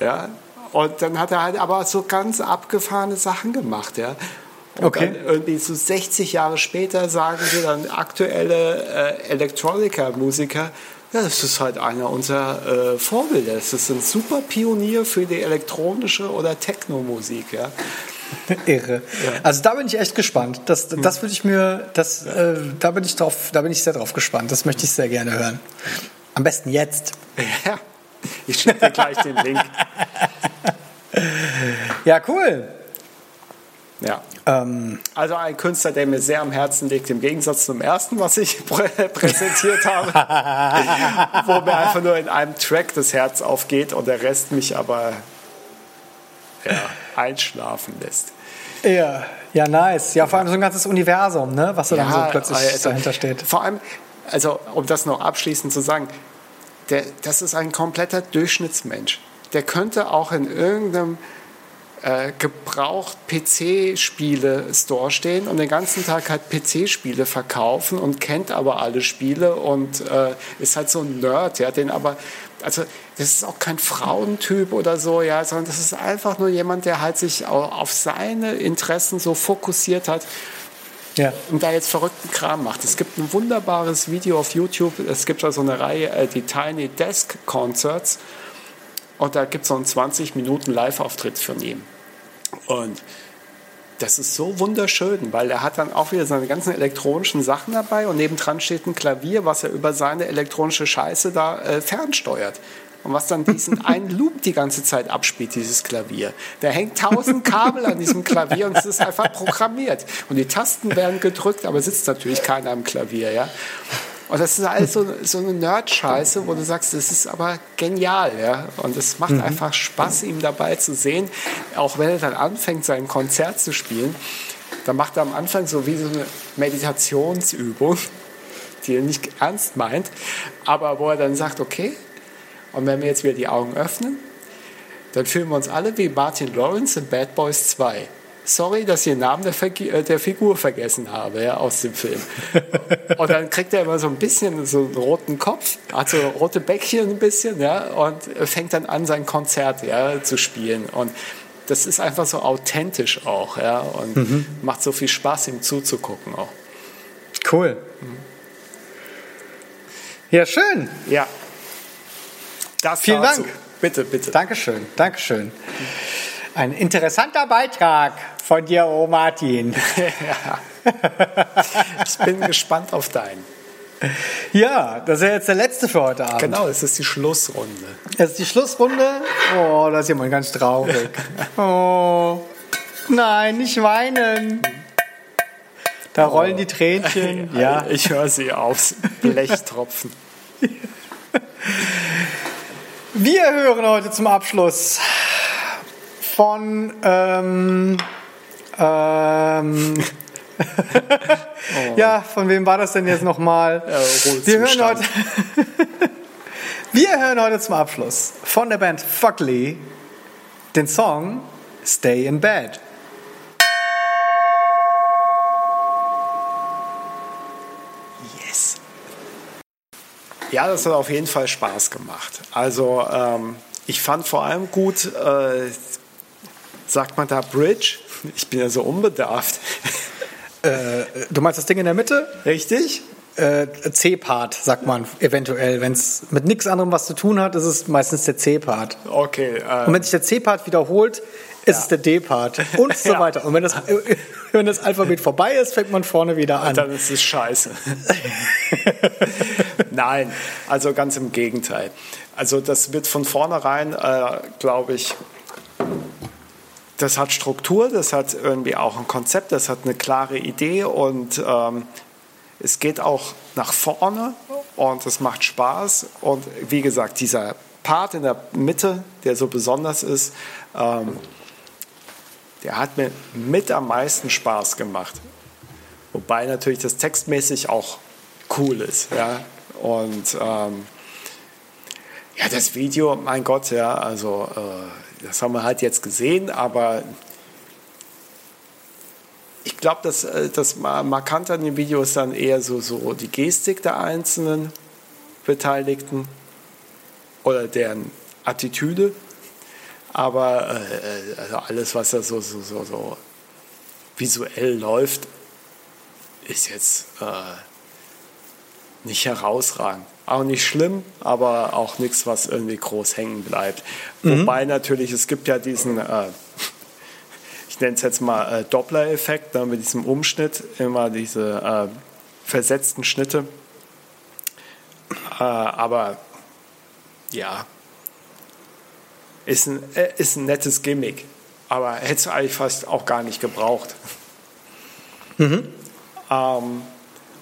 Ja? Und dann hat er halt aber so ganz abgefahrene Sachen gemacht, ja. Und Okay. irgendwie so 60 Jahre später sagen sie dann aktuelle äh, Elektroniker-Musiker, ja, das ist halt einer unserer äh, Vorbilder. Das ist ein super Pionier für die elektronische oder Techno-Musik, ja. *laughs* Irre. Also da bin ich echt gespannt. Das, das würde ich mir, das, äh, da bin ich drauf, da bin ich sehr drauf gespannt. Das möchte ich sehr gerne hören. Am besten jetzt. *laughs* Ja, ich schicke dir gleich den Link. *laughs* Ja, cool. Ja. Ähm, Also ein Künstler, der mir sehr am Herzen liegt, im Gegensatz zum ersten, was ich *laughs* prä präsentiert habe, wo mir einfach nur in einem Track das Herz aufgeht und der Rest mich aber ja, einschlafen lässt. ja, ja, nice. Ja, vor allem so ein ganzes Universum, ne? was da dann so plötzlich also, dahinter steht. Vor allem, also um das noch abschließend zu sagen, der, das ist ein kompletter Durchschnittsmensch. Der könnte auch in irgendeinem äh, gebraucht PC-Spiele-Store stehen und den ganzen Tag halt PC-Spiele verkaufen und kennt aber alle Spiele und äh, ist halt so ein Nerd, ja, den aber, also das ist auch kein Frauentyp oder so, ja, sondern das ist einfach nur jemand, der halt sich au- auf seine Interessen so fokussiert hat Ja. und da jetzt verrückten Kram macht. Es gibt ein wunderbares Video auf YouTube. Es gibt da so eine Reihe, äh, die Tiny Desk Concerts. Und da gibt es so einen 20 Minuten Live-Auftritt von ihm. Und das ist so wunderschön, weil er hat dann auch wieder seine ganzen elektronischen Sachen dabei und nebendran steht ein Klavier, was er über seine elektronische Scheiße da äh, fernsteuert. Und was dann diesen *laughs* einen Loop die ganze Zeit abspielt, dieses Klavier. Da hängt tausend Kabel an diesem Klavier und es ist einfach programmiert. Und die Tasten werden gedrückt, aber sitzt natürlich keiner am Klavier, ja. Und das ist alles so, so eine Nerd-Scheiße, wo du sagst, das ist aber genial, ja. Und es macht einfach Spaß, ihm dabei zu sehen, auch wenn er dann anfängt, sein Konzert zu spielen. Dann macht er am Anfang so wie so eine Meditationsübung, die er nicht ernst meint, aber wo er dann sagt, okay, und wenn wir jetzt wieder die Augen öffnen, dann fühlen wir uns alle wie Martin Lawrence in Bad Boys 2. Sorry, dass ich den Namen der, Vergi- äh, der Figur vergessen habe ja, aus dem Film. *laughs* Und dann kriegt er immer so ein bisschen so einen roten Kopf, hat so rote Bäckchen ein bisschen, ja, und fängt dann an, sein Konzert ja, zu spielen. Und das ist einfach so authentisch auch, ja, und macht so viel Spaß, ihm zuzugucken auch. Cool. Ja, schön. Ja. Das Vielen dazu. Dank. Bitte, bitte. Dankeschön, Dankeschön. Ein interessanter Beitrag von dir, oh Martin. *laughs* Ich bin gespannt auf deinen. Ja, das ist ja jetzt der letzte für heute Abend. Genau, es ist die Schlussrunde. Das ist die Schlussrunde. Oh, da ist jemand ganz traurig. *laughs* Oh, nein, nicht weinen. Da rollen die Tränchen. *laughs* Ja, Ich höre sie aufs Blech tropfen. wir hören heute zum Abschluss von ähm, ähm, *laughs* ja, von wem war das denn jetzt nochmal? wir hören heute *laughs* wir hören heute zum Abschluss von der Band Fuckley den Song Stay in Bed. Yes. Ja, das hat auf jeden Fall Spaß gemacht. Also ähm, ich fand vor allem gut, äh, sagt man da Bridge? Ich bin ja so unbedarft. Du meinst das Ding in der Mitte? Richtig? Äh, C-Part, sagt man eventuell. Wenn es mit nichts anderem was zu tun hat, ist es meistens der C-Part. Okay. Äh, Und wenn sich der C-Part wiederholt, ist es der D-Part und so *laughs* Ja. weiter. Und wenn das, *laughs* wenn das Alphabet vorbei ist, fängt man vorne wieder an. dann ist es scheiße. *laughs* Nein, also ganz im Gegenteil. Also das wird von vornherein, äh, glaube ich, das hat Struktur, das hat irgendwie auch ein Konzept, das hat eine klare Idee und ähm, es geht auch nach vorne und es macht Spaß. Und wie gesagt, dieser Part in der Mitte, der so besonders ist, ähm, der hat mir mit am meisten Spaß gemacht. Wobei natürlich das textmäßig auch cool ist. Ja? Und ähm, ja, das Video, mein Gott, ja, also äh, das haben wir halt jetzt gesehen, aber ich glaube, dass äh, das ma- markant an dem Video ist dann eher so, so die Gestik der einzelnen Beteiligten oder deren Attitüde. Aber äh, also alles, was da so, so, so, so visuell läuft, ist jetzt äh, nicht herausragend. Auch nicht schlimm, aber auch nichts, was irgendwie groß hängen bleibt. Mhm. Wobei natürlich, es gibt ja diesen, äh, *laughs* ich nenne es jetzt mal äh, Doppler-Effekt, ne, mit diesem Umschnitt, immer diese äh, versetzten Schnitte. Äh, aber ja, ist ein, äh, ist ein nettes Gimmick. Aber hätte es eigentlich fast auch gar nicht gebraucht. Mhm. Ähm,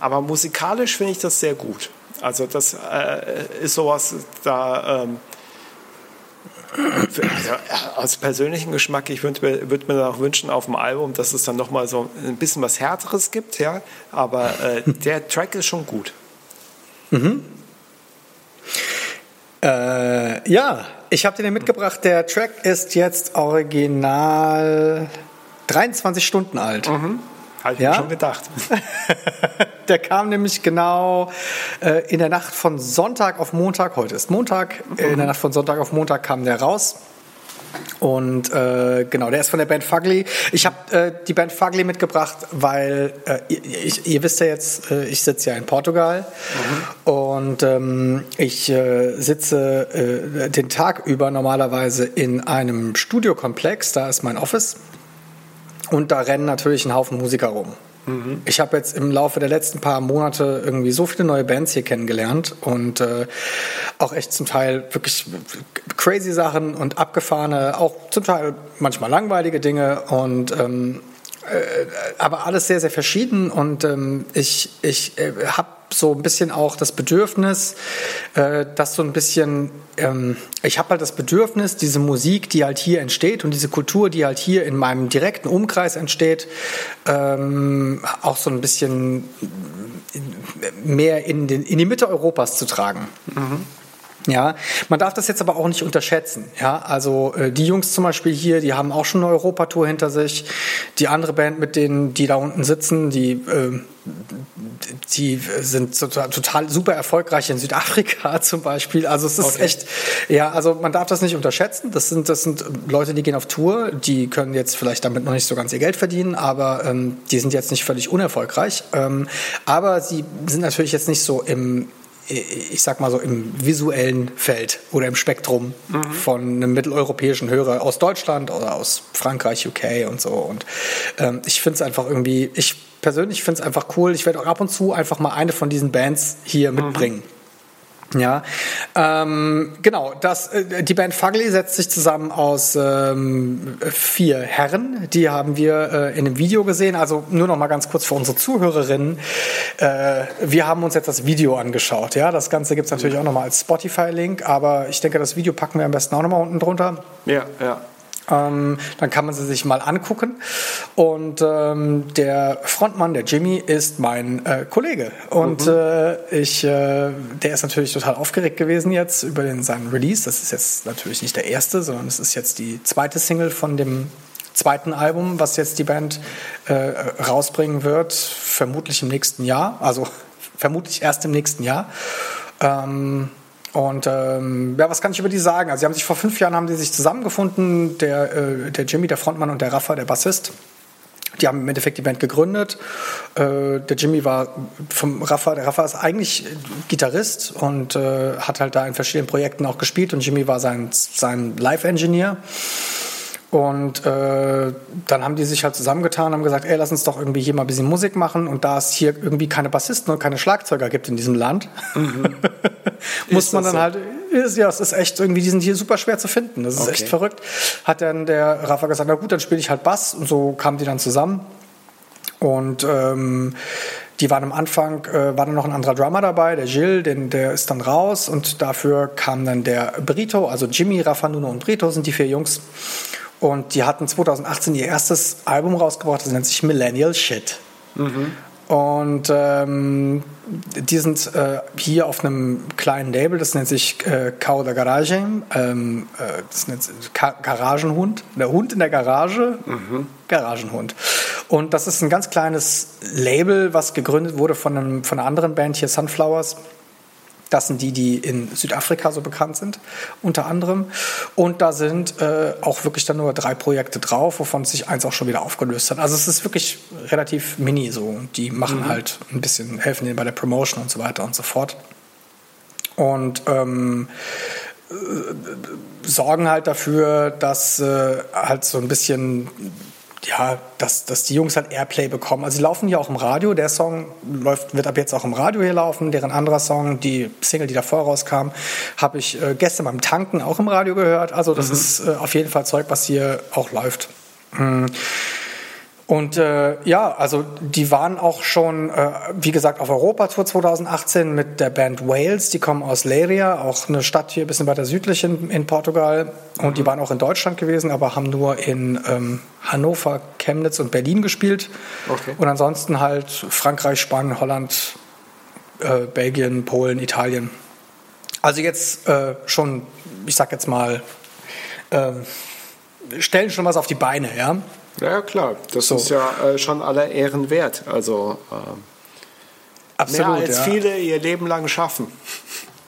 aber musikalisch finde ich das sehr gut. Also das äh, ist sowas, da ähm, also, aus persönlichem Geschmack, ich würde mir, würd mir auch wünschen auf dem Album, dass es dann nochmal so ein bisschen was Härteres gibt, ja. Aber äh, der Track ist schon gut. Mhm. Äh, ja, ich habe dir mitgebracht. Der Track ist jetzt original 23 Stunden alt. Mhm. Habe ich ja? mir schon gedacht. *laughs* der kam nämlich genau äh, in der Nacht von Sonntag auf Montag. Heute ist Montag. Mhm. In der Nacht von Sonntag auf Montag kam der raus. Und äh, genau, der ist von der Band Fugly. Ich habe äh, die Band Fugly mitgebracht, weil äh, ich, ihr wisst ja jetzt, äh, ich sitze ja in Portugal mhm. und ähm, ich äh, sitze den Tag über normalerweise in einem Studiokomplex. Da ist mein Office und da rennen natürlich ein Haufen Musiker rum. Mhm. Ich habe jetzt im Laufe der letzten paar Monate irgendwie so viele neue Bands hier kennengelernt und äh, auch echt zum Teil wirklich crazy Sachen und abgefahrene, auch zum Teil manchmal langweilige Dinge und ähm, äh, aber alles sehr, sehr verschieden und ähm, ich, ich äh, habe so ein bisschen auch das Bedürfnis, äh, dass so ein bisschen, ähm, ich habe halt das Bedürfnis, diese Musik, die halt hier entsteht und diese Kultur, die halt hier in meinem direkten Umkreis entsteht, ähm, auch so ein bisschen mehr in, den, in die Mitte Europas zu tragen. Mhm. Ja, man darf das jetzt aber auch nicht unterschätzen. Ja, also äh, die Jungs zum Beispiel hier, die haben auch schon eine Europatour hinter sich. Die andere Band, mit denen die da unten sitzen, die äh, die sind total, total, super erfolgreich in Südafrika *laughs* zum Beispiel. Also es ist okay. echt, ja, also man darf das nicht unterschätzen. Das sind, das sind Leute, die gehen auf Tour, die können jetzt vielleicht damit noch nicht so ganz ihr Geld verdienen, aber ähm, die sind jetzt nicht völlig unerfolgreich. Ähm, aber sie sind natürlich jetzt nicht so im ich sag mal so im visuellen Feld oder im Spektrum mhm. von einem mitteleuropäischen Hörer aus Deutschland oder aus Frankreich, UK und so. Und ähm, ich finde es einfach irgendwie, ich persönlich finde es einfach cool. Ich werde auch ab und zu einfach mal eine von diesen Bands hier mhm. mitbringen. Ja, ähm, genau. Das, äh, die Band Fugly setzt sich zusammen aus ähm, vier Herren. Die haben wir äh, in einem Video gesehen. Also nur noch mal ganz kurz für unsere Zuhörerinnen. Äh, wir haben uns jetzt das Video angeschaut. Ja, das Ganze gibt es natürlich auch noch mal als Spotify-Link. Aber ich denke, das Video packen wir am besten auch noch mal unten drunter. Ja, ja. Ähm, dann kann man sie sich mal angucken. Und ähm, der Frontmann, der Jimmy, ist mein äh, Kollege. Und mhm. äh, ich, äh, der ist natürlich total aufgeregt gewesen jetzt über den, seinen Release. Das ist jetzt natürlich nicht der erste, sondern es ist jetzt die zweite Single von dem zweiten Album, was jetzt die Band äh, rausbringen wird, vermutlich im nächsten Jahr. Also vermutlich erst im nächsten Jahr. Ähm, und ähm, ja, was kann ich über die sagen? Also sie haben sich vor fünf Jahren haben die sich zusammengefunden, der, äh, der Jimmy, der Frontmann und der Rafa, der Bassist. Die haben im Endeffekt die Band gegründet. Äh, der Jimmy war vom Rafa, der Rafa ist eigentlich Gitarrist und äh, hat halt da in verschiedenen Projekten auch gespielt und Jimmy war sein, sein Live-Engineer. Und äh, dann haben die sich halt zusammengetan und haben gesagt, ey, lass uns doch irgendwie hier mal ein bisschen Musik machen. Und da es hier irgendwie keine Bassisten und keine Schlagzeuger gibt in diesem Land, mhm. *laughs* muss man dann so? halt, ist, ja, es ist echt irgendwie, die sind hier super schwer zu finden. Das ist okay. echt verrückt. Hat dann der Rafa gesagt, na gut, dann spiele ich halt Bass. Und so kamen die dann zusammen. Und ähm, die waren am Anfang, äh, war dann noch ein anderer Drummer dabei, der Gilles, den, der ist dann raus und dafür kam dann der Brito, also Jimmy, Rafa, Nuno und Brito sind die vier Jungs. Und die hatten 2018 ihr erstes Album rausgebracht, das nennt sich Millennial Shit. Mhm. Und ähm, die sind äh, hier auf einem kleinen Label, das nennt sich äh, Cow der Garage, ähm, äh, das nennt sich Ka Garagenhund, der Hund in der Garage, mhm. Garagenhund. Und das ist ein ganz kleines Label, was gegründet wurde von, einem, von einer anderen Band hier, Sunflowers Das sind die, die in Südafrika so bekannt sind, unter anderem. Und da sind äh, auch wirklich dann nur drei Projekte drauf, wovon sich eins auch schon wieder aufgelöst hat. Also es ist wirklich relativ mini so. Die machen halt ein bisschen, helfen denen bei der Promotion und so weiter und so fort. Und ähm, äh, sorgen halt dafür, dass äh, halt so ein bisschen ja, dass, dass die Jungs halt Airplay bekommen. Also sie laufen ja auch im Radio. Der Song läuft, wird ab jetzt auch im Radio hier laufen. Deren anderer Song, die Single, die davor rauskam, habe ich äh, gestern beim Tanken auch im Radio gehört. Also das ist äh, auf jeden Fall Zeug, was hier auch läuft. Mm. Und äh, ja, also die waren auch schon, äh, wie gesagt, auf Europatour 2018 mit der Band Wales. Die kommen aus Leiria, auch eine Stadt hier ein bisschen weiter südlich in, in Portugal. Und die waren auch in Deutschland gewesen, aber haben nur in ähm, Hannover, Chemnitz und Berlin gespielt. Okay. Und ansonsten halt Frankreich, Spanien, Holland, äh, Belgien, Polen, Italien. Also jetzt äh, schon, ich sag jetzt mal, ähm, stellen schon was auf die Beine, ja. Ja, klar. Das So. ist ja äh, schon aller Ehren wert. Also ähm, Absolut. mehr als ja. viele ihr Leben lang schaffen.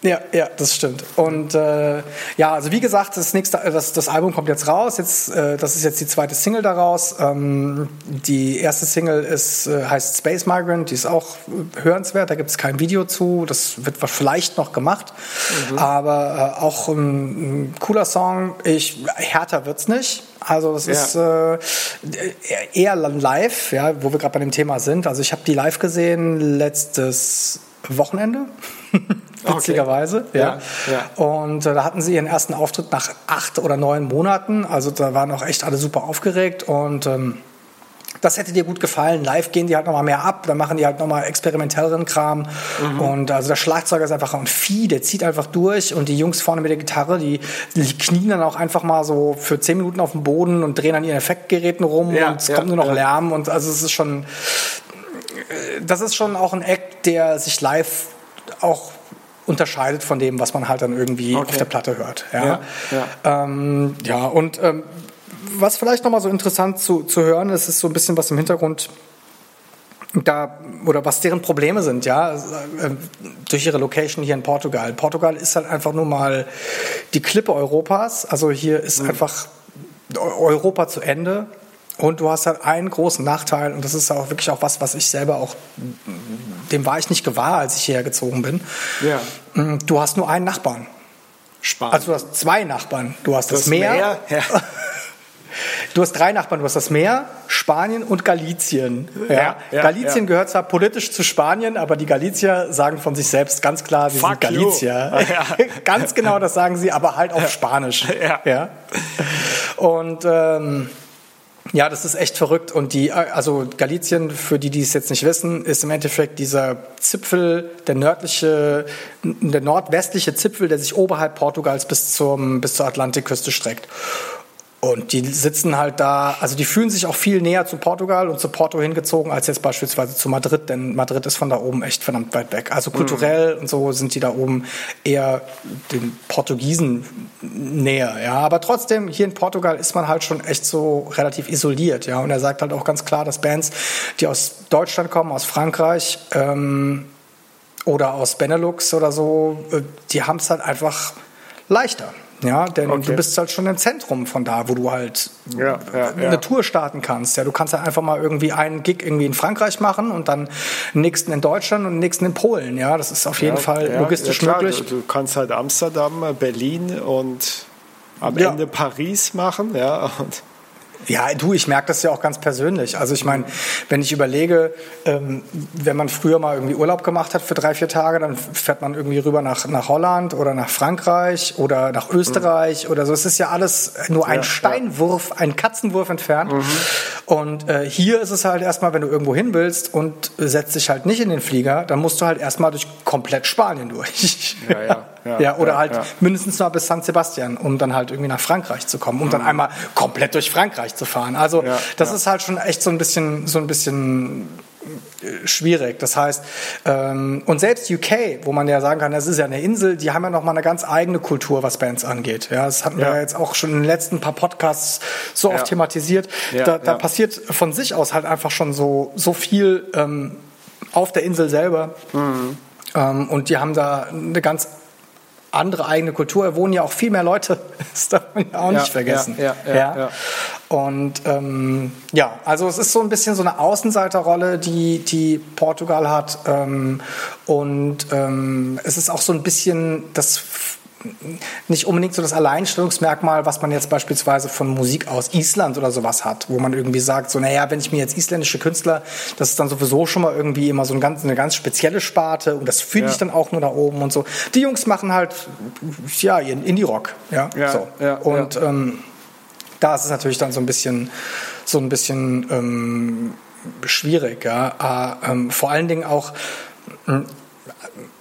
Ja, ja, das stimmt. Und äh, ja, also wie gesagt, das nächste, das, das Album kommt jetzt raus. Jetzt, äh, das ist jetzt die zweite Single daraus. Ähm, die erste Single ist, äh, heißt Space Migrant. Die ist auch äh, hörenswert. Da gibt es kein Video zu. Das wird vielleicht noch gemacht, aber äh, auch ein, ein cooler Song. Ich härter wird's nicht. Also das Ja. ist äh, eher live, ja, wo wir gerade bei dem Thema sind. Also ich habe die live gesehen letztes Wochenende. *laughs* Witzigerweise, ja. Ja, Und äh, da hatten sie ihren ersten Auftritt nach acht oder neun Monaten. Also da waren auch echt alle super aufgeregt und ähm, das hätte dir gut gefallen. Live gehen die halt nochmal mehr ab, dann machen die halt nochmal experimentelleren Kram. Und also der Schlagzeuger ist einfach ein Vieh, der zieht einfach durch und die Jungs vorne mit der Gitarre, die, die knien dann auch einfach mal so für zehn Minuten auf dem Boden und drehen an ihren Effektgeräten rum Ja, und es ja, kommt nur noch ja. Lärm und also es ist schon, das ist schon auch ein Act, der sich live auch unterscheidet von dem, was man halt dann irgendwie Okay. auf der Platte hört. Ja, Ja, ja. Ähm, ja und ähm, was vielleicht nochmal so interessant zu, zu hören ist, ist so ein bisschen was im Hintergrund da oder was deren Probleme sind, ja, äh, durch ihre Location hier in Portugal. Portugal ist halt einfach nur mal die Klippe Europas. Also hier ist einfach Europa zu Ende. Und du hast halt einen großen Nachteil, und das ist auch wirklich auch was, was ich selber auch, dem war ich nicht gewahr, als ich hierher gezogen bin. Ja. Du hast nur einen Nachbarn. Spannend. Also du hast zwei Nachbarn. Du hast das, das Meer, Meer, ja. *laughs* Du hast drei Nachbarn. Du hast das Meer, Spanien und Galicien. Ja. Ja, ja. gehört zwar politisch zu Spanien, aber die Galicier sagen von sich selbst ganz klar, sie Fuck sind. *laughs* Ja. *laughs* ganz genau, das sagen sie, aber halt auf Spanisch. *laughs* Ja. Und ähm, ja, das ist echt verrückt. Und die, also Galicien, für die, die es jetzt nicht wissen, ist im Endeffekt dieser Zipfel, der nördliche, der nordwestliche Zipfel, der sich oberhalb Portugals bis zum, bis zur Atlantikküste streckt. Und die sitzen halt da, also die fühlen sich auch viel näher zu Portugal und zu Porto hingezogen als jetzt beispielsweise zu Madrid, denn Madrid ist von da oben echt verdammt weit weg. Also kulturell und so sind die da oben eher den Portugiesen näher, ja. Aber trotzdem, hier in Portugal ist man halt schon echt so relativ isoliert, ja. Und er sagt halt auch ganz klar, dass Bands, die aus Deutschland kommen, aus Frankreich, ähm, oder aus Benelux oder so, äh, die haben es halt einfach leichter. Ja, denn Okay. du bist halt schon im Zentrum von da, wo du halt Ja, ja, eine ja. Tour starten kannst. Ja, du kannst halt einfach mal irgendwie einen Gig irgendwie in Frankreich machen und dann den nächsten in Deutschland und den nächsten in Polen. Ja, das ist auf jeden Fall logistisch klar, möglich. Du, du kannst halt Amsterdam, äh, Berlin und am. Ende Paris machen, ja. Und Ja, du, ich merke das ja auch ganz persönlich. Also ich meine, wenn ich überlege, ähm, wenn man früher mal irgendwie Urlaub gemacht hat für drei, vier Tage, dann fährt man irgendwie rüber nach, nach Holland oder nach Frankreich oder nach Österreich oder so. Es ist ja alles nur ein Ja, Steinwurf, ein Katzenwurf entfernt. Und äh, hier ist es halt erstmal, wenn du irgendwo hin willst und setzt dich halt nicht in den Flieger, dann musst du halt erstmal durch komplett Spanien durch. Ja, ja, ja, *laughs* ja, oder ja, halt ja. mindestens mal bis San Sebastian, um dann halt irgendwie nach Frankreich zu kommen, um dann einmal komplett durch Frankreich zu fahren. Also Mhm. Das ist halt schon echt so ein bisschen, so ein bisschen schwierig. Das heißt, ähm, und selbst UK, wo man ja sagen kann, das ist ja eine Insel, die haben ja noch mal eine ganz eigene Kultur, was Bands angeht. Ja, das hatten wir Ja. ja jetzt auch schon in den letzten paar Podcasts so oft Ja. thematisiert. Ja, da da ja. passiert von sich aus halt einfach schon so, so viel ähm, auf der Insel selber. Ähm, und die haben da eine ganz andere eigene Kultur. Da wohnen ja auch viel mehr Leute. *laughs* Das darf man ja auch Ja, nicht vergessen. ja, ja, ja, ja. Und ähm, ja, also es ist so ein bisschen so eine Außenseiterrolle, die, die Portugal hat. Ähm, und ähm, es ist auch so ein bisschen das nicht unbedingt so das Alleinstellungsmerkmal, was man jetzt beispielsweise von Musik aus Island oder sowas hat, wo man irgendwie sagt, so, naja, wenn ich mir jetzt isländische Künstler, das ist dann sowieso schon mal irgendwie immer so eine ganz, eine ganz spezielle Sparte und das finde Ja. ich dann auch nur da oben und so. Die Jungs machen halt, ja, ihren Indie-Rock, ja, Ja, so. ja, und Ähm, da ist es natürlich dann so ein bisschen, so ein bisschen ähm, schwierig, ja. Äh, ähm, vor allen Dingen auch,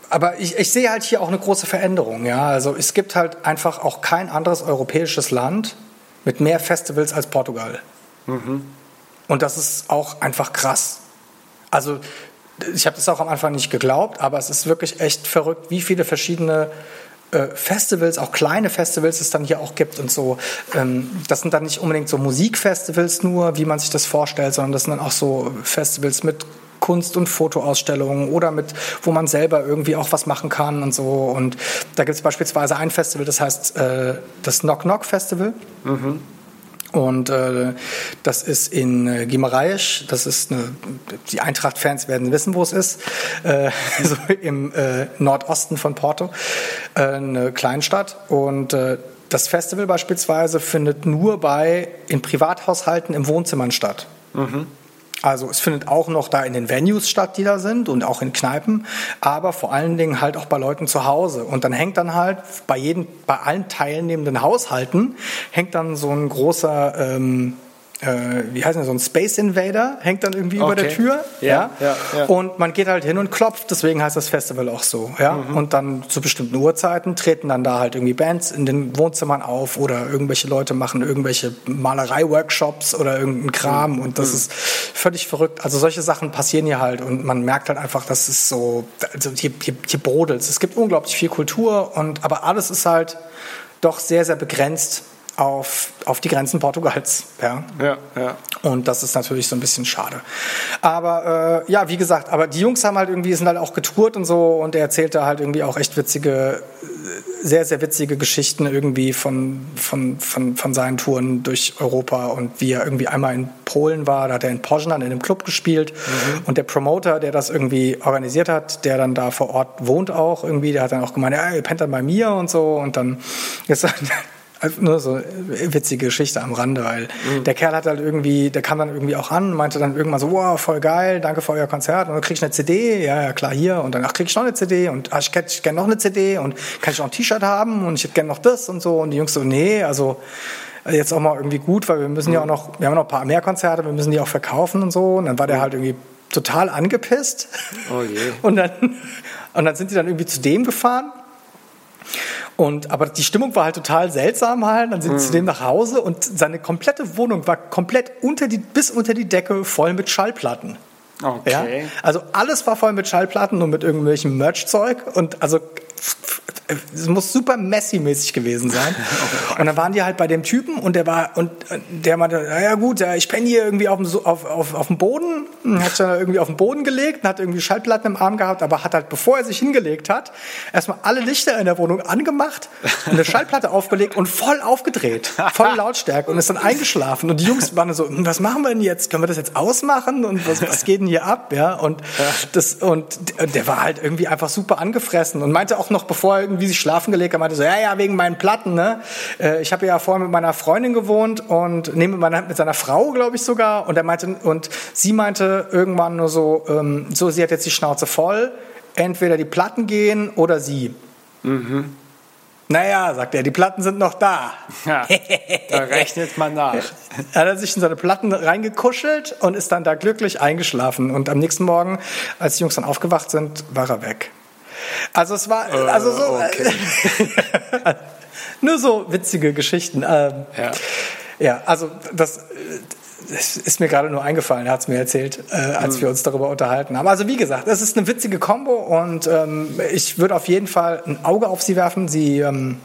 aber ich, ich sehe halt hier auch eine große Veränderung. Ja? Also es gibt halt einfach auch kein anderes europäisches Land mit mehr Festivals als Portugal. Und das ist auch einfach krass. Also ich habe das auch am Anfang nicht geglaubt, aber es ist wirklich echt verrückt, wie viele verschiedene äh, Festivals, auch kleine Festivals es dann hier auch gibt und so. Ähm, das sind dann nicht unbedingt so Musikfestivals nur, wie man sich das vorstellt, sondern das sind dann auch so Festivals mit Kunst- und Fotoausstellungen oder mit, wo man selber irgendwie auch was machen kann und so. Und da gibt es beispielsweise ein Festival, das heißt äh, das Knock Knock Festival. Und äh, das ist in äh, Guimarães, das ist eine, die Eintracht-Fans werden wissen, wo es ist, äh, *laughs* so im äh, Nordosten von Porto, äh, eine Kleinstadt. Und äh, das Festival beispielsweise findet nur bei in Privathaushalten im Wohnzimmern statt. Also es findet auch noch da in den Venues statt, die da sind und auch in Kneipen, aber vor allen Dingen halt auch bei Leuten zu Hause. Und dann hängt dann halt bei jedem, bei allen teilnehmenden Haushalten hängt dann so ein großer, ähm, äh, wie heißt denn, so ein Space Invader hängt dann irgendwie über der Okay. Tür. Ja, ja, ja. Und man geht halt hin und klopft, deswegen heißt das Festival auch so. Ja? Mhm. Und dann zu bestimmten Uhrzeiten treten dann da halt irgendwie Bands in den Wohnzimmern auf oder irgendwelche Leute machen irgendwelche Malerei-Workshops oder irgendeinen Kram Mhm. und das ist völlig verrückt. Also solche Sachen passieren hier halt und man merkt halt einfach, dass es so, also hier, hier, hier brodelt Es gibt unglaublich viel Kultur und aber alles ist halt doch sehr, sehr begrenzt auf, auf die Grenzen Portugals. Ja? Ja, ja. Und das ist natürlich so ein bisschen schade. Aber äh, ja, wie gesagt, aber die Jungs haben halt irgendwie, sind halt auch getourt und so und er erzählte halt irgendwie auch echt witzige, äh, sehr, sehr witzige Geschichten irgendwie von, von, von, von seinen Touren durch Europa und wie er irgendwie einmal in Polen war, da hat er in Poznan in einem Club gespielt und der Promoter, der das irgendwie organisiert hat, der dann da vor Ort wohnt auch irgendwie, der hat dann auch gemeint, ja, ihr pennt dann bei mir und so und dann ist dann also nur so witzige Geschichte am Rande, weil der Kerl hat halt irgendwie, der kam dann irgendwie auch an und meinte dann irgendwann so, wow, voll geil, danke für euer Konzert. Und dann krieg ich eine CD, ja, ja, klar, hier. Und dann, ach, krieg ich noch eine CD und ach, ich hätte ich gerne noch eine CD und kann ich noch ein T-Shirt haben und ich hätte gerne noch das und so. Und die Jungs so, nee, also jetzt auch mal irgendwie gut, weil wir müssen ja auch noch, wir haben noch ein paar mehr Konzerte, wir müssen die auch verkaufen und so. Und dann war der halt irgendwie total angepisst. Oh je. *laughs* und dann, und dann sind die dann irgendwie zu dem gefahren und, aber die Stimmung war halt total seltsam halt. Dann sind Mhm. sie zu dem nach Hause und seine komplette Wohnung war komplett unter die, bis unter die Decke voll mit Schallplatten. Okay. Ja? Also alles war voll mit Schallplatten und mit irgendwelchem Merchzeug und also es muss super messy-mäßig gewesen sein. *laughs* und dann waren die halt bei dem Typen und der war und der meinte, na ja gut, ich penne hier irgendwie auf dem, auf, auf, auf dem Boden, hat sich dann irgendwie auf den Boden gelegt und hat irgendwie Schallplatten im Arm gehabt, aber hat halt, bevor er sich hingelegt hat, erstmal alle Lichter in der Wohnung angemacht eine Schallplatte aufgelegt und voll aufgedreht, voll *laughs* Lautstärke und ist dann eingeschlafen. Und die Jungs waren so, "Hm, was machen wir denn jetzt? Können wir das jetzt ausmachen? Und was, was geht denn hier ab? Ja, und das, und der war halt irgendwie einfach super angefressen und meinte auch noch, bevor er irgendwie sich schlafen gelegt hat, meinte so, ja, ja, wegen meinen Platten, ne? Äh, Ich habe ja vorher mit meiner Freundin gewohnt und mit, meiner, mit seiner Frau, glaube ich sogar. Und er meinte, und sie meinte irgendwann nur so, ähm, so, sie hat jetzt die Schnauze voll, entweder die Platten gehen oder sie. Naja, sagt er, die Platten sind noch da. Ja, da rechnet man nach. *laughs* Hat er sich in seine Platten reingekuschelt und ist dann da glücklich eingeschlafen. Und am nächsten Morgen, als die Jungs dann aufgewacht sind, war er weg. Also es war, also so, okay. *laughs* nur so witzige Geschichten. Ähm, Ja. ja, also das, äh, das ist mir gerade nur eingefallen, er hat es mir erzählt, äh, als wir uns darüber unterhalten haben. Also wie gesagt, es ist eine witzige Kombo und ähm, ich würde auf jeden Fall ein Auge auf sie werfen. Sie ähm,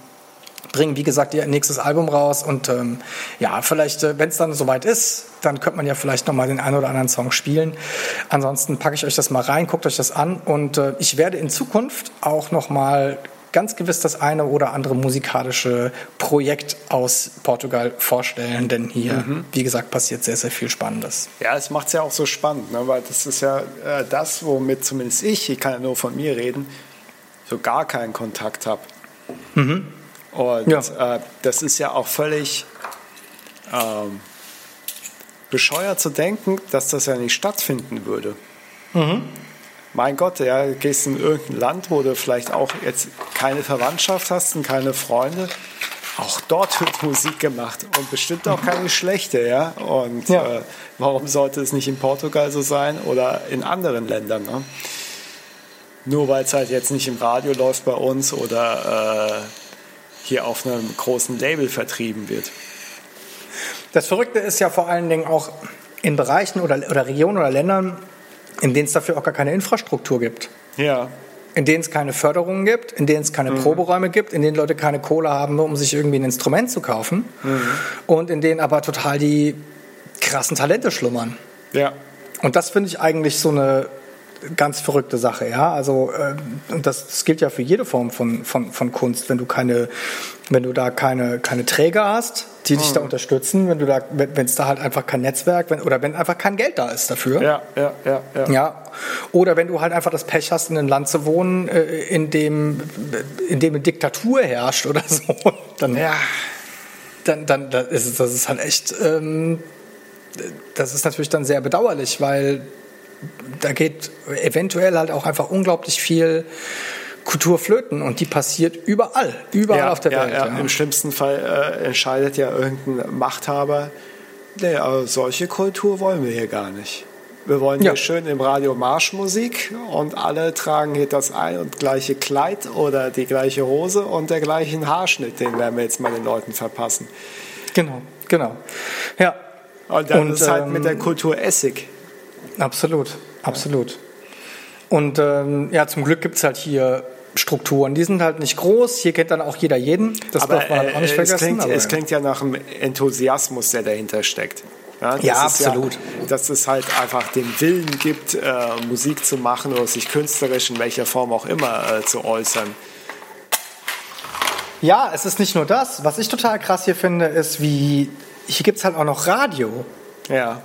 bringen, wie gesagt, ihr nächstes Album raus und ähm, ja, vielleicht, äh, wenn es dann soweit ist, dann könnte man ja vielleicht nochmal den einen oder anderen Song spielen. Ansonsten packe ich euch das mal rein, guckt euch das an und äh, ich werde in Zukunft auch nochmal ganz gewiss das eine oder andere musikalische Projekt aus Portugal vorstellen, denn hier, mhm. wie gesagt, passiert sehr, sehr viel Spannendes. Ja, es macht es ja auch so spannend, ne? weil das ist ja äh, das, womit zumindest ich, ich kann ja nur von mir reden, so gar keinen Kontakt habe. Mhm. Und ja. äh, das ist ja auch völlig ähm, bescheuert zu denken, dass das ja nicht stattfinden würde. Mhm. Mein Gott, ja, du gehst in irgendein Land, wo du vielleicht auch jetzt keine Verwandtschaft hast und keine Freunde. Auch dort wird Musik gemacht und bestimmt auch keine schlechte, ja. Und ja. Äh, warum sollte es nicht in Portugal so sein oder in anderen Ländern? Ne? Nur weil es halt jetzt nicht im Radio läuft bei uns oder äh, hier auf einem großen Label vertrieben wird. Das Verrückte ist ja vor allen Dingen auch in Bereichen oder, oder Regionen oder Ländern, in denen es dafür auch gar keine Infrastruktur gibt. Ja. In denen es keine Förderungen gibt, in denen es keine mhm. Proberäume gibt, in denen Leute keine Kohle haben, um sich irgendwie ein Instrument zu kaufen. Mhm. Und in denen aber total die krassen Talente schlummern. Ja. Und das finde ich eigentlich so eine ganz verrückte Sache, ja. Also äh, das, das gilt ja für jede Form von, von, von Kunst. Wenn du keine, wenn du da keine, keine Träger hast, die dich mhm. da unterstützen, wenn du da, wenn es da halt einfach kein Netzwerk, wenn, oder wenn einfach kein Geld da ist dafür. Ja, ja, ja, ja. ja. Oder wenn du halt einfach das Pech hast, in einem Land zu wohnen, äh, in dem, in dem eine Diktatur herrscht oder *laughs* so, dann, ja. dann, dann das ist, das ist halt echt, ähm, das ist natürlich dann sehr bedauerlich, weil da geht eventuell halt auch einfach unglaublich viel Kultur flöten und die passiert überall, überall ja, auf der ja, Welt. Ja. Im schlimmsten Fall äh, entscheidet ja irgendein Machthaber, nee, also solche Kultur wollen wir hier gar nicht. Wir wollen hier schön im Radio Marschmusik und alle tragen hier das ein und gleiche Kleid oder die gleiche Hose und der gleichen Haarschnitt, den werden wir jetzt mal den Leuten verpassen. Genau, genau. Ja. Und dann und, ist halt ähm, mit der Kultur Essig. Absolut, absolut. Und ähm, ja, zum Glück gibt es halt hier Strukturen. Die sind halt nicht groß. Hier kennt dann auch jeder jeden. Das aber, darf man halt auch nicht äh, vergessen. Es klingt, aber, es klingt ja nach einem Enthusiasmus, der dahinter steckt. Ja, ja absolut. Ja, dass es halt einfach den Willen gibt, äh, Musik zu machen oder sich künstlerisch in welcher Form auch immer äh, zu äußern. Ja, es ist nicht nur das. Was ich total krass hier finde, ist, wie hier gibt es halt auch noch Radio. Ja.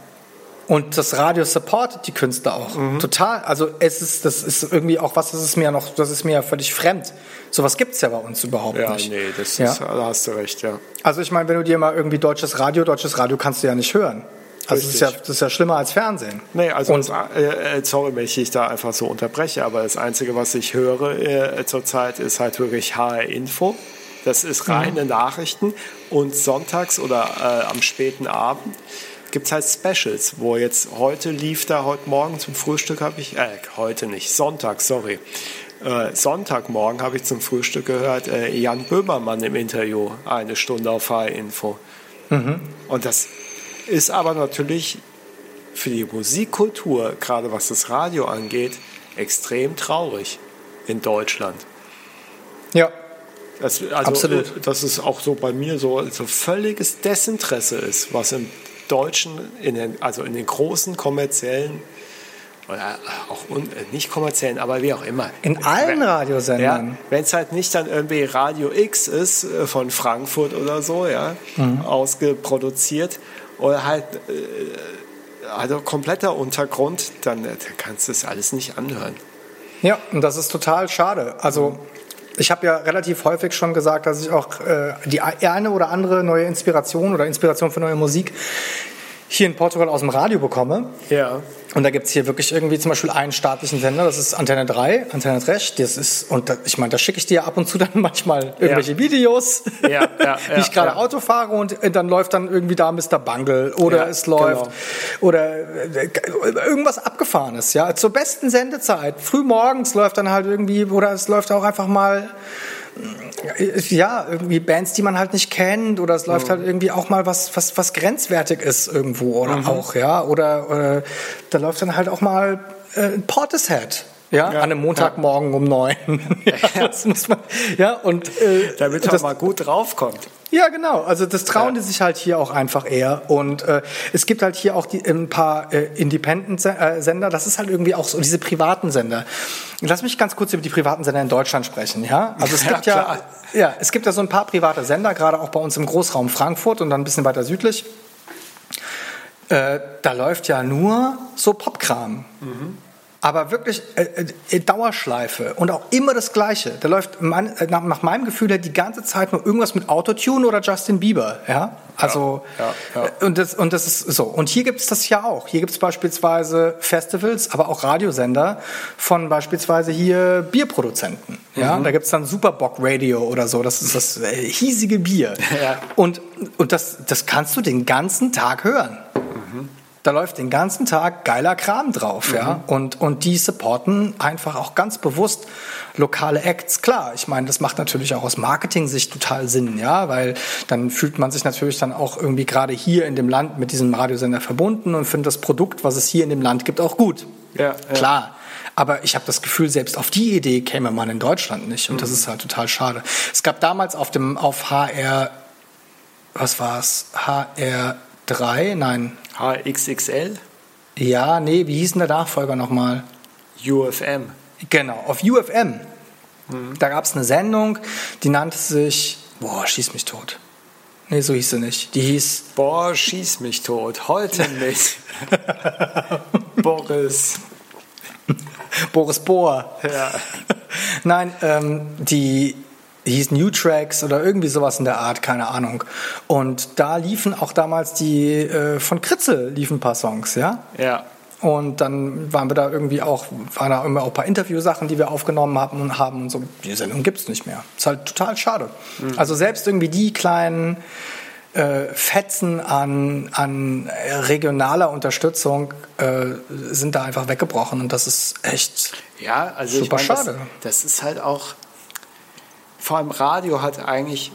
Und das Radio supportet die Künstler auch mhm. total. Also es ist, das ist irgendwie auch was, das ist mir noch, das ist mir völlig fremd. Sowas gibt es ja bei uns überhaupt ja, nicht. Ja, nee, das ja? Ist, da hast du recht, ja. Also ich meine, wenn du dir mal irgendwie deutsches Radio, deutsches Radio kannst du ja nicht hören. Also das ist, ja, das ist ja schlimmer als Fernsehen. Nee, also und, äh, äh, sorry, wenn ich dich da einfach so unterbreche, aber das Einzige, was ich höre äh, zurzeit, ist halt wirklich HR Info. Das ist reine mhm. Nachrichten und sonntags oder äh, am späten Abend gibt es halt Specials, wo jetzt heute lief da, heute Morgen zum Frühstück habe ich, äh, heute nicht, Sonntag, sorry. Äh, Sonntagmorgen habe ich zum Frühstück gehört, äh, Jan Böhmermann im Interview, eine Stunde auf H-Info. Mhm. Und das ist aber natürlich für die Musikkultur, gerade was das Radio angeht, extrem traurig in Deutschland. Ja, das, also, Absolut. Äh, dass es auch so bei mir so, so völliges Desinteresse ist, was im deutschen, in den, also in den großen kommerziellen oder auch un, äh, nicht kommerziellen, aber wie auch immer. In allen Radiosendern. Ja, Wenn es halt nicht dann irgendwie Radio X ist äh, von Frankfurt oder so, ja, mhm. ausgeproduziert oder halt äh, also kompletter Untergrund, dann, kannst du das alles nicht anhören. Ja, und das ist total schade. Also mhm. Ich habe ja relativ häufig schon gesagt, dass ich auch äh, die eine oder andere neue Inspiration oder Inspiration für neue Musik hier in Portugal aus dem Radio bekomme. Ja. Und da gibt es hier wirklich irgendwie zum Beispiel einen staatlichen Sender, das ist Antenne 3, Antenne 3, das ist, und da, ich meine, da schicke ich dir ab und zu dann *laughs* manchmal irgendwelche ja. Videos, ja, ja, *laughs* wie ich gerade Auto fahre und dann läuft dann irgendwie da Mr. Bungle oder es läuft genau. oder äh, irgendwas Abgefahrenes, ja. Zur besten Sendezeit, früh morgens läuft dann halt irgendwie, oder es läuft auch einfach mal ja, irgendwie Bands, die man halt nicht kennt oder es läuft mhm. halt irgendwie auch mal was, was, was grenzwertig ist irgendwo oder mhm. auch, ja, oder, oder da läuft dann halt auch mal äh, Portishead Ja, Ja, an einem Montagmorgen um neun. *laughs* ja, *laughs* das muss man, ja, und äh, Damit man das, mal gut draufkommt. Ja, genau. Also das trauen Ja. die sich halt hier auch einfach eher. Und äh, es gibt halt hier auch die, ein paar äh, Independent-Sender. Das ist halt irgendwie auch so diese privaten Sender. Lass mich ganz kurz über die privaten Sender in Deutschland sprechen. Ja, also es Ja, gibt ja, ja, es gibt ja so ein paar private Sender, gerade auch bei uns im Großraum Frankfurt und dann ein bisschen weiter südlich. Äh, da läuft ja nur so Popkram. Aber wirklich äh, äh, Dauerschleife und auch immer das Gleiche. Da läuft mein, äh, nach, nach meinem Gefühl die ganze Zeit nur irgendwas mit Autotune oder Justin Bieber. Ja, also Ja, ja, ja. äh, und das und das ist so. Und hier gibt es das ja auch. Hier gibt es beispielsweise Festivals, aber auch Radiosender von beispielsweise hier Bierproduzenten. Ja, Mhm. da gibt es dann Superbock Radio oder so. Das ist das hiesige Bier. *laughs* Ja. Und und das das kannst du den ganzen Tag hören. Da läuft den ganzen Tag geiler Kram drauf, ja. Und, und die supporten einfach auch ganz bewusst lokale Acts. Klar, ich meine, das macht natürlich auch aus Marketing-Sicht total Sinn, ja, weil dann fühlt man sich natürlich dann auch irgendwie gerade hier in dem Land mit diesem Radiosender verbunden und findet das Produkt, was es hier in dem Land gibt, auch gut. Ja, ja. Klar. Aber ich habe das Gefühl, selbst auf die Idee käme man in Deutschland nicht. Und das ist halt total schade. Es gab damals auf dem, auf HR, was war's? HR3? Nein, HXXL, ja, nee, wie hieß denn der Nachfolger nochmal? UFM. Genau, auf UFM. Da gab es eine Sendung, die nannte sich, boah, schieß mich tot. Nee, so hieß sie nicht. Die hieß, Boah, schieß mich tot. Heute *laughs* mit Boris. Boris Bohr. Ja. Nein, ähm, die hieß New Tracks oder irgendwie sowas in der Art, keine Ahnung. Und da liefen auch damals die, äh, von Kritzel liefen ein paar Songs, ja? Ja. Und dann waren wir da irgendwie auch, waren da immer auch ein paar Interviewsachen, die wir aufgenommen haben und haben und so. Die Sendung gibt's nicht mehr. Ist halt total schade. Also selbst irgendwie die kleinen äh, Fetzen an, an regionaler Unterstützung äh, sind da einfach weggebrochen und das ist echt. Ja, also Super ich meine, schade. Das, das ist halt auch, vor allem Radio hat eigentlich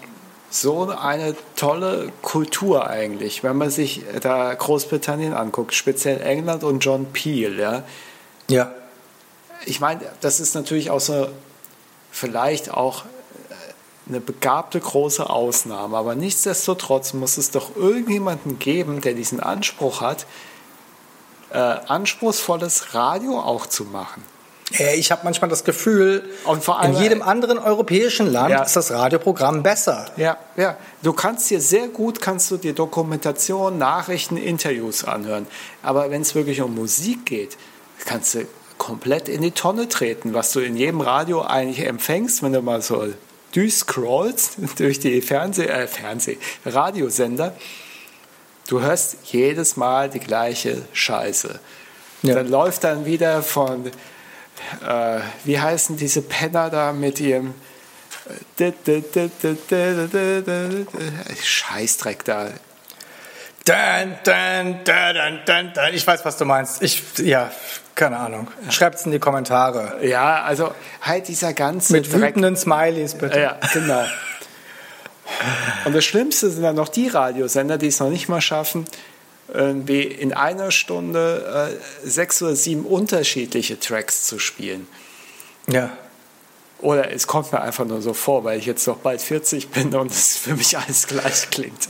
so eine tolle Kultur eigentlich, wenn man sich da Großbritannien anguckt, speziell England und John Peel, ja. Ja. Ich meine, das ist natürlich auch so vielleicht auch äh, eine begabte große Ausnahme, aber nichtsdestotrotz muss es doch irgendjemanden geben, der diesen Anspruch hat, äh, anspruchsvolles Radio auch zu machen. Äh, Ich habe manchmal das Gefühl, in jedem anderen europäischen Land Ja. ist das Radioprogramm besser. Ja, ja. Du kannst dir sehr gut, kannst du dir Dokumentation, Nachrichten, Interviews anhören. Aber wenn es wirklich um Musik geht, kannst du komplett in die Tonne treten, was du in jedem Radio eigentlich empfängst, wenn du mal so durchscrollst *laughs* durch die Fernseh, äh, Fernseh, Radiosender. Du hörst jedes Mal die gleiche Scheiße. Ja. Dann läuft dann wieder von, äh, wie heißen diese Penner da mit ihrem Scheißdreck da. Dun, dun, dun. Ich weiß, was du meinst. Ich, ja, keine Ahnung. Schreibt's in die Kommentare. Ja, also halt dieser ganze Mit Dreck. wütenden Smileys, bitte. Ja, genau. Und das Schlimmste sind dann noch die Radiosender, die es noch nicht mal schaffen, irgendwie in einer Stunde äh, sechs oder sieben unterschiedliche Tracks zu spielen. Ja. Oder es kommt mir einfach nur so vor, weil ich jetzt noch bald 40 bin und es für mich alles gleich klingt.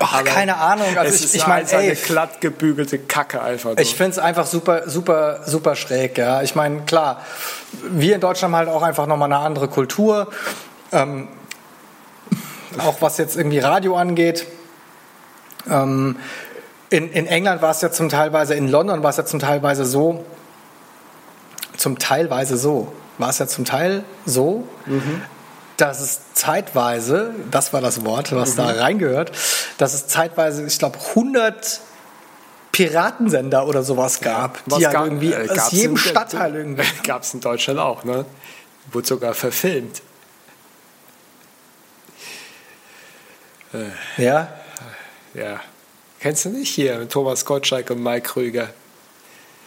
Ach, keine Ahnung. Also es ich- ist ich mein, einfach eine glatt gebügelte Kacke einfach. Ich finde es einfach super, super, super schräg. Ja, ich meine, klar, wir in Deutschland haben halt auch einfach nochmal eine andere Kultur. Ähm, auch was jetzt irgendwie Radio angeht. Ähm, in, in England war es ja zum Teilweise, in London war es ja zum Teilweise so, zum Teilweise so, war es ja zum Teil so, dass es zeitweise, das war das Wort, was da reingehört, dass es zeitweise, ich glaube, 100 Piratensender oder sowas gab, Was die halt gab- irgendwie äh, aus jedem in- Stadtteil *laughs* irgendwie. Gab es in Deutschland auch, ne? Wurde sogar verfilmt. Ja, Ja. Kennst du nicht hier mit Thomas Gottschalk und Mike Krüger?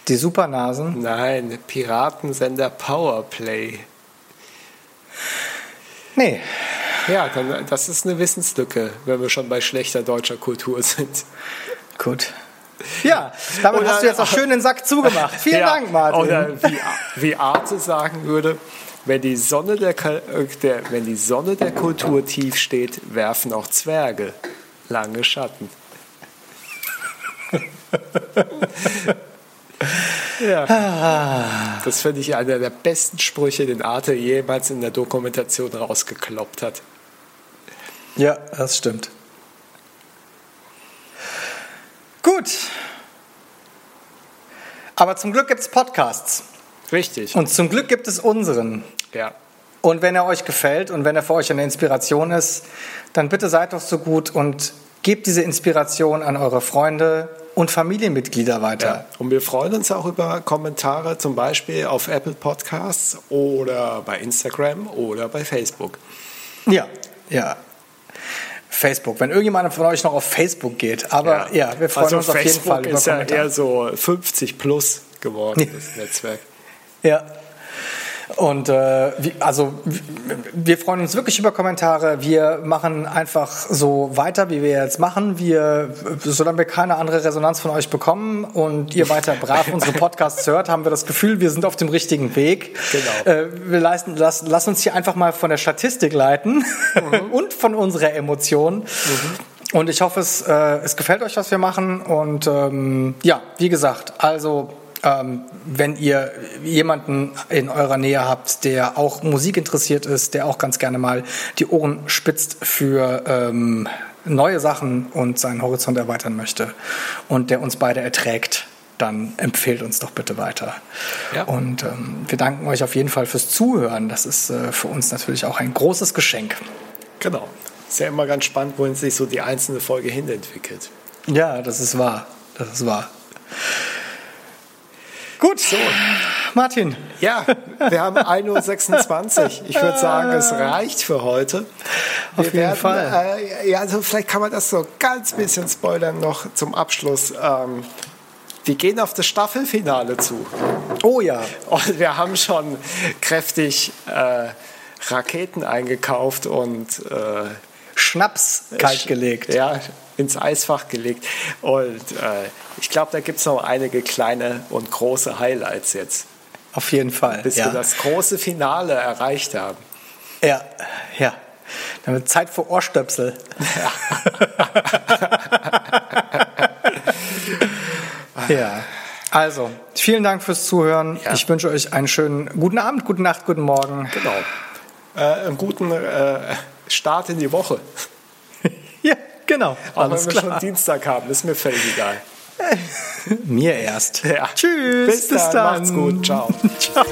die Supernasen. Nein, Piratensender Powerplay. Nee, Ja, dann, das ist eine Wissenslücke, wenn wir schon bei schlechter deutscher Kultur sind. gut. Ja, damit Oder- hast du jetzt auch schön den Sack zugemacht. Vielen *laughs* Ja, Dank, Martin. Oder wie, wie Arte sagen würde, wenn die, Sonne der, äh, der, wenn die Sonne der Kultur tief steht, werfen auch Zwerge lange Schatten. *laughs* ja. Das finde ich einer der besten Sprüche, den Arte jemals in der Dokumentation rausgekloppt hat. Ja, das stimmt. Gut. Aber zum Glück gibt es Podcasts. Richtig. Und zum Glück gibt es unseren. ja. Und wenn er euch gefällt und wenn er für euch eine Inspiration ist, dann bitte seid doch so gut und gebt diese Inspiration an eure Freunde und Familienmitglieder weiter. Ja. Und wir freuen uns auch über Kommentare, zum Beispiel auf Apple Podcasts oder bei Instagram oder bei Facebook. Ja, ja. Facebook, wenn irgendjemand von euch noch auf Facebook geht. Aber ja, wir freuen also uns auf jeden Facebook Fall über ist ja eher so 50 plus geworden, das Netzwerk. Ja. Und äh, also wir freuen uns wirklich über Kommentare. Wir machen einfach so weiter, wie wir jetzt machen. Wir, solange wir keine andere Resonanz von euch bekommen und ihr weiter brav unsere Podcasts *laughs* hört, haben wir das Gefühl, wir sind auf dem richtigen Weg. Genau. Äh, wir leisten, lass, lass uns hier einfach mal von der Statistik leiten *laughs* und von unserer Emotion. Und ich hoffe, es, äh, es gefällt euch, was wir machen. Und ähm, ja, wie gesagt, also wenn ihr jemanden in eurer Nähe habt, der auch Musik interessiert ist, der auch ganz gerne mal die Ohren spitzt für ähm, neue Sachen und seinen Horizont erweitern möchte und der uns beide erträgt, dann empfehlt uns doch bitte weiter. Ja. Und ähm, wir danken euch auf jeden Fall fürs Zuhören. Das ist äh, für uns natürlich auch ein großes Geschenk. Genau. Ist ja immer ganz spannend, wohin sich so die einzelne Folge hin entwickelt. Ja, das ist wahr. Das ist wahr. Gut, so. Martin. Ja, wir haben 1.26 Uhr. Ich würde sagen, es reicht für heute. Auf jeden Fall. Äh, ja, also vielleicht kann man das so ganz bisschen spoilern noch zum Abschluss. Ähm, wir gehen auf das Staffelfinale zu. Oh ja. Und wir haben schon kräftig äh, Raketen eingekauft und äh, Schnaps kaltgelegt. Ja, ins Eisfach gelegt. Und äh, ich glaube, da gibt es noch einige kleine und große Highlights jetzt, Auf jeden Fall. bis ja. wir das große Finale erreicht haben. ja, ja. Dann wird Zeit für Ohrstöpsel. *laughs* ja. Also, vielen Dank fürs Zuhören. Ja. Ich wünsche euch einen schönen guten Abend, gute Nacht, guten Morgen. Genau. Äh, einen guten äh, Start in die Woche. Genau. Auch wenn wir klar. schon Dienstag haben, ist mir völlig egal. *laughs* mir erst. Ja. Tschüss. Bis, bis dann. dann. Macht's gut. Ciao. *laughs* Ciao.